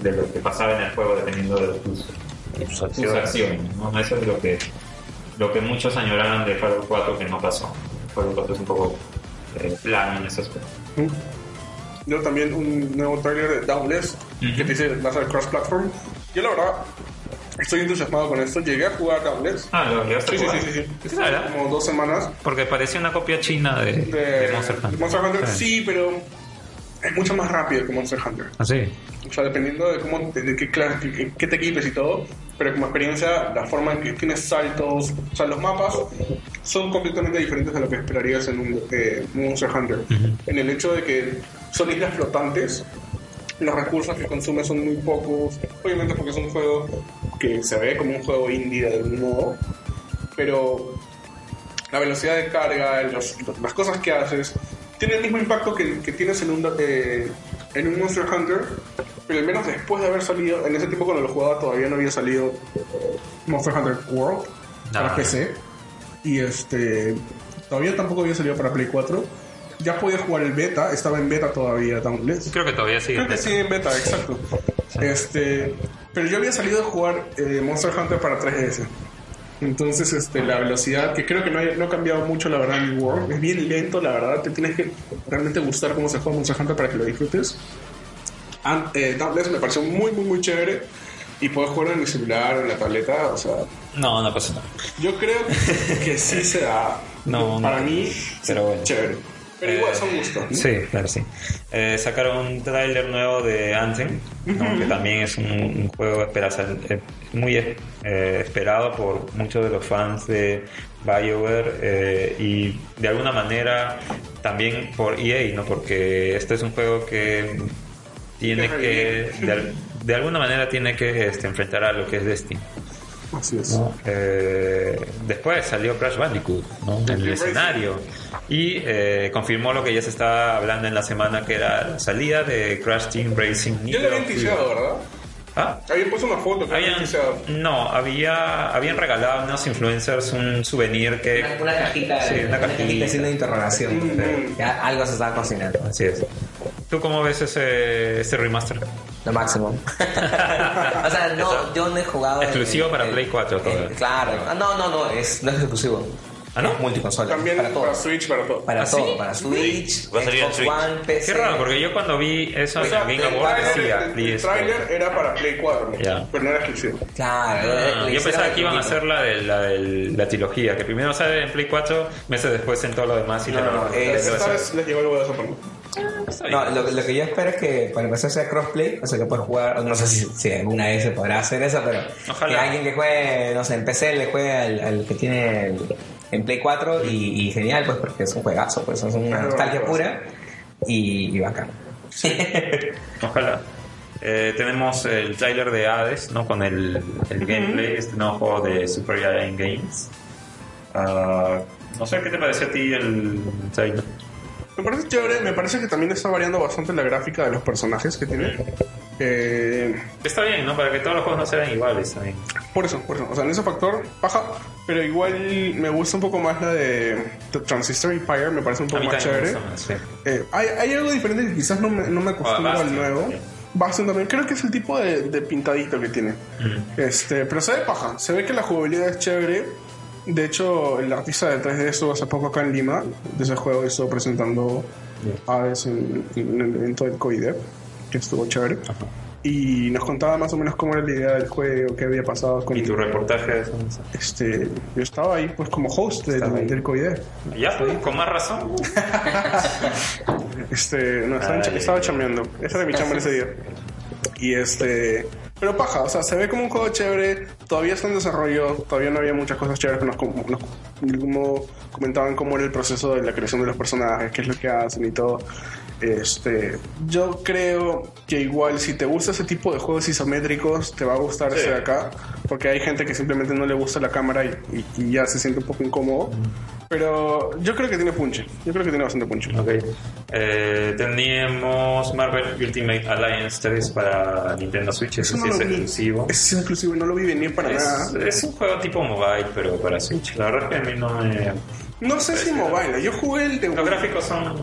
de lo que pasaba en el juego dependiendo de tus, Tus tus acciones. acciones ¿no? eso es lo que lo que muchos añoraban de Fallout 4 que no pasó Fallout 4 es un poco eh, plano en ese aspecto Yo también un nuevo trailer de Downless Ujú. que te dice va a ser cross-platform. Yo la verdad estoy entusiasmado con esto. Llegué a jugar Downless. ah lo llegaste Sí, a sí, jugar? sí, sí. Como dos semanas porque parecía una copia china de, de, de Monster Hunter, de Monster Hunter. Sí. Sí, pero es mucho más rápido que Monster Hunter. ¿Ah, sí? O sea, dependiendo de cómo, de, de qué, clase, qué, qué te equipes y todo, pero como experiencia, la forma en que tienes saltos, o sea, los mapas son completamente diferentes a lo que esperarías en un eh, Monster Hunter. En el hecho de que son islas flotantes, los recursos que consume son muy pocos, obviamente porque es un juego que se ve como un juego indie de algún modo, pero la velocidad de carga, los- las cosas que haces, tiene el mismo impacto que, que tienes en un, eh, en un Monster Hunter, pero al menos después de haber salido, en ese tiempo cuando lo jugaba todavía no había salido Monster Hunter World para Ah. PC, y este todavía tampoco había salido para Play 4. Ya podía jugar el beta, estaba en beta todavía, Dauntless. Creo que todavía sigue. Creo que sí, en beta, exacto. Este, pero yo había salido a jugar eh, Monster Hunter para 3DS. Entonces, este, la velocidad, que creo que no, hay- no ha cambiado mucho, la verdad, en World, es bien lento, la verdad, te tienes que realmente gustar cómo se juega Monster Hunter para que lo disfrutes. And, eh, Dauntless me pareció muy, muy, muy chévere. Y puedo jugar en mi celular, en la tableta, o sea, No, no pasa nada. yo creo que sí se da. No, para no. mí, Pero bueno. chévere. Pero igual son gustos. ¿no? Sí, claro, sí. Eh, sacaron un tráiler nuevo de Anthem, ¿no? que también es un, un juego esperanza- eh, muy eh, esperado por muchos de los fans de BioWare eh, y de alguna manera también por EA, ¿no? porque este es un juego que tiene que, de alguna manera tiene que este, enfrentar a lo que es Destiny. Así es. ¿no? Eh, después salió Crash Bandicoot ¿no? en el escenario y eh, confirmó lo que ya se estaba hablando en la semana que era la salida de Crash Team Racing. Yo le habían ticiado, ¿verdad? ¿Ah? Habían puesto una foto que habían no, había, habían regalado a unos influencers un souvenir que... Una, una cajita, Sí, una cajita. signo de interrogación. Mm. Ya algo se estaba cocinando. Así es. ¿Tú cómo ves ese, ese remaster? Lo máximo. o sea, no, yo no he jugado. Exclusivo el- para el- Play 4 el- todavía. claro. Ah, no, no, no, es, no es exclusivo. ¿Ah, no? Es multiconsola. También para para. Switch, para todo. Para ¿Ah, todo. sí? Para Switch, Va a salir en Switch. One, PC. Qué raro, porque yo cuando vi eso O en sea, el Game el Awards decía, el, el please. trailer era para Play 4, Ya. pero no era exclusivo. Claro. Ah, yo pensaba que iban a hacer la de la, del- la trilogía, que primero sale en Play 4, meses después en todo lo demás y No, te lo- no, lo es-. Esta vez les llegó el huevo de. No, lo, lo que yo espero es que para empezar sea crossplay, o sea que puedas jugar, no sé si, si alguna vez se podrá hacer eso, pero Ojalá. que alguien que juegue, no sé, en PC le juegue al, al que tiene el- en Play 4 y, y genial, pues porque es un juegazo, pues es una nostalgia pura y, y bacán. Ojalá. Eh, tenemos el trailer de Hades, ¿no? Con el, el gameplay, este nuevo juego de Super Giant Games. Ah, no sé qué te parece a ti el trailer. Me parece chévere, me parece que también está variando bastante la gráfica de los personajes que tiene. Eh, Está bien, ¿no? Para que todos los juegos no sean iguales también. por eso, por eso. O sea, en ese factor, baja. Pero igual me gusta un poco más la de, The Transistor Empire, me parece un poco más chévere. más, sí. Eh, hay, hay algo diferente que quizás no me, no me acostumbro Ah, al Bastion nuevo. también. Bastion también, creo que es el tipo de, de pintadito que tiene. Este, pero se ve paja, se ve que la jugabilidad es chévere. De hecho, el artista de 3D estuvo hace poco acá en Lima, de ese juego, estuvo presentando Hades en, en el evento del COIDEP, que estuvo chévere. Y nos contaba más o menos cómo era la idea del juego, qué había pasado con ¿Y tu reportaje de eso? este yo estaba ahí pues como host del, ahí. del COIDEP. Ya, con más razón. Este, no, estaba, Ay, estaba ay, chameando. Ese era mi chamba ese día. Y este. Pero paja, o sea, se ve como un juego chévere. Todavía está en desarrollo. Todavía no había muchas cosas chéveres que nos, nos como comentaban cómo era el proceso de la creación de los personajes, qué es lo que hacen y todo. Este, yo creo que igual si te gusta ese tipo de juegos isométricos, te va a gustar Sí. ese de acá, porque hay gente que simplemente no le gusta la cámara y, y- y ya se siente un poco incómodo. Pero yo creo que tiene punche, yo creo que tiene bastante punche. Ok. Eh, teníamos Marvel Ultimate Alliance 3 para Nintendo Switch. Eso Eso sí no es vi. exclusivo. Es inclusive, no lo vi venir para nada. Es, es un juego tipo mobile, pero para Switch. La verdad es que a mí no me. No sé si mobile, yo jugué el de Los gráficos son.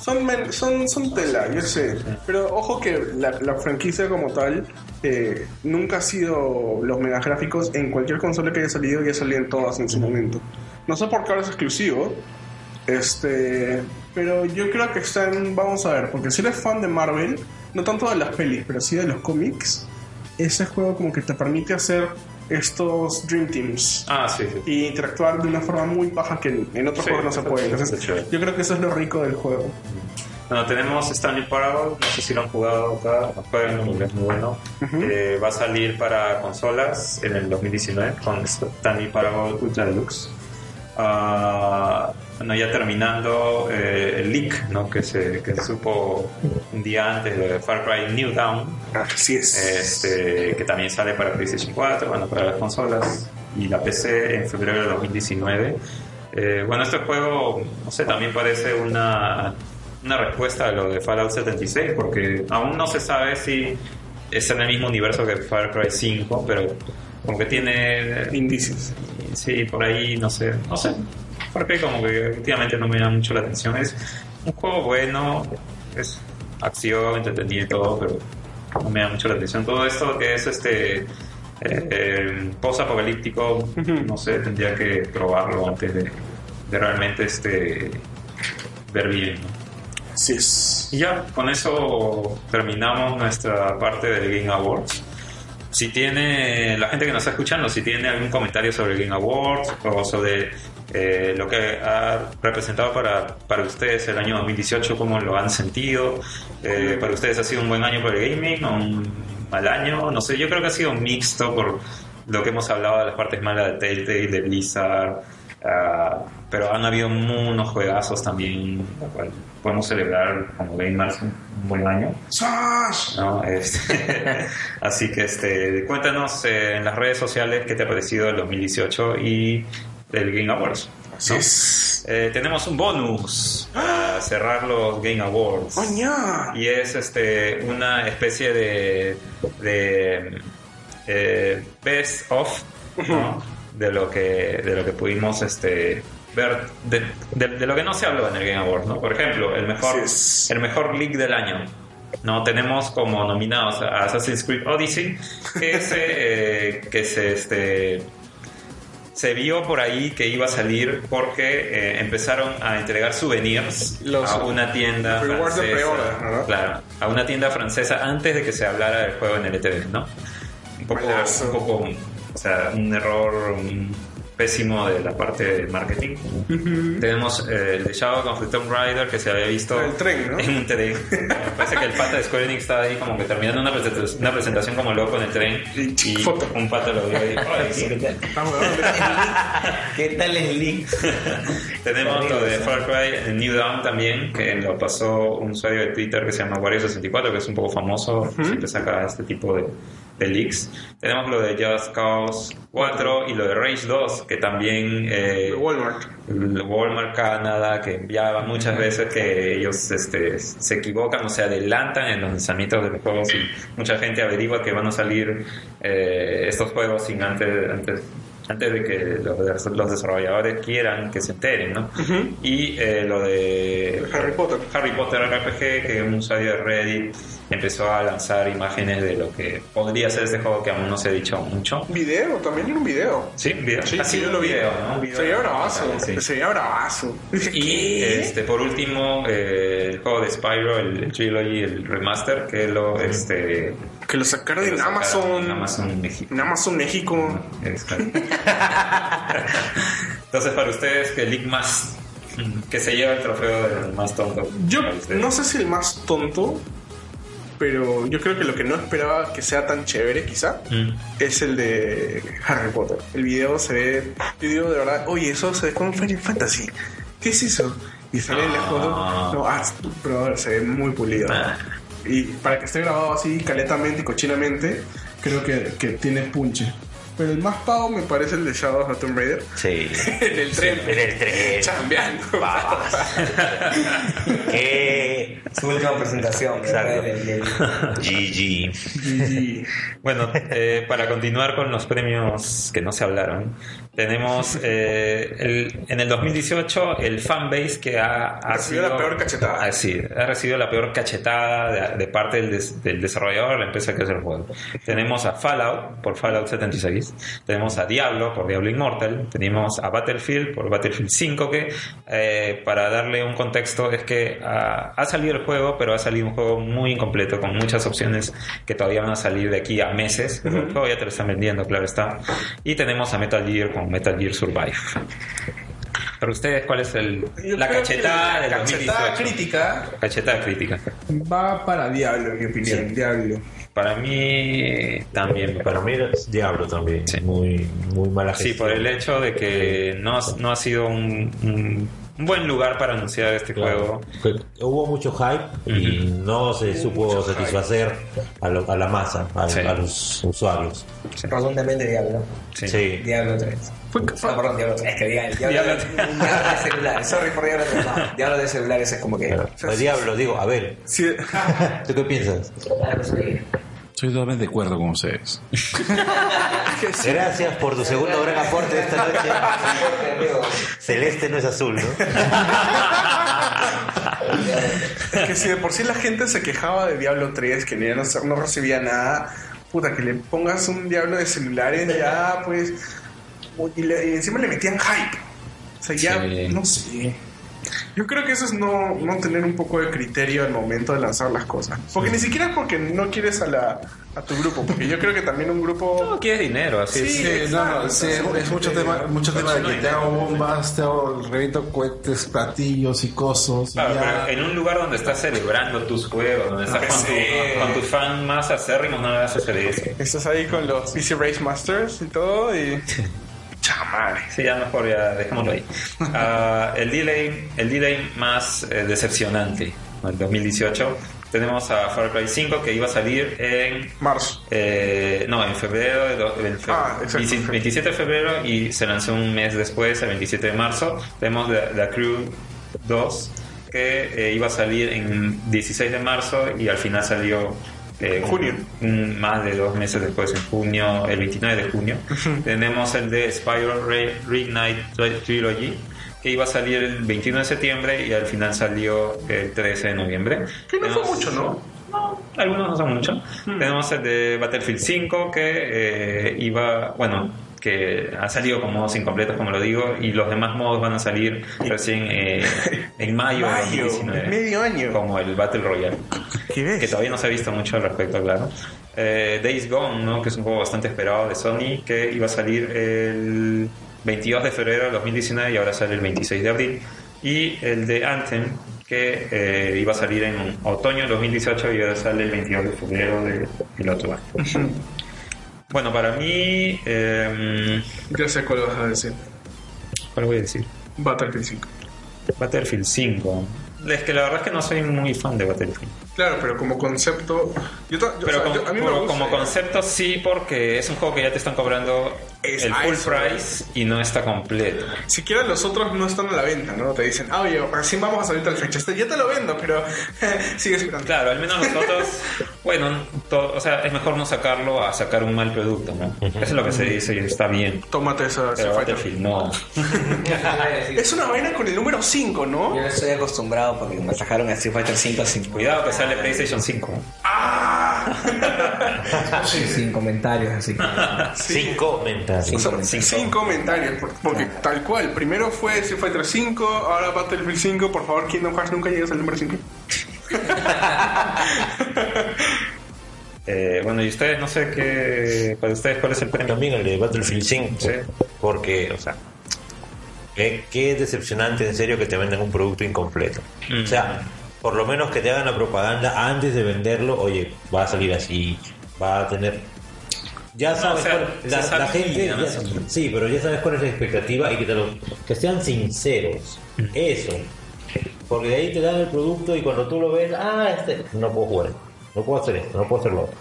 Son, men- son, son tela, yo sé. Pero ojo que la, la franquicia como tal eh, nunca ha sido los mega gráficos en cualquier consola que haya salido, ya salían todas en su momento. No sé por qué ahora es exclusivo. Este, pero yo creo que están, vamos a ver, porque si eres fan de Marvel, no tanto de las pelis, pero sí de los cómics, ese juego como que te permite hacer estos Dream Teams Ah, sí, sí. y interactuar de una forma muy baja que en, otros Sí, juegos no se está puede. Entonces, está yo creo que eso es lo rico del juego. Bueno, tenemos Stanley Parable, no sé si lo han jugado acá, es muy bueno. Eh, va a salir para consolas en el 2019 con Stanley Parable Ultra Deluxe. Ah, bueno, ya terminando eh, el leak, ¿no? Que se, que se supo un día antes de Far Cry New Dawn, Así es. este, que también sale para PlayStation 4, bueno, para las consolas y la PC en febrero de 2019. Eh, bueno, este juego, no sé, también parece una, una respuesta a lo de Fallout 76, porque aún no se sabe si es en el mismo universo que Far Cry 5, pero como que tiene Indicios. Sí, por ahí, no sé, no sé. Porque como que últimamente no me llama mucho la atención. Es un juego bueno, es acción, entretenido y todo, pero no me da mucho la atención. Todo esto que es este eh, eh, post-apocalíptico, no sé, tendría que probarlo antes de, de realmente este ver bien. ¿no? Así es. Y ya, con eso terminamos nuestra parte del Game Awards. Si tiene, la gente que nos está escuchando, si tiene algún comentario sobre el Game Awards o sobre eh, lo que ha representado para, para ustedes el año 2018, cómo lo han sentido, eh, para ustedes ha sido un buen año para el gaming o un mal año, no sé, yo creo que ha sido mixto por lo que hemos hablado de las partes malas de Telltale, de Blizzard, ah, pero han habido unos juegazos también, lo cual podemos celebrar como gamers un, un buen año. ¡Sash! ¿no? Este, así que este, cuéntanos eh, en las redes sociales qué te ha parecido el 2018 y el Game Awards. Así ¿no? es. Eh, tenemos un bonus para cerrar los Game Awards. ¡Oña! Y es este una especie de, de eh, best of ¿no? de lo que de lo que pudimos este ver de, de- de lo que no se habló en el Game Awards, ¿no? Por ejemplo, el mejor el mejor league del año. No tenemos como nominados a Assassin's Creed Odyssey, que se, eh, que se este se vio por ahí que iba a salir porque eh, empezaron a entregar souvenirs Los- a una tienda francesa, claro, a una tienda francesa antes de que se hablara del juego en el E3, ¿no? Un poco, Malazo. un poco, o sea, un error un pésimo de la parte de marketing. Tenemos eh, el de Shadow of the Tomb Raider que se había visto El tren, ¿no? en un tren. Parece que el pata de Square Enix estaba ahí como que terminando una presentación, una presentación como loco en el tren Y y foto. un pata lo vio y "Ay, sí". ¿Qué tal? ¿Qué tal es Link? Tenemos lo de Far Cry en New Dawn también, que lo pasó un usuario de Twitter que se llama Wario64, que es un poco famoso, siempre saca este tipo de, de leaks. Tenemos lo de Just Cause 4 y lo de Rage 2, que también eh, Walmart. Walmart Canadá, que enviaba muchas veces que ellos este, se equivocan o se adelantan en los lanzamientos de los juegos y mucha gente averigua que van a salir eh, estos juegos sin antes, antes antes de que los, los desarrolladores quieran que se enteren, ¿no? Y eh, lo de Harry Potter. Harry Potter RPG, que un usuario de Reddit empezó a lanzar imágenes de lo que podría ser este juego que aún no se ha dicho mucho. Video, también era un video. Sí, video. Sí, Ha sí, sido yo lo vi. video, ¿no? Video Se veía de- bravazo. Sí. Se veía bravazo. Y este, por último, eh, el juego de Spyro, el, el Trilogy, el remaster, que lo, este, Que lo sacaron que lo en Amazon. en Amazon México. En Amazon México. Entonces, para ustedes, que el más que se lleva el trofeo del más tonto. Yo no sé si el más tonto, pero yo creo que lo que no esperaba que sea tan chévere, quizá, Mm. es el de Harry Potter. El video se ve. Yo digo de verdad, oye, eso se ve como Final Fantasy. ¿Qué es eso? Y sale en la foto. No, ah, pero se ve muy pulido. Ah. Y para que esté grabado así caletamente y cochinamente, creo que, que tiene punche. Pero el más pavo me parece el de Shadow of the Tomb Raider. Sí. en el tren. En el tren. Chambeando. ¿Qué? Su última presentación. GG. Y- Bueno, eh, para continuar con los premios que no se hablaron, tenemos eh, el- en el 2018 el fanbase que ha, ha Recibió la peor cachetada. Ah, sí, ha recibido la peor cachetada de, de parte del, des- del desarrollador, la empresa que hace el juego. Tenemos a Fallout por Fallout 76, tenemos a Diablo por Diablo Immortal, tenemos a Battlefield por Battlefield 5, que eh, para darle un contexto es que ah, ha salido el juego, pero ha salido un juego muy incompleto, con muchas opciones que todavía van a salir de aquí a meses, pero el juego ya te lo están vendiendo, claro está. Y tenemos a Metal Gear con Metal Gear Survive. Para ustedes, ¿cuál es el, la cachetada la del cachetada 2018? crítica Cachetada crítica. va para Diablo, en mi opinión. Diablo. Para mí también. Para mí es Diablo también. Sí. Muy, muy mala Sí, gestión. por el hecho de que no, ha- no ha sido un, un- un buen lugar para anunciar este Claro. juego. Hubo mucho hype y no se supo satisfacer a, lo- a la masa, a, Sí. a los usuarios. Rotundamente Diablo. Sí. Sí. Diablo 3. Fue- No, perdón, Diablo 3. Es que diga el Diablo, Diablo Diablo de celular. Sorry por Diablo 3. No, Diablo de celulares es como que. Pues Diablo, digo, a ver, Sí, ¿tú qué piensas? Estoy totalmente de acuerdo con ustedes. Gracias por tu segundo gran aporte de esta noche. Celeste no es azul, ¿no? es que si de por sí la gente se quejaba de Diablo 3, que no, no recibía nada, puta, que le pongas un Diablo de celulares ya, pues. Y, le- y encima le metían hype. O sea, ya, Sí. no sé. Yo creo que eso es no, no tener un poco de criterio al momento de lanzar las cosas. Porque ni siquiera es porque no quieres a, la, a tu grupo, porque yo creo que también un grupo... No quieres dinero, así Sí, es. Sí, no, no, sí, es mucho tema, mucho tema de que te hago bombas, te hago reviento cohetes, platillos y cosos. y Claro, ya. pero en un lugar donde estás celebrando tus juegos, donde estás con, Sí. tu, con tus fans más acérrimos, no le vas a hacer eso. Estás ahí con los PC Race Masters y todo y... Chamare. Sí, ya mejor ya dejémoslo ahí. Ah, el delay, el delay más eh, decepcionante, el 2018. Tenemos a Far Cry 5 que iba a salir en Marzo. eh, no, en febrero, en fe- Ah, exacto. 20 27 de febrero y se lanzó un mes después, el 27 de marzo. Tenemos The, The Crew 2 que eh, iba a salir en 16 de marzo y al final salió eh, un- Junio. un- más de dos meses después, en junio, el 29 de junio. Tenemos el de Spiral Re- Reignite Tri- Trilogy que iba a salir el 21 de septiembre y al final salió el 13 de noviembre. Que no fue Tenemos- mucho, ¿no? no, algunos no son mucho. Tenemos el de Battlefield 5 que eh, iba, bueno, que ha salido con modos incompletos, como lo digo, y los demás modos van a salir recién eh, en mayo, de Mayo, 2019, medio año. como el Battle Royale, ¿Qué que todavía no se ha visto mucho al respecto, claro. Eh, Days Gone, ¿no? que es un juego bastante esperado de Sony, que iba a salir el 22 de febrero de 2019 y ahora sale el 26 de abril. Y el de Anthem, que eh, iba a salir en otoño de 2018 y ahora sale el 22 de febrero de- del otro año. bueno, para mí, eh, Ya sé cuál vas a decir. ¿cuál voy a decir? Battlefield 5. Battlefield 5. Es que la verdad es que no soy muy fan de Battlefield. Claro, pero como concepto... Yo, yo- Pero o sea, como, yo- a mí me como- gusta. como concepto sí, porque es un juego que ya te están cobrando Es el full eso. price y no está completo. Siquiera los otros no están a la venta, ¿no? Te dicen, ah, oye, recién vamos a salir tal fecha. Este, ya te lo vendo, pero sigue esperando. Claro, al menos nosotros, bueno, to- o sea, es mejor no sacarlo a sacar un mal producto, ¿no? Eso es lo que se dice y está bien. Tómate esa, Pero Fighter. Battlefield no. Es una vaina con el número 5, Yo ¿no? no estoy acostumbrado porque me sacaron a Street Fighter 5 sin, Cuidado que sale PlayStation 5. ¡Ah! sin comentarios, así que. Sin comentarios. Sin O sea, comentarios. sin comentarios, por- porque tal cual. Primero fue Street Fighter 5, ahora Battlefield 5. Por favor, Kingdom Hearts nunca llegues al número 5. Eh, bueno, y ustedes, no sé qué. Para ustedes, ¿cuál es el premio? También el de Battlefield 5. Sí. Porque, o sea, qué, qué decepcionante en serio que te venden un producto incompleto. Mm. O sea, por lo menos que te hagan la propaganda antes de venderlo. Oye, va a salir así, va a tener. Ya No, sabes, o sea, cuál- la, la gente. sí, pero ya sabes cuál es la expectativa y que, te lo, que sean sinceros. Mm. Eso. Porque de ahí te dan el producto y cuando tú lo ves, ah, este, no puedo jugar, no puedo hacer esto, no puedo hacer lo otro.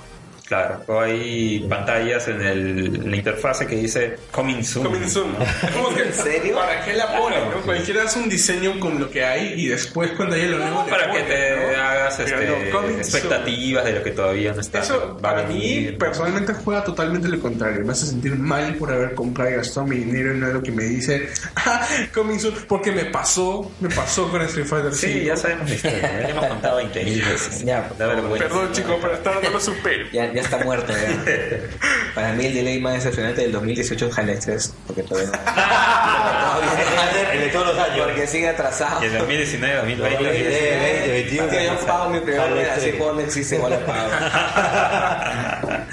Claro, o hay pantallas en, el, en la interfase que dice Coming Soon. Coming soon. Es como que, ¿En serio? ¿Para qué la ponen? ¿no? Cualquiera hace un diseño con lo que hay y después cuando haya lo nuevo. Para que te ¿no? hagas este, no, soon. expectativas de lo que todavía no está. Eso para mí personalmente juega totalmente lo contrario. Me hace sentir mal por haber comprado y gastado mi dinero en lo que me dice ah, coming soon", porque me pasó, me pasó con Street Fighter Sí, 5. ya sabemos la historia. Ya hemos contado 20 mil veces. Ya. Perdón chicos, pero ahora no lo supero. Ya, ya está muerto, ya. Para mí el delay más decepcionante del 2018 es Half-Life 3, porque todavía no. El de todos los años. Porque sigue atrasado. Y el 2019, 2020. 2020, 21. Que yo pago mi primer mes, así 3. juego no existe, igual lo pago.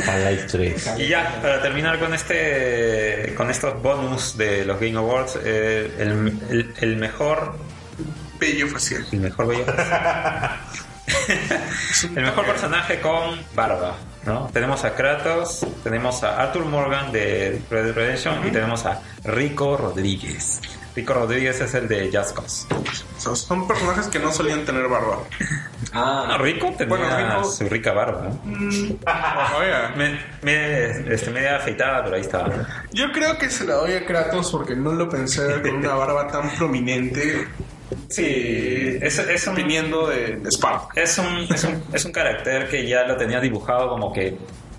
Half-Life 3. Y ya, para terminar con este con estos bonus de los Game Awards, eh, el, el- el mejor Bello facial. el mejor bello- el mejor personaje con barba. ¿No? Tenemos a Kratos, tenemos a Arthur Morgan de Red Dead Redemption y tenemos a Rico Rodríguez. Rico Rodríguez es el de Just Cause. O sea, son personajes que no solían tener barba. Ah, No, Rico tenía Bueno, Rico- su rica barba. me- este, media afeitada, pero ahí estaba. Yo creo que se la doy a Kratos porque no lo pensé con una barba tan prominente. Sí, es, es un, viniendo de, de Sparta. es, un, es, un, es un carácter que ya lo tenía dibujado como que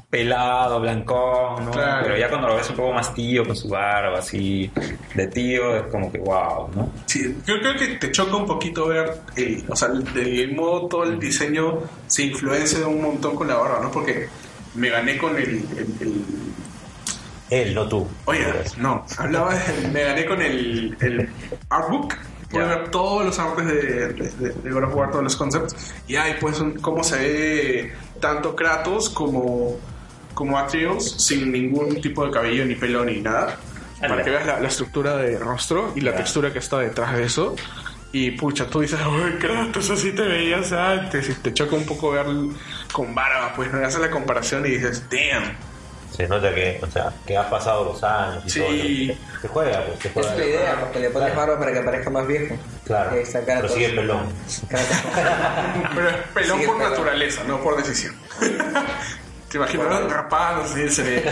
pelado, blancón, ¿no? Claro. Pero ya cuando lo ves un poco más tío, con su barba así de tío, es como que wow, ¿no? Sí, yo creo que te choca un poquito ver, el, o sea, el- del modo todo el diseño se influencia un montón con la barba, ¿no? Porque me gané con el, el- el- Él, no tú. Oye, no, hablaba de, me gané con el, el artbook. Puedes ver todos los artes de, de, de, de God of War, todos los concepts. Y ahí pues cómo se ve tanto Kratos como, como Atreus sin ningún tipo de cabello, ni pelo, ni nada. Para que veas la, la estructura de rostro y la textura que está detrás de eso. Y pucha, tú dices, "Uy, Kratos, así te veías antes. Y te choca un poco ver con barba, pues no haces la comparación y dices, damn. Se nota que, o sea, que ha pasado los años y Sí. todo. Se juega, pues, se esa juega. es la idea, porque le pones barba para que parezca más viejo. Claro. Está Pero sigue pelón. Kratos. Pero es pelón Sí, por pelón. naturaleza, no por decisión. Te imaginas rapado, así se ve.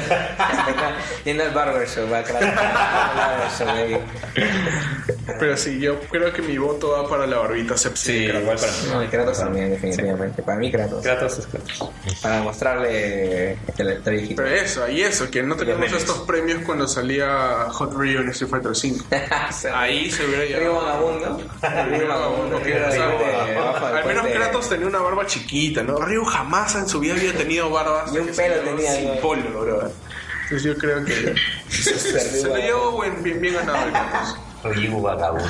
Yendo al barbershop, va barbershop, ahí. Pero sí, yo creo que mi voto va para la barbita sepsi. Sí, igual para mí. No, y Kratos también, definitivamente. Para mí, Kratos. Kratos es Kratos. Para mostrarle le viejito. Pero eso, y eso, que no teníamos estos premios cuando salía Hot Rio en Street Fighter 5. Ahí se hubiera Río llevado. vagabundo. Río vagabundo. Río o sea, de- abajo del al menos. Kratos tenía una barba chiquita, ¿no? Ryu jamás en su vida había tenido barba. hasta Ni un pelo tenía, Sin ¿no? polo, bro. Entonces yo creo que se lo llevó buen- bien, bien ganado el Kratos. Ryu vagabundo.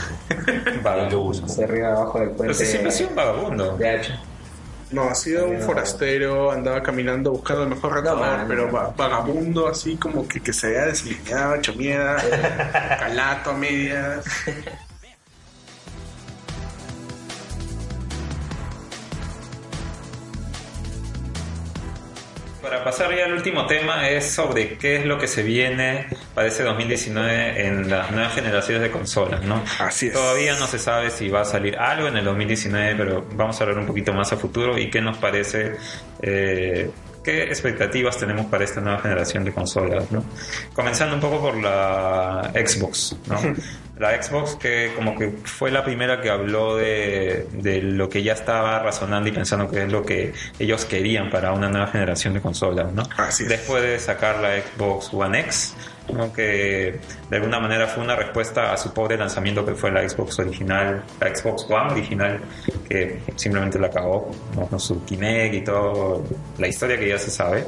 Uso. Se ríe abajo del Pero puente. sí, siempre ha sido un vagabundo. De hecho. No, ha sido un forastero, andaba caminando buscando el mejor retador, man. pero va- vagabundo, así como que, que se vea desalineado, hecho mierda, calato a medias. Para pasar ya al último tema es sobre qué es lo que se viene para ese 2019 en las nuevas generaciones de consolas, ¿no? Así es. Todavía no se sabe si va a salir algo en el 2019, pero vamos a hablar un poquito más a futuro y qué nos parece, eh, qué expectativas tenemos para esta nueva generación de consolas, ¿no? Comenzando un poco por la Xbox, ¿no? La Xbox que como que fue la primera que habló de, de lo que ya estaba razonando y pensando que es lo que ellos querían para una nueva generación de consolas, ¿no? Así es. Después de sacar la Xbox One X, que de alguna manera fue una respuesta a su pobre lanzamiento que fue la Xbox original, la Xbox One original, que simplemente la acabó, ¿no? Con su Kinect y todo, la historia que ya se sabe,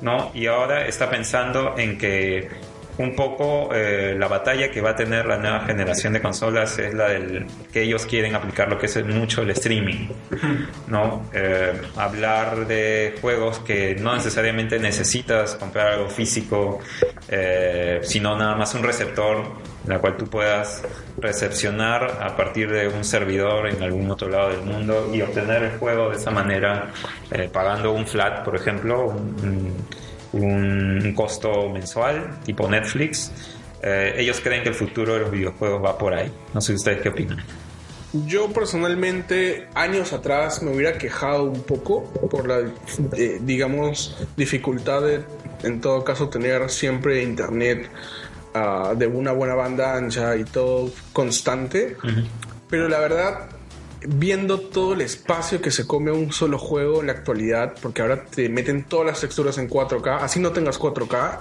¿no? Y ahora está pensando en que un poco eh, la batalla que va a tener la nueva generación de consolas es la del que ellos quieren aplicar lo que es mucho el streaming no Eh, hablar de juegos que no necesariamente necesitas comprar algo físico eh, sino nada más un receptor la cual tú puedas recepcionar a partir de un servidor en algún otro lado del mundo y obtener el juego de esa manera pagando un flat por ejemplo un, un costo mensual, tipo Netflix. Eh, ellos creen que el futuro de los videojuegos va por ahí. No sé ustedes qué opinan. Yo personalmente, años atrás, me hubiera quejado un poco por la, eh, digamos, dificultad de, en todo caso, tener siempre internet ah, de una buena banda ancha y todo constante. Pero la verdad, viendo todo el espacio que se come un solo juego en la actualidad, porque ahora te meten todas las texturas en 4K, así no tengas 4K.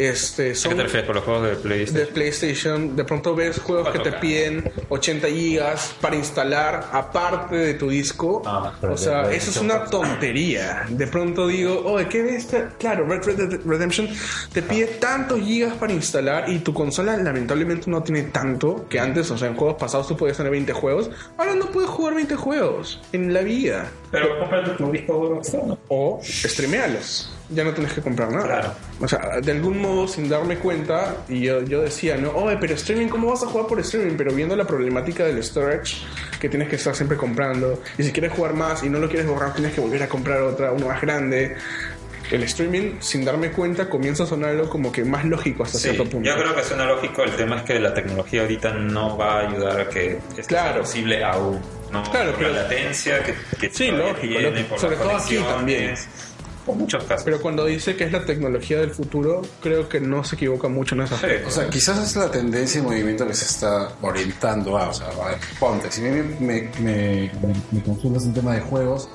Este, ¿A qué son te refieres por los juegos de PlayStation? de PlayStation, de pronto ves juegos que te 4K. piden 80 gigas para instalar aparte de tu disco. Ah, o sea, eso es una tontería. De pronto digo, oye, ¿qué ves? Claro, Red Red Redemption te pide tantos gigas para instalar y tu consola lamentablemente no tiene tanto que antes, o sea, en juegos pasados tú podías tener 20 juegos. Ahora no puedes jugar 20 juegos en la vida. Pero cómprate tu disco duro externo. O streamealos. Ya no tienes que comprar nada. Claro. O sea, de algún modo, sin darme cuenta, y yo, yo decía, no, oye, pero streaming, ¿cómo vas a jugar por streaming? Pero viendo la problemática del storage, que tienes que estar siempre comprando, y si quieres jugar más y no lo quieres borrar, tienes que volver a comprar otra, uno más grande. el streaming, sin darme cuenta, comienza a sonar algo como que más lógico hasta Sí, cierto punto. yo creo que suena lógico. El tema es que la tecnología ahorita no va a ayudar a que esto sea Claro. posible aún. ¿no? Claro, por la pero- latencia que, que Sí, lógico, tiene, lógico. por Sobre todo aquí también. Por muchos casos. Pero cuando dice que es la tecnología del futuro, creo que no se equivoca mucho en esa Sí. O sea, quizás es la tendencia y movimiento que se está orientando a, o sea, a ver, ponte, si me, me, me, me consultas un tema de juegos,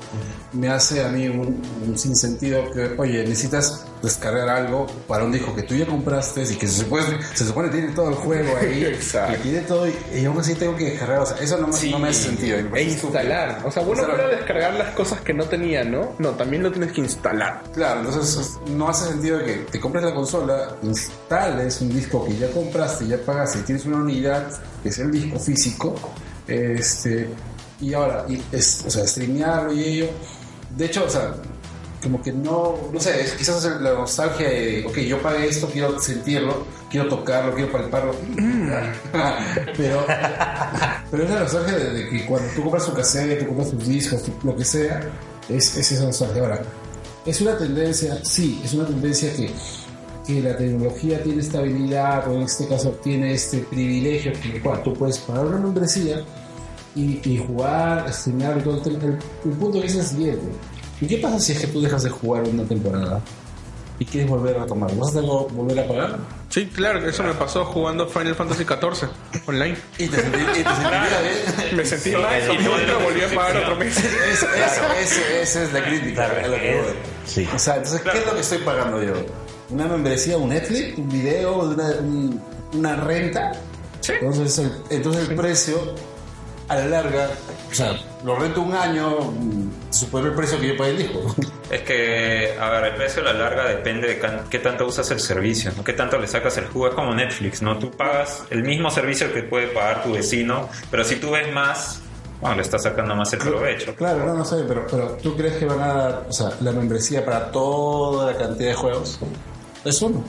me hace a mí un, un sinsentido que, oye, necesitas descargar algo para un disco que tú ya compraste y que se supone, se supone tiene todo el juego ahí, Exacto. que tiene todo y, y aún así tengo que descargar, o sea, eso no, me- Sí. no me hace sentido. me E instalar. O sea, bueno, pero descargar las cosas que no tenía, ¿no? No, también lo tienes que instalar. Claro, entonces no hace sentido que te compres la consola, instales un disco que ya compraste, ya pagaste, y tienes una unidad que es el disco físico, este, y ahora, y es, o sea, streamearlo y ello. De hecho, o sea, como que no, no sé, quizás es la nostalgia de, ok, yo pagué esto, quiero sentirlo, quiero tocarlo, quiero palparlo. pero, pero es la nostalgia de, de que cuando tú compras tu cassette, tú compras tus discos, tu- lo que sea, es, es esa nostalgia. Ahora, es una tendencia, sí, es una tendencia que, que la tecnología tiene esta habilidad, o en este caso tiene este privilegio, que cual tú puedes pagar una membresía y, y jugar, streamear y todo. El, el- el punto es el siguiente. ¿Y qué pasa si es que tú dejas de jugar una temporada y quieres volver a tomar? ¿Vas a tener que volver a pagar? Sí, claro, eso me pasó jugando Final Fantasy XIV online. Y te, sentí- y te sentirías bien. Me sentí mal y nunca volví a pagar otro mes. Eso, eso, eso- esa es la crítica Claro, a lo que es- sí. O sea, entonces, ¿qué es lo que estoy pagando yo? ¿Una membresía, un Netflix, un video, una, un- una renta? Entonces el, entonces el precio, a la larga, o sea, lo rento un año, mm, supone el precio que yo pagué el disco. Es que, a ver, el precio a la larga depende de qué tanto usas el servicio, ¿no? qué tanto le sacas el jugo. Es como Netflix, ¿no? Tú pagas el mismo servicio que puede pagar tu vecino, pero si tú ves más, bueno, le estás sacando más el provecho. Claro, no, no sé, pero, pero ¿tú crees que van a dar, o sea, la membresía para toda la cantidad de juegos? Es uno.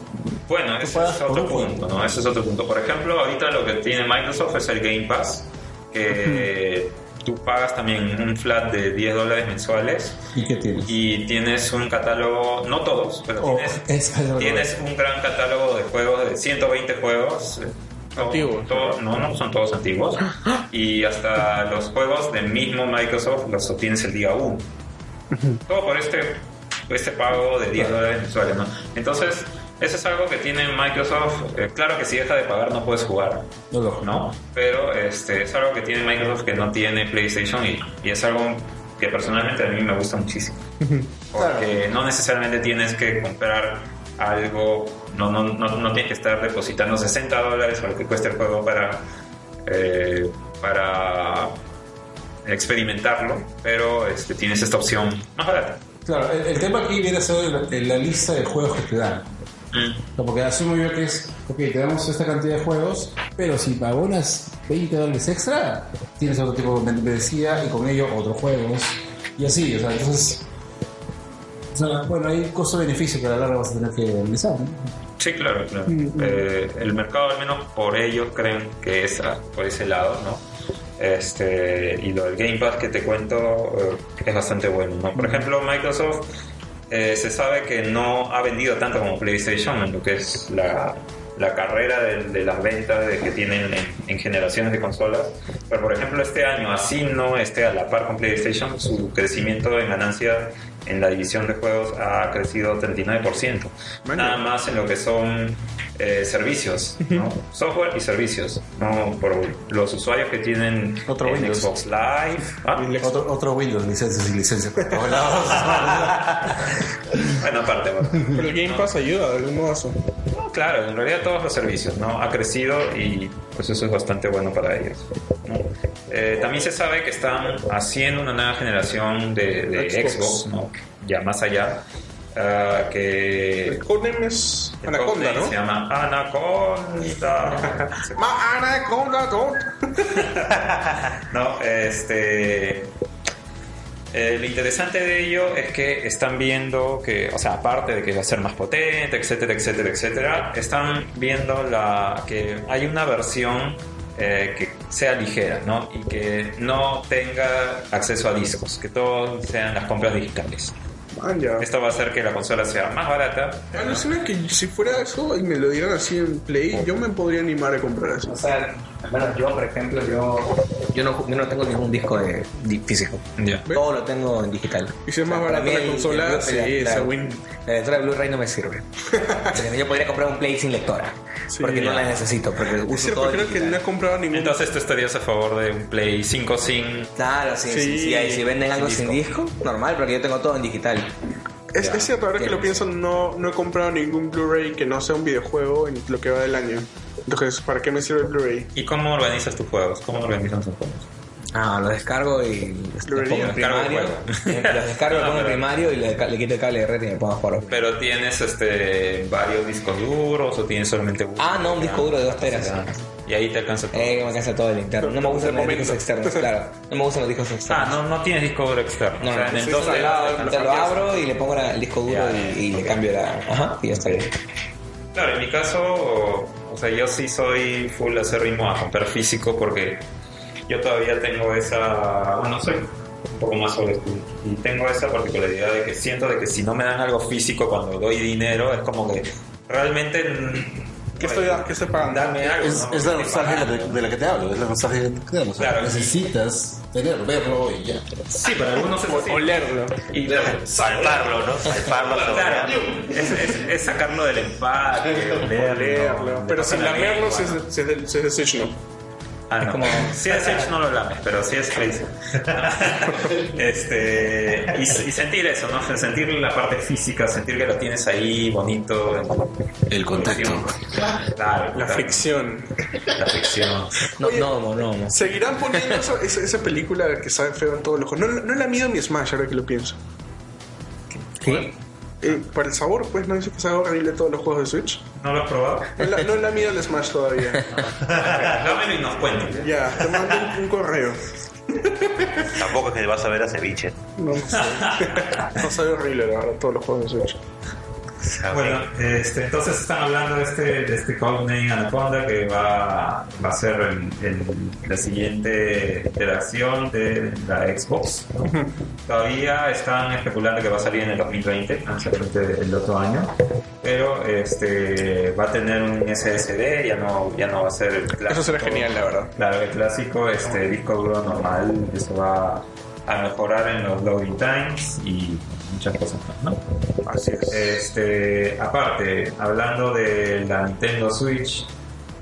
Bueno, ese es otro un juego. punto, ¿no? Ese es otro punto. Por ejemplo, ahorita lo que tiene Microsoft es el Game Pass, que tú pagas también un flat de 10 dólares mensuales ¿Y qué tienes? y tienes un catálogo, no todos, pero Oh, tienes, tienes un gran catálogo de juegos, de 120 juegos. eh, Antiguos. todo- no, no son todos antiguos. Y hasta los juegos del mismo Microsoft los obtienes el día 1. Todo por este, este pago de 10 dólares mensuales, ¿no? Entonces, eso es algo que tiene Microsoft. eh, claro que si deja de pagar no puedes jugar, No. ¿no? Pero este, es algo que tiene Microsoft que no tiene PlayStation y, y es algo que personalmente a mí me gusta muchísimo. Porque no necesariamente tienes que comprar algo, no, no, no, no tienes que estar depositando 60 dólares o lo que cuesta el juego para, eh, para experimentarlo, pero este, tienes esta opción más barata. Claro, el, el tema aquí viene a ser la, la lista de juegos que te dan. Mm. Porque asumo yo que es, ok, te damos esta cantidad de juegos, pero si abonas 20 dólares extra, tienes otro tipo de membresía y con ello otros juegos. Y así, o sea, entonces. O sea, bueno, hay costo-beneficio que a la larga vas a tener que analizar, ¿no? Sí, claro, claro. Eh, el mercado, al menos por ellos, creen que es a- por ese lado, ¿no? Este, y lo del Game Pass que te cuento eh, es bastante bueno, ¿no? Por ejemplo, Microsoft eh, se sabe que no ha vendido tanto como PlayStation en lo que es la, la carrera de, de las ventas de que tienen en, en generaciones de consolas. Pero, por ejemplo, este año, así no esté a la par con PlayStation, su crecimiento en ganancia en la división de juegos ha crecido 39%. Bueno. Nada más en lo que son eh, servicios, ¿no? software y servicios, ¿no? por los usuarios que tienen Otro Windows. Xbox Live. ¿ah? Otro, otro Windows, licencias y licencias por todos lados. Bueno, aparte, bueno. Pero el Game Pass ayuda de algún modo. No, claro, en realidad todos los servicios, ¿no? Ha crecido y pues eso es bastante bueno para ellos. ¿no? Eh, también se sabe que están haciendo una nueva generación de, de Xbox. Xbox, ¿no? Ya más allá. ah, que El codename es el Anaconda, ¿no? Se llama Anaconda. Ma Anaconda. No, este. eh, lo interesante de ello es que están viendo que, o sea, aparte de que va a ser más potente, etcétera, etcétera, etcétera, están viendo la que hay una versión eh, que sea ligera, ¿no? Y que no tenga acceso a discos, que todo sean las compras digitales. Man, ya. Esto va a hacer que la consola sea más barata. Alucina que si fuera eso y me lo dieran así en Play, yo me podría animar a comprar eso. O sea, al menos yo, por ejemplo, yo, yo, no, yo no tengo ningún disco de, físico. Todo lo tengo en digital. Y si es más O sea, barata la consola, el- sí, la- esa la- win. La lectora de Blu-ray no me sirve. Yo podría comprar un Play sin lectora. Sí. porque no la necesito. Porque uso Es cierto, todo creo que no he comprado ningún. Entonces tú estarías a favor de un Play 5 sin... Claro, sí, sí, Sí. sí, ahí, si venden algo Sin sin disco, normal, porque yo tengo todo en digital. es, es cierto, ahora que lo pienso, no, no he comprado ningún Blu-ray que no sea un videojuego en lo que va del año. Entonces, ¿para qué me sirve el Blu-ray? ¿Y cómo organizas tus juegos? ¿Cómo organizas tus juegos? Ah, lo descargo y los Lo pongo en primario. juego. Los descargo, lo pongo en primario y le, le quito el cable de red y me pongo a jugar. Pero tienes este varios discos duros o tienes solamente uno. Ah, no, un disco duro de dos teras. Y ahí te alcanza todo. Eh, me cansa todo el interno. No me gustan los discos externos, claro. No me gustan los discos Ah, externos. no, no tienes disco duro externo. No, o sea, no, en el sí, 2 sí, te- lo, lo abro y le pongo la- el disco duro Ya, y, y le cambio la. Ajá, y ya está bien. Claro, en mi caso, o sea, yo sí soy full acérrimo a comprar físico porque yo todavía tengo esa, bueno, soy un poco más school y tengo esa particularidad de que siento de que si no me dan algo físico cuando doy dinero es como que realmente ¿Qué estoy, qué estoy pagando? dame algo. Es, ¿no? es la nostalgia de, de la que te hablo, es la nostalgia que te hablo. O sea, Claro. necesitas tener, verlo y ya. Sí, para algunos es así. Olerlo. Y Salvarlo, ¿no? Salvarlo. Claro, es, es- es sacarlo del empaque, olerlo. Pero sin lamerlo, es de Ah, no. como- Si es Edge no lo lames, pero si es Crazy. este, y, y sentir eso, ¿no? Sentir la parte física, sentir que lo tienes ahí bonito. El contacto. Claro, La fricción. La fricción. No, no, no, no. Seguirán poniendo esa, esa película que sabe feo en todos los juegos. No, no la mido ni Smash, ahora que lo pienso. ¿Qué? Eh, para el sabor, pues, no dice que sabe horrible todos los juegos de Switch. ¿No lo has probado? No la, no la mido el Smash todavía. Dámelo y nos cuentes. Ya, te mando un, un correo. Tampoco es que vas a ver a ceviche. No, no sé. No sabe horrible, la verdad, todos los juegos de Switch. Bueno, este, entonces están hablando de este, de este Codename Anaconda que va, va a ser el- el- la siguiente iteración de la Xbox. ¿no? Todavía están especulando que va a salir en el 2020, básicamente el otro año, pero este, va a tener un SSD, ya no, ya no va a ser el clásico. Eso será genial, la verdad. Claro, el clásico este, disco duro normal, eso va a mejorar en los loading times y muchas cosas más, ¿no? Así es. Este, aparte, hablando de la Nintendo Switch,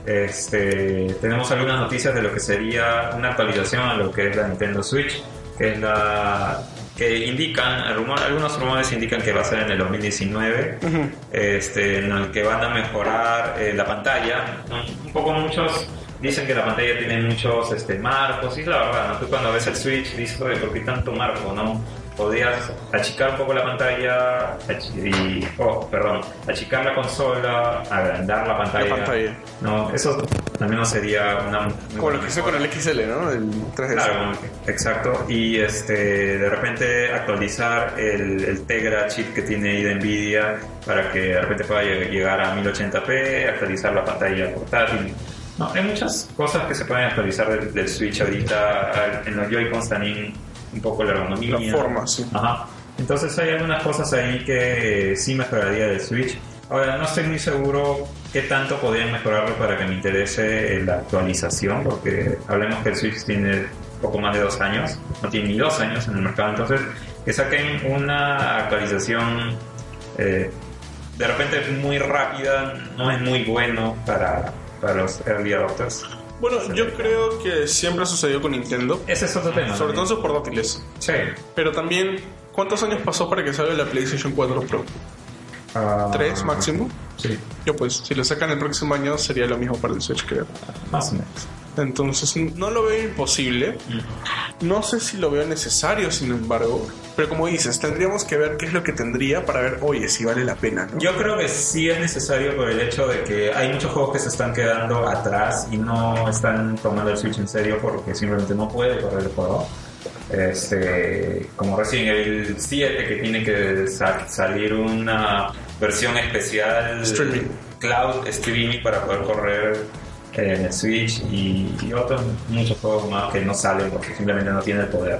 este, tenemos algunas noticias de lo que sería una actualización a lo que es la Nintendo Switch, que es la que indican, rumor- algunos rumores indican que va a ser en el 2019, este, en el que van a mejorar eh, la pantalla. Un poco muchos dicen que la pantalla tiene muchos este, marcos, y es la verdad, ¿no? tú cuando ves el Switch dices, "Oye, ¿por qué tanto marco? ¿no? Podrías achicar un poco la pantalla y, oh, perdón, achicar la consola, agrandar la pantalla. La pantalla. No, eso también no sería una... Como lo que hizo con el XL, ¿no? El 3DS. Claro, exacto. Y este, de repente actualizar el, el Tegra chip que tiene ahí de Nvidia para que de repente pueda lleg- llegar a 1080p, actualizar la pantalla portátil. No, hay muchas cosas que se pueden actualizar del, del Switch ahorita. En los Joy-Cons también un poco la ergonomía. La forma, sí. Ajá. Entonces hay algunas cosas ahí que sí mejoraría del Switch. Ahora, no estoy muy seguro qué tanto podrían mejorarlo para que me interese la actualización, porque hablemos que el Switch tiene poco más de dos años, no tiene ni dos años en el mercado, entonces que saquen una actualización eh, de repente muy rápida no es muy bueno para, para los early adopters. Bueno, yo creo que siempre sucedió con Nintendo. Ese es otro tema. Sobre todo en sus portátiles. Sí. Pero también, ¿cuántos años pasó para que salga la PlayStation 4 Pro? Ah, ¿Tres máximo? Sí, Yo pues, si lo sacan el próximo año sería lo mismo para el Switch, creo. más o menos. Entonces, no lo veo imposible. No sé si lo veo necesario, sin embargo. Pero como dices, tendríamos que ver qué es lo que tendría para ver, oye, si vale la pena, ¿no? Yo creo que sí es necesario por el hecho de que hay muchos juegos que se están quedando atrás y no están tomando el Switch en serio porque simplemente no puede correr el juego. Este, como recién el 7 que tiene que sa- salir una versión especial Streaming. cloud streaming para poder correr en el Switch y, y otros muchos juegos más que no salen porque simplemente no tienen el poder.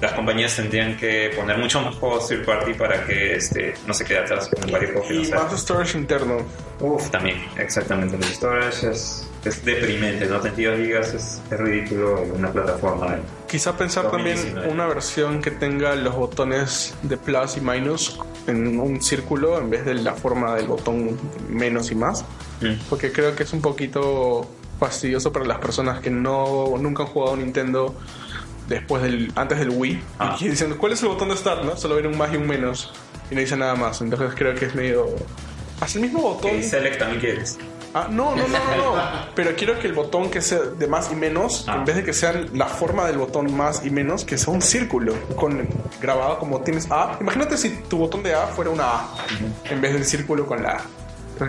las compañías tendrían que poner mucho más juegos third party para que este, no se quede atrás con varios juegos que no Y sean. más storage interno. Uf, también, exactamente. El storage es, es deprimente, ¿no? 32 gigas es, es ridículo en una plataforma. Quizá pensar también 2019. una versión que tenga los botones de plus y minus en un círculo en vez de la forma del botón menos y más. Mm. Porque creo que es un poquito fastidioso para las personas que no nunca han jugado Nintendo después del antes del Wii Ah. y dicen cuál es el botón de start no solo ven un más y un menos y no dice nada más entonces creo que es medio hace el mismo botón Y Select también quieres. Ah, no, no, no, no, no. Pero quiero que el botón que sea de más y menos, Ah. en vez de que sea la forma del botón más y menos, que sea un círculo con grabado como tienes A. Imagínate si tu botón de A fuera una A en vez del círculo con la A.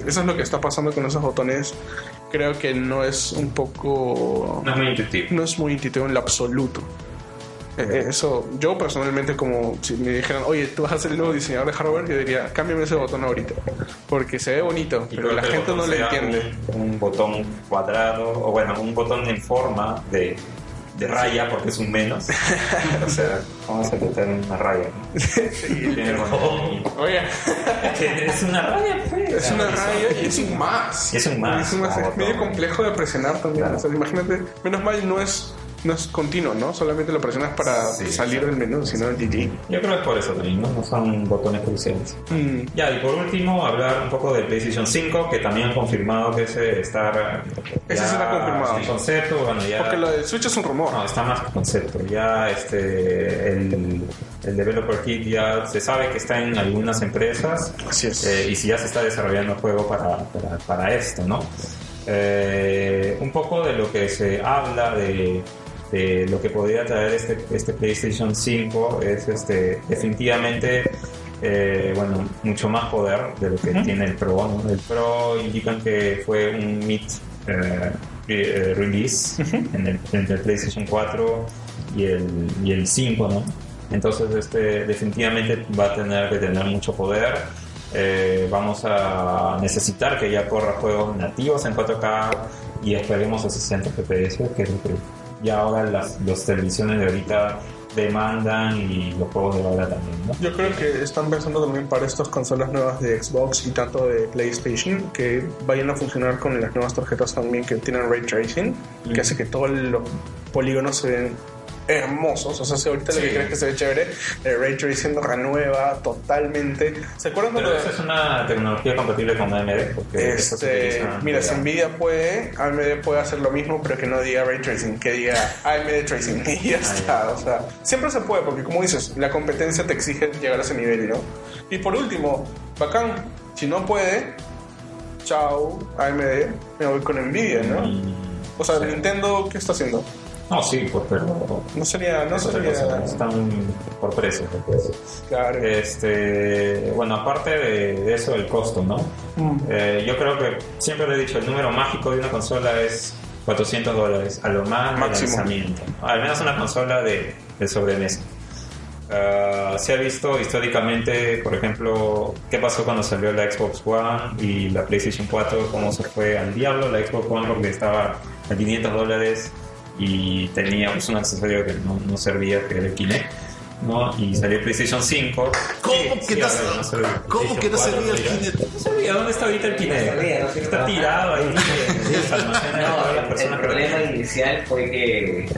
Eso es lo que está pasando con esos botones. Creo que no es un poco. No es muy intuitivo. No es muy intuitivo en lo absoluto. Eh, Eso, yo personalmente, como si me dijeran, oye, tú vas a ser el nuevo diseñador de hardware, yo diría, cámbiame ese botón ahorita. Porque se ve bonito, Y pero la gente no lo entiende. Un, un botón cuadrado, o bueno, un botón en forma de, de raya, porque es un menos. o sea, vamos a meter una raya. botón. Oye, es una raya, pues. es una raya y es un más. Y es un más, Es, un más, es medio complejo de presionar también. Claro. O sea, imagínate, menos mal no es, no es continuo, ¿no? Solamente lo presionas para Sí, salir del menú, sino el GG. Yo creo que es por eso también, ¿no? No son botones cruciales. Mm. Ya, y por último, hablar un poco de PlayStation 5, que también han confirmado que ese está. Ese será confirmado. en concepto, bueno, ya. Porque lo del Switch es un rumor. No, está más que concepto. Ya este, el, el developer kit ya se sabe que está en algunas empresas Así es. eh, y si ya se está desarrollando el juego para, para, para esto, ¿no? Eh, un poco de lo que se habla de, lo que podría traer este, este PlayStation 5 es este, definitivamente eh, bueno, mucho más poder de lo que tiene el Pro. ¿no? El Pro indican que fue un mid eh, eh, release en el, entre el PlayStation 4 y el, y el 5, ¿no? Entonces este definitivamente va a tener que tener mucho poder. Eh, vamos a necesitar que ya corra juegos nativos en 4K y esperemos a 60 FPS, que es lo que ya ahora las, las televisiones de ahorita demandan y los juegos de ahora también, ¿no? Yo creo que están pensando también para estas consolas nuevas de Xbox y tanto de PlayStation que vayan a funcionar con las nuevas tarjetas también que tienen ray tracing, que hace que todos los polígonos se ven hermosos. O sea, si ahorita lo que Sí. crees que se ve chévere, el ray tracing renueva totalmente. ¿Se acuerdan Pero cuando esa es una tecnología compatible con AMD, porque se Este, mira, si Nvidia puede, AMD puede hacer lo mismo, pero que no diga Ray Tracing, que diga AMD Tracing y ya está. O sea, siempre se puede, porque como dices, la competencia te exige llegar a ese nivel, ¿no? Y por último, bacán, si no puede, chao, AMD, me voy con Nvidia, ¿no? Mm, O sea, sí. Nintendo, ¿qué está haciendo? No, sí, pues, pero No sería, no sería, cosa, están por precio. claro. Este, bueno, aparte de, de eso, el costo, ¿no? Mm. Eh, yo creo que siempre lo he dicho, el número mágico de una consola es 400 dólares, a lo más de Máximo. lanzamiento. Al menos una consola de, de sobremesa. Ah, se ha visto históricamente, por ejemplo, qué pasó cuando salió la Xbox One y la PlayStation 4, cómo se fue al diablo la Xbox One porque estaba a 500 dólares y tenía pues, un accesorio que no, no servía, que era el Kinect. ¿no? Y salió PlayStation 5. ¿Cómo Sí, que sí, no se- cómo que no servía el 4, mira. Kinect? No sabía, ¿dónde está ahorita el Kinect? No sabía, no sé. Está tirado ahí. No, el que- problema inicial fue que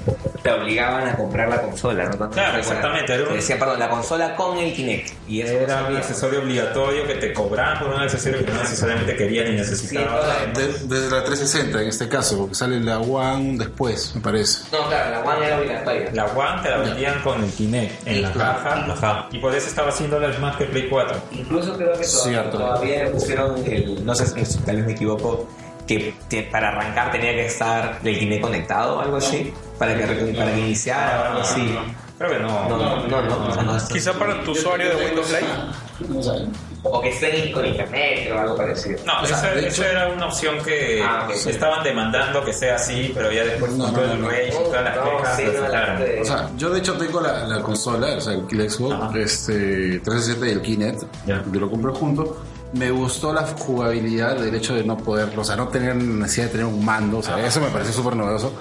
te obligaban a comprar la consola, ¿no? Claro, exactamente, era un- Te decían, perdón, la consola con el Kinect. Y eso no Era un accesorio obligatorio que te cobraban por un accesorio que no necesariamente querías ni necesitabas. Sí, De- Desde la 360 en este caso, porque sale la One después, me parece. No, claro, la One era obligatoria. La One te la vendían con el Kinect en la Claro. caja. Ajá. Y por eso estaba haciendo las más que Play 4. Incluso creo que todavía le pusieron el, no sé si tal vez me equivoco, que, que para arrancar tenía que estar el Kinect conectado o algo así, para que, para que iniciara o algo así. Creo que no. No, no, no, no, no es- Quizá para tu usuario de Windows Live. o que estén con internet o algo parecido. No, O sea, esa, de esa hecho- era una opción que Ah, ok, sí. estaban demandando que sea así, pero ya después No, con no, todo no, el no. rage y todas las No, quejas sí, no, de- O sea, yo de hecho tengo la, la consola, o sea, el Xbox, Ajá. este, 360 y el Kinect, Ya. yo lo compré junto. Me gustó la jugabilidad del hecho de no poder, o sea, no tener necesidad de tener un mando, o sea, eso me pareció súper novedoso.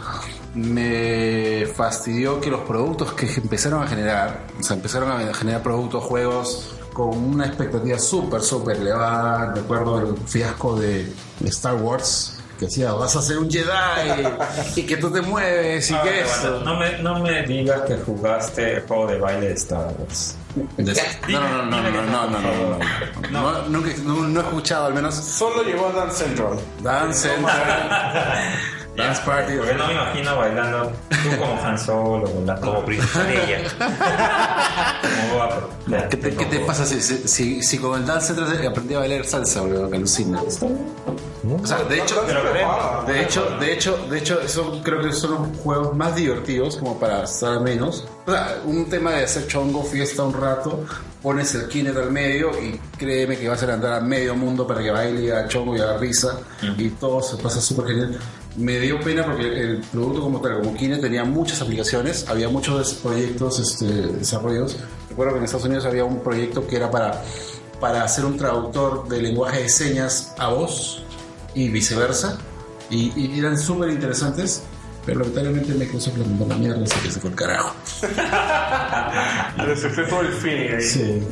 me fastidió que los productos que empezaron a generar, o sea, empezaron a generar productos, juegos con una expectativa súper, súper elevada. Recuerdo el fiasco de Star Wars, que decía, vas a ser un Jedi y que tú te mueves y Ah, que eso. No me, no me digas que jugaste el juego de baile de Star Wars. De- No, no, no, no, no, no, no, no, no, no. No, nunca- no, no he escuchado al menos Solo llegó a Dance Central. Dance Central, Dance Party. Porque no me imagino bailando tú como Han Solo, Como princesa Leia. como guapo. ¿Qué te, qué te pasa si, si, si, si con el Dance Central aprendí a bailar salsa, boludo? Que alucina. O sea, de hecho, de hecho, de hecho, de hecho, eso creo que son los juegos más divertidos como para estar menos. O sea, un tema de hacer chongo, fiesta un rato, pones el Kinect al medio y créeme que vas a levantar a medio mundo para que baile y haga chongo y haga risa y todo se pasa súper genial. Me dio pena porque el producto como tal, como Kinect, tenía muchas aplicaciones, había muchos proyectos, este, desarrollos. Recuerdo que en Estados Unidos había un proyecto que era para, para hacer un traductor de lenguaje de señas a voz y viceversa. Y, y eran súper interesantes, pero lamentablemente Microsoft le mandó la mierda así que se fue el carajo. Le se todo el feeling ahí. Sí,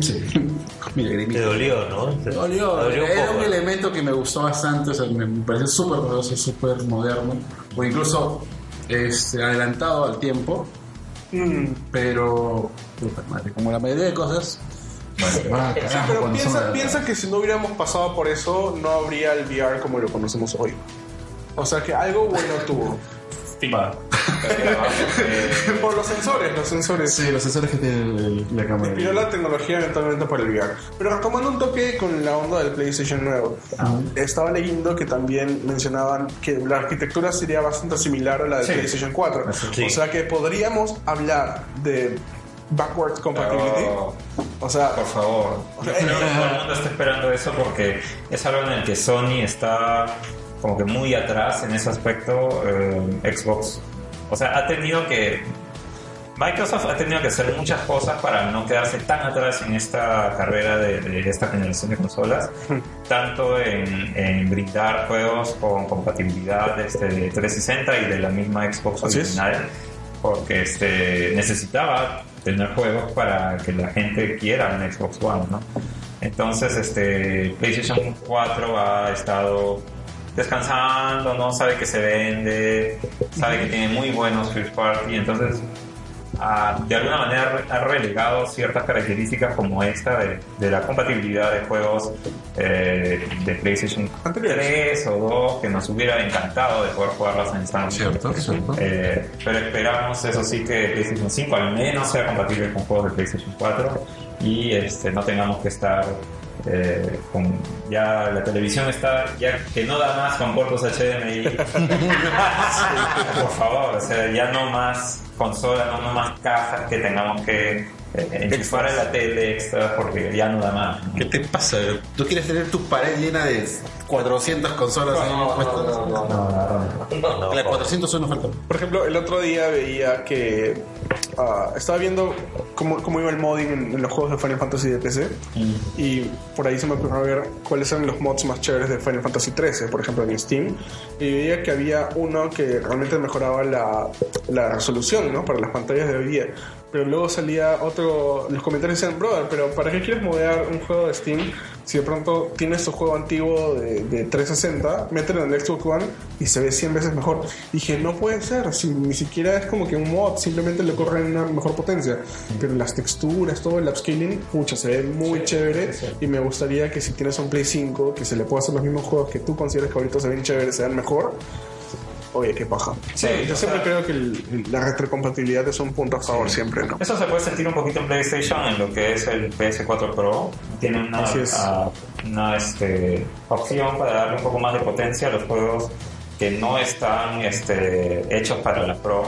sí. Mira, Te dolió, ¿no? Te Dolió. dolió un Era poco. un elemento que me gustó bastante, o sea, me, me pareció súper poderoso, súper moderno, o incluso este, adelantado al tiempo, Mm. pero, puta madre, como la mayoría de cosas, ah, Sí, carajo, pero piensa, piensa que si no hubiéramos pasado por eso, no habría el VR como lo conocemos hoy. O sea que algo bueno tuvo. Va. Eh, por los sensores, los sensores. Sí, los sensores que tiene la cámara. Inspiró la tecnología eventualmente para el VR. Pero retomando un toque con la onda del PlayStation nuevo, estaba leyendo que también mencionaban que la arquitectura sería bastante similar a la del Sí. PlayStation 4. Sí. O sea que podríamos hablar de backwards compatibility. pero, O sea, por favor. Yo creo que todo el mundo está esperando eso porque es algo en el que Sony está como que muy atrás en ese aspecto. eh, Xbox. O sea, ha tenido que. Microsoft ha tenido que hacer muchas cosas para no quedarse tan atrás en esta carrera de, de esta generación de consolas, tanto en, en brindar juegos con compatibilidad este, de 360 y de la misma Xbox Así es. original, porque este, necesitaba tener juegos para que la gente quiera un Xbox One, ¿no? Entonces, este, PlayStation 4 ha estado descansando, no sabe que se vende, sabe que tiene muy buenos first party, entonces ah, de alguna manera ha relegado ciertas características como esta de, de la compatibilidad de juegos eh, de PlayStation Anteriores. 3 o 2 que nos hubiera encantado de poder jugarlas en Samsung. Cierto, cierto. Eh, pero esperamos, eso sí, que PlayStation 5 al menos sea compatible con juegos de PlayStation 4 y este, no tengamos que estar eh, con ya la televisión está ya que no da más con puertos HDMI. Por favor, o sea, ya no más consolas, no, no más cajas que tengamos que eh, enchufar en la tele extra porque ya no da más. ¿no? ¿Qué te pasa? ¿Tú quieres tener tu pared llena de 400 consolas ahí puestas? Las 400 son nos faltan. Por ejemplo, el otro día veía que ah, estaba viendo cómo, cómo iba el modding en, en los juegos de Final Fantasy de PC y por ahí se me ocurrió ver cuáles eran los mods más chéveres de Final Fantasy 13, por ejemplo en Steam, y veía que había uno que realmente mejoraba la, la resolución ¿no? para las pantallas de hoy día. Pero luego salía otro, los comentarios decían, brother, pero ¿para qué quieres modear un juego de Steam si de pronto tienes tu juego antiguo de, de 360, mételo en el Xbox One y se ve 100 veces mejor? Dije, no puede ser, si ni siquiera es como que un mod, simplemente le corre en una mejor potencia. Pero las texturas, todo el upscaling, pucha, se ve muy chévere y me gustaría que si tienes un Play 5, que se le pueda hacer los mismos juegos que tú consideras que ahorita se ven chéveres, se ven mejor. Oye, qué paja. Sí, yo o siempre sea- creo que el- la retrocompatibilidad es un punto a favor siempre, ¿no? Eso se puede sentir un poquito en PlayStation en lo que es el PS4 Pro. Tiene una, Así es. ah, una este, opción para darle un poco más de potencia a los juegos que no están este, hechos para la Pro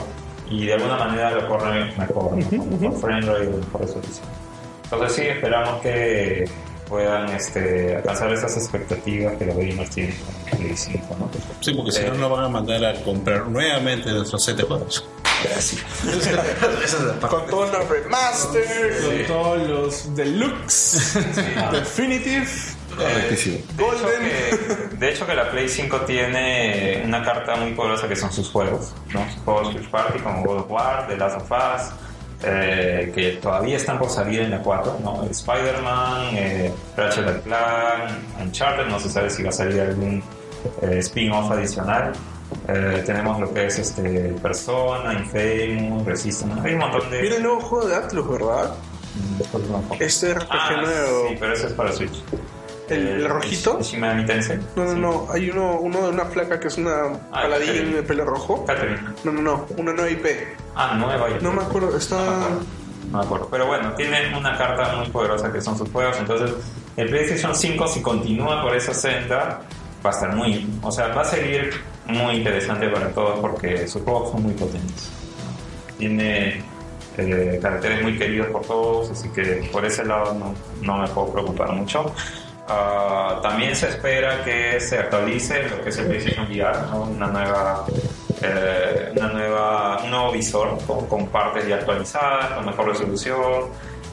y de alguna manera lo corren mejor, ¿no? con mejor frame rate y mejor resolución. Entonces sí, esperamos que puedan este, alcanzar esas expectativas que los gamers tienen con Play 5, ¿no? Sí, porque si no nos van a mandar a comprar nuevamente nuestros set de juegos. Con todos los remasters, con todos los deluxe, definitive Correctísimo. De hecho, que, de hecho que la Play 5 tiene una carta muy poderosa que son sus juegos, ¿no? Sus juegos First Party como God of War, The Last of Us, eh, que todavía están por salir en la 4, ¿no? Spider-Man, eh, Ratchet and Clank, Uncharted, no se sabe si va a salir algún eh, spin-off adicional. Eh, tenemos lo que es este Persona, Infamous, Resistance, hay un montón de... Viene el nuevo juego de Atlus, ¿verdad? Este RPG Ah, nuevo. Sí, pero ese es para Switch. ¿El- el Eh, rojito? Shin Megami Tensei. No, no, no. Hay uno, uno de una placa que es una Ah, paladín Catherine. de pelo rojo. Catherine. No, no, no. Una nueva IP. Ah, nueva IP. No me acuerdo. Está. No me acuerdo. Pero bueno, tiene una carta muy poderosa que son sus juegos. Entonces, el PlayStation 5, si continúa por esa senda, va a estar muy. O sea, va a seguir muy interesante para todos porque sus juegos son muy potentes. Tiene eh, caracteres muy queridos por todos, así que por ese lado no, no me puedo preocupar mucho. Ah, también se espera que se actualice lo que es el PlayStation VR, ¿no? una nueva, eh, una nueva, un nuevo visor con, con partes ya actualizadas, con mejor resolución,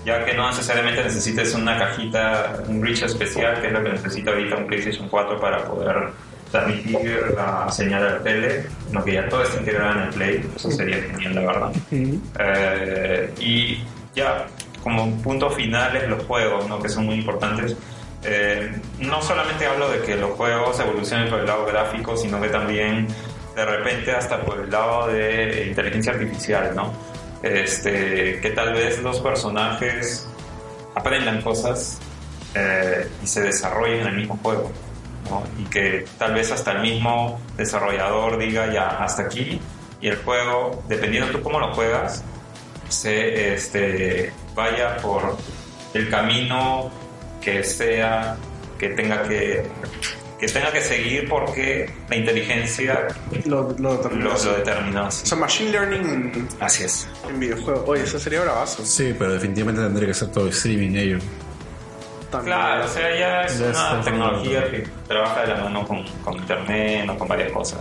ya que no necesariamente necesites una cajita, un reach especial, que es lo que necesita ahorita un PlayStation 4 para poder transmitir la señal a la tele, no que ya todo está integrado en el Play, eso sería genial, la verdad. Eh, y ya, como punto final es los juegos, ¿no? que son muy importantes. Eh, no solamente hablo de que los juegos evolucionen por el lado gráfico, sino que también de repente hasta por el lado de inteligencia artificial, ¿no? Este, que tal vez los personajes aprendan cosas eh, y se desarrollen en el mismo juego. Y que tal vez hasta el mismo desarrollador diga ya hasta aquí y el juego, dependiendo tú cómo lo juegas, se este, vaya por el camino que sea, que tenga que, que tenga que seguir porque la inteligencia Lo, lo determinó. lo, lo determinó. O sea, Machine Learning en, Así es. en videojuegos. Oye, eso sería bravazo. Sí, pero definitivamente tendría que ser todo streaming ello. También. Claro, o sea, ya es Ya una tecnología que trabaja de la mano con, con internet, no con varias cosas.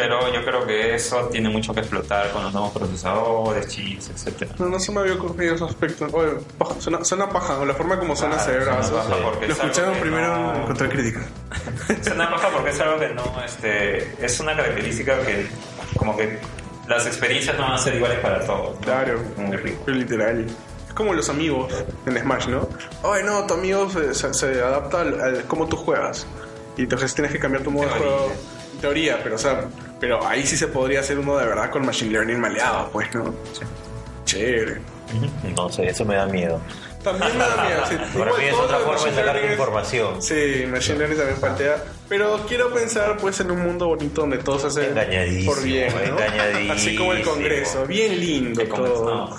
Pero yo creo que eso tiene mucho que explotar con los nuevos procesadores, chips, etcétera. No, no se me había ocurrido ese aspecto. Oye, paja, suena, suena paja, o la forma como suena Claro, ve suena paja porque Lo es escucharon primero no- en Control Crítica. Es una paja porque es algo que no, este, es una característica que como que las experiencias no van a ser iguales para todos. ¿no? Claro. Muy rico. Pero literal. Es como los amigos en Smash, ¿no? Oye, no, tu amigo se, se- se adapta al, al cómo tú juegas. Y entonces tienes que cambiar tu modo de juego. Teoría, pero o sea, pero ahí sí se podría hacer uno de verdad con Machine Learning maleado, pues, ¿no? Chévere. No sé, eso me da miedo. También me da miedo. sí. Para mí es otra forma de Machine sacar información. Sí, Machine Learning también patea. Pero quiero pensar, pues, en un mundo bonito donde todo se hace Engañadísimo, por bien, ¿no? Así como el Congreso. Bien lindo todo. No.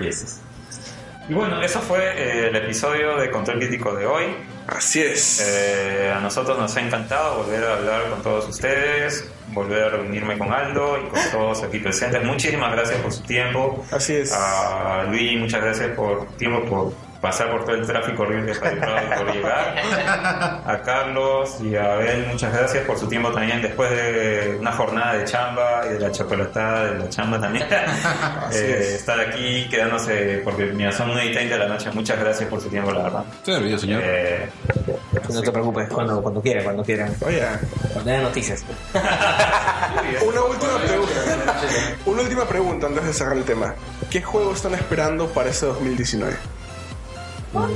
Y bueno, eso fue eh, el episodio de Control Crítico de hoy. Así es. Eh, a nosotros nos ha encantado volver a hablar con todos ustedes, volver a reunirme con Aldo y con todos aquí presentes. Muchísimas gracias por su tiempo. Así es. A Luis, muchas gracias por tiempo, por pasar por todo el tráfico horrible y por llegar. A Carlos y a Abel, muchas gracias por su tiempo también después de una jornada de chamba y de la chocolatada de la chamba también. Eh, estar aquí quedándose, porque mira, son 1 y 30 de la noche. Muchas gracias por su tiempo, la verdad. Señor. Eh, No te preocupes, cuando, cuando quieran, cuando quieran. Oye, Cuando haya noticias. una última pregunta. Una última pregunta antes de cerrar el tema. ¿Qué juego están esperando para este 2019? A,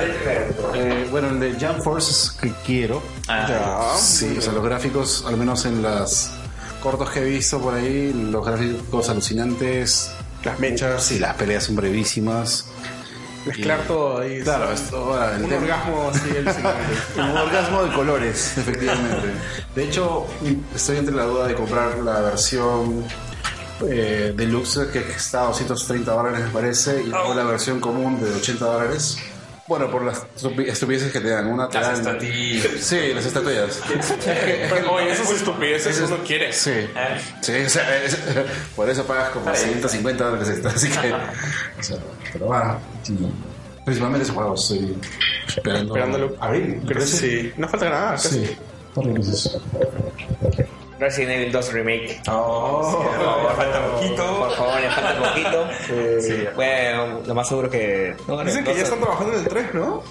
ver. Eh, bueno, el de Jump Force que quiero. ah, Ya. Sí, o sea, los gráficos, al menos en las cortos que he visto por ahí, los gráficos alucinantes. Las mechas. Sí, las peleas son brevísimas. Mezclar todo ahí. Claro, esto ahora el Un tema- orgasmo así. Un orgasmo de colores, efectivamente. De hecho, estoy entre la duda de comprar la versión eh, deluxe que está a 230 dólares, me parece, y luego la versión común de 80 dólares. Bueno, por las estupi- estupideces que te dan. Una te las dan- estatuillas. Sí, las estatuillas. Pero, oye, esas estupideces uno quiere. Sí. Eh, Sí, o sea, es- por eso pagas como 150 dólares extra, así que... O sea, pero bueno, principalmente ese juego estoy esperando... Esperándolo. Abril, Creo que sí. No falta nada. casi. Sí, es eso. Resident Evil 2 Remake. Oh, ya falta poquito. Por favor, ya falta poquito. Sí. Bueno, lo más seguro que. no, Dicen que ya están trabajando en el 3, ¿no?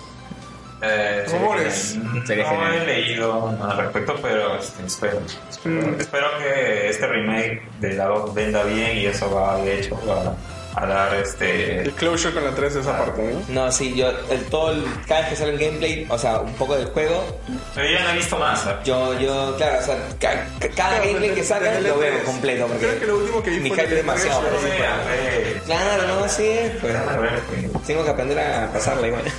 Eh, Rumores. Sería no genial. he leído nada al respecto, pero este, espero. Espero, Mm. espero que este remake de la 2 venda bien y eso va, de hecho, va a dar este. El closure con la 3 de esa parte, ¿no? No, sí, yo, el, todo el, cada vez que sale el gameplay, o sea, un poco del juego, Pero ya no he visto más. ¿eh? yo, yo, claro, o sea, ca- ca- cada gameplay que saca el lo veo E3. completo. Porque Creo que lo último que vi es E3, demasiado. pero sí, eh, Claro, no, sí, pues. Tengo que aprender a pasarla igual.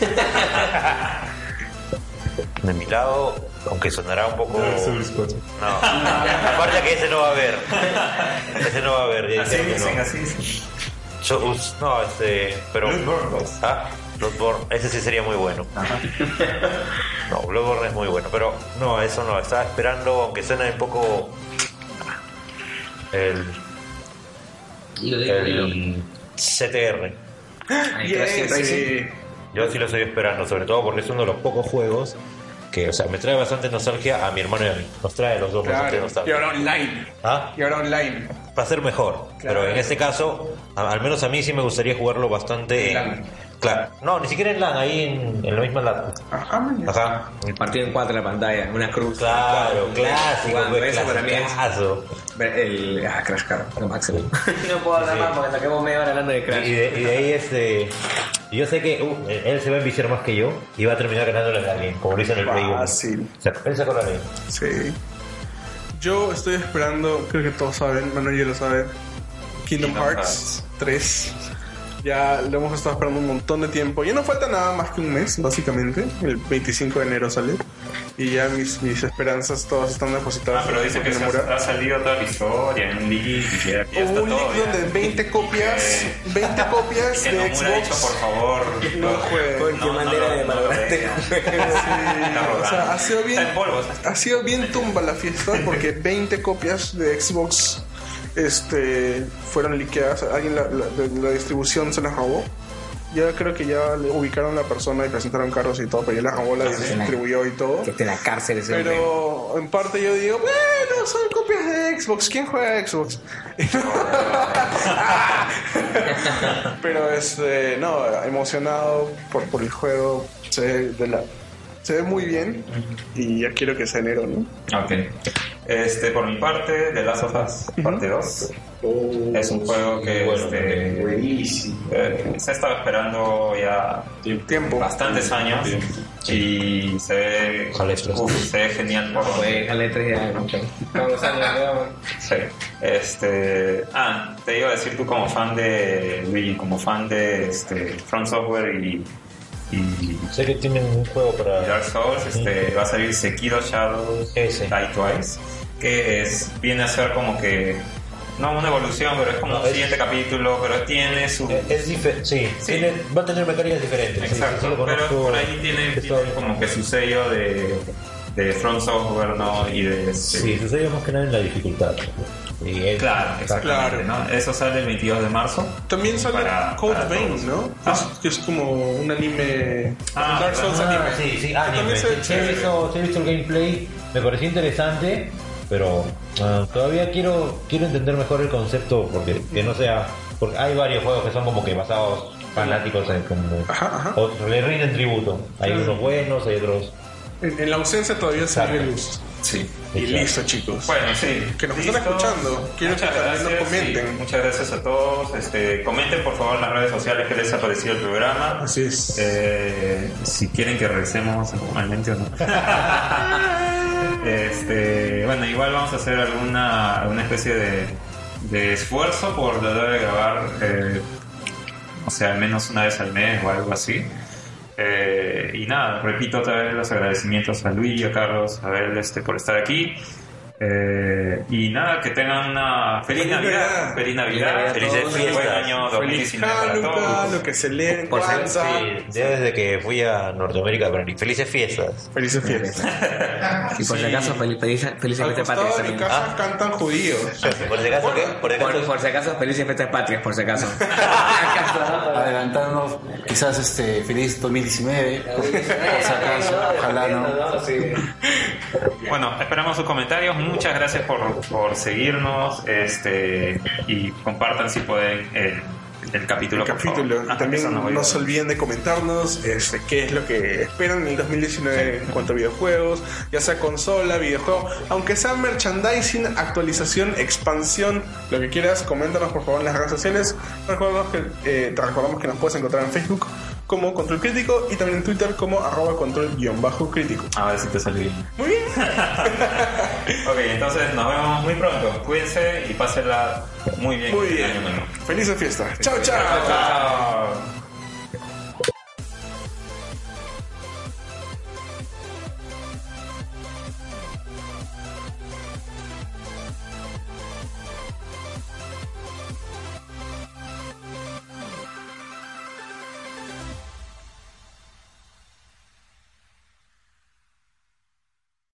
De mi lado, aunque sonará un poco. No, aparte que ese no va a haber. Ese no va a haber. Así dicen, no. así dicen. Us- no, este. Pero. Bloodborne 2. Ah, Bloodborne, ese sí sería muy bueno. No, Bloodborne es muy bueno, pero no, eso no, estaba esperando, aunque suena un poco. El. El. CTR. Yes, sí. Yo sí lo estoy esperando, sobre todo porque es uno de los pocos juegos que, o sea, me trae bastante nostalgia a mi hermano y a mí. Nos trae los dos bastante Claro. Y nostalgia. ahora online. ¿Ah? Y ahora online. Va a ser mejor, pero en este caso, a- al menos a mí sí me gustaría jugarlo bastante en. Claro, no, ni siquiera en LAN, ahí en, en la misma LAN. Ajá, man. Ajá. El partido en cuatro en la pantalla, una cruz. Claro, clásico, Jugando, pues, eso para mí es. El. Ah, Crash Car, lo máximo. no puedo hablar más porque saquemos media hora hablando de Y Crash. de, y de ahí este. y Yo sé que uh, él se va a enviciar más que yo y va a terminar ganándole a alguien, como lo hizo en el Play 1. Fácil. O sea, él sacó la ley. Sí. Yo estoy esperando, creo que todos saben, Manuel ya lo sabe, Kingdom, Kingdom Hearts 3. Ya lo hemos estado esperando un montón de tiempo. Ya no falta nada más que un mes, básicamente. El 25 de enero sale. Y ya mis, mis esperanzas todas están depositadas Ah, pero dice que ha, ha salido toda la historia en un link y ya, ya está Hubo un todo. link ya. donde 20 copias, Eh, 20 copias que de dicho, por Xbox. favor. No juegue. Qué manera de malograrte. Está O sea, ha sido bien, Está en polvo. está- ha sido bien tumba la fiesta porque 20 copias de Xbox este, fueron liqueadas. Alguien la, la- de la distribución se las robó. Ya creo que ya le ubicaron la persona y presentaron carros y todo, pero ya la robó, la distribuyó y todo. Que esté en la cárcel ese. Pero en parte yo digo, bueno, son copias de Xbox. ¿Quién juega a Xbox? Pero este, no, emocionado por, por el juego. Se ve, de la, se ve muy bien y ya quiero que sea enero, ¿no? Ok. Este, por mi parte, The Last of Us, parte 2. Es un juego que este, eh, se ha estado esperando ya Tiempo. bastantes años y se ve, uf, se ve genial por Pues, al E3 ya, mucho. Vamos a ver, Sí. Este, ah, te iba a decir tú como fan de Luigi, como fan de este, From Software y, y Sé que tienen un juego para. Dark Souls, este, va a salir Sekiro Shadows Ese. Die Twice, que es, viene a ser como que, no una evolución, pero es como No, un es- siguiente capítulo, pero tiene su... Es, es dife- sí, Sí. tiene- va a tener mecánicas diferentes. sí, sí, Exacto, sí lo pero conozco. por ahí tiene, tiene como que su sello de, de From Software, ¿no? Y de... este- Sí, sucede más que nada en la dificultad. Y es- Claro, exactamente, Claro. ¿no? Eso sale el 22 de marzo. También sale Para- Code para Vein. ¿no? Ah. Es, que es como un anime. Ah, Dark Souls. Ah, anime. sí, sí, anime. también se visto, sí he visto el gameplay, me pareció interesante, pero ah, todavía quiero quiero entender mejor el concepto, porque que no sea... Porque hay varios juegos que son como que basados fanáticos en como... Ajá, ajá. o le rinden tributo. Hay unos buenos, hay otros... En, en la ausencia todavía se ve Exacto. luz. Sí. Y Exacto. listo, chicos. Bueno, sí. Que nos están Listo. escuchando. Quiero muchas que también nos gracias, comenten. sí, muchas gracias a todos. Este, comenten por favor en las redes sociales qué les ha parecido el programa. Así es. Eh, si quieren que regresemos normalmente o no. este, bueno, igual vamos a hacer alguna, alguna especie de, esfuerzo por tratar de grabar, eh, o sea, al menos una vez al mes o algo así. Eh, y nada, repito otra vez los agradecimientos a Luis y a Carlos, a Abel, este, por estar aquí. Eh, y nada, que tengan una feliz, Feliz Navidad, Navidad. feliz Navidad, Navidad felices todos. fiestas, buen año Feliz 2019 para Hanukkah, todos. lo que se lee en Por ser- sí, ya desde que fui a Norteamérica aprendí. Felices fiestas. Felices fiestas. Y por si acaso, feliz, feliz, felices fiestas patrias de mi también. casa cantan judíos. Por si acaso, ¿qué? Por si Por, acaso, por si acaso, felices fiestas patrias, por si acaso. Adelantarnos, quizás este feliz 2019, por si acaso, ojalá no. Bueno, esperamos sus comentarios. Muchas gracias por, por seguirnos este y compartan si pueden el, el capítulo. el capítulo. Ah, también no se olviden de comentarnos este, qué es lo que esperan en el 2019 en cuanto a videojuegos, ya sea consola, videojuego, aunque sea merchandising, actualización, expansión, lo que quieras, coméntanos por favor en las redes sociales. Recordamos que, eh, te recordamos que nos puedes encontrar en Facebook como Control Crítico y también en Twitter como arroba control-crítico. A ver si te salió bien. Muy bien. Ok, entonces nos vemos muy pronto. Cuídense y pásenla muy bien. Muy bien. Felices fiestas. Chao, chao. Chao.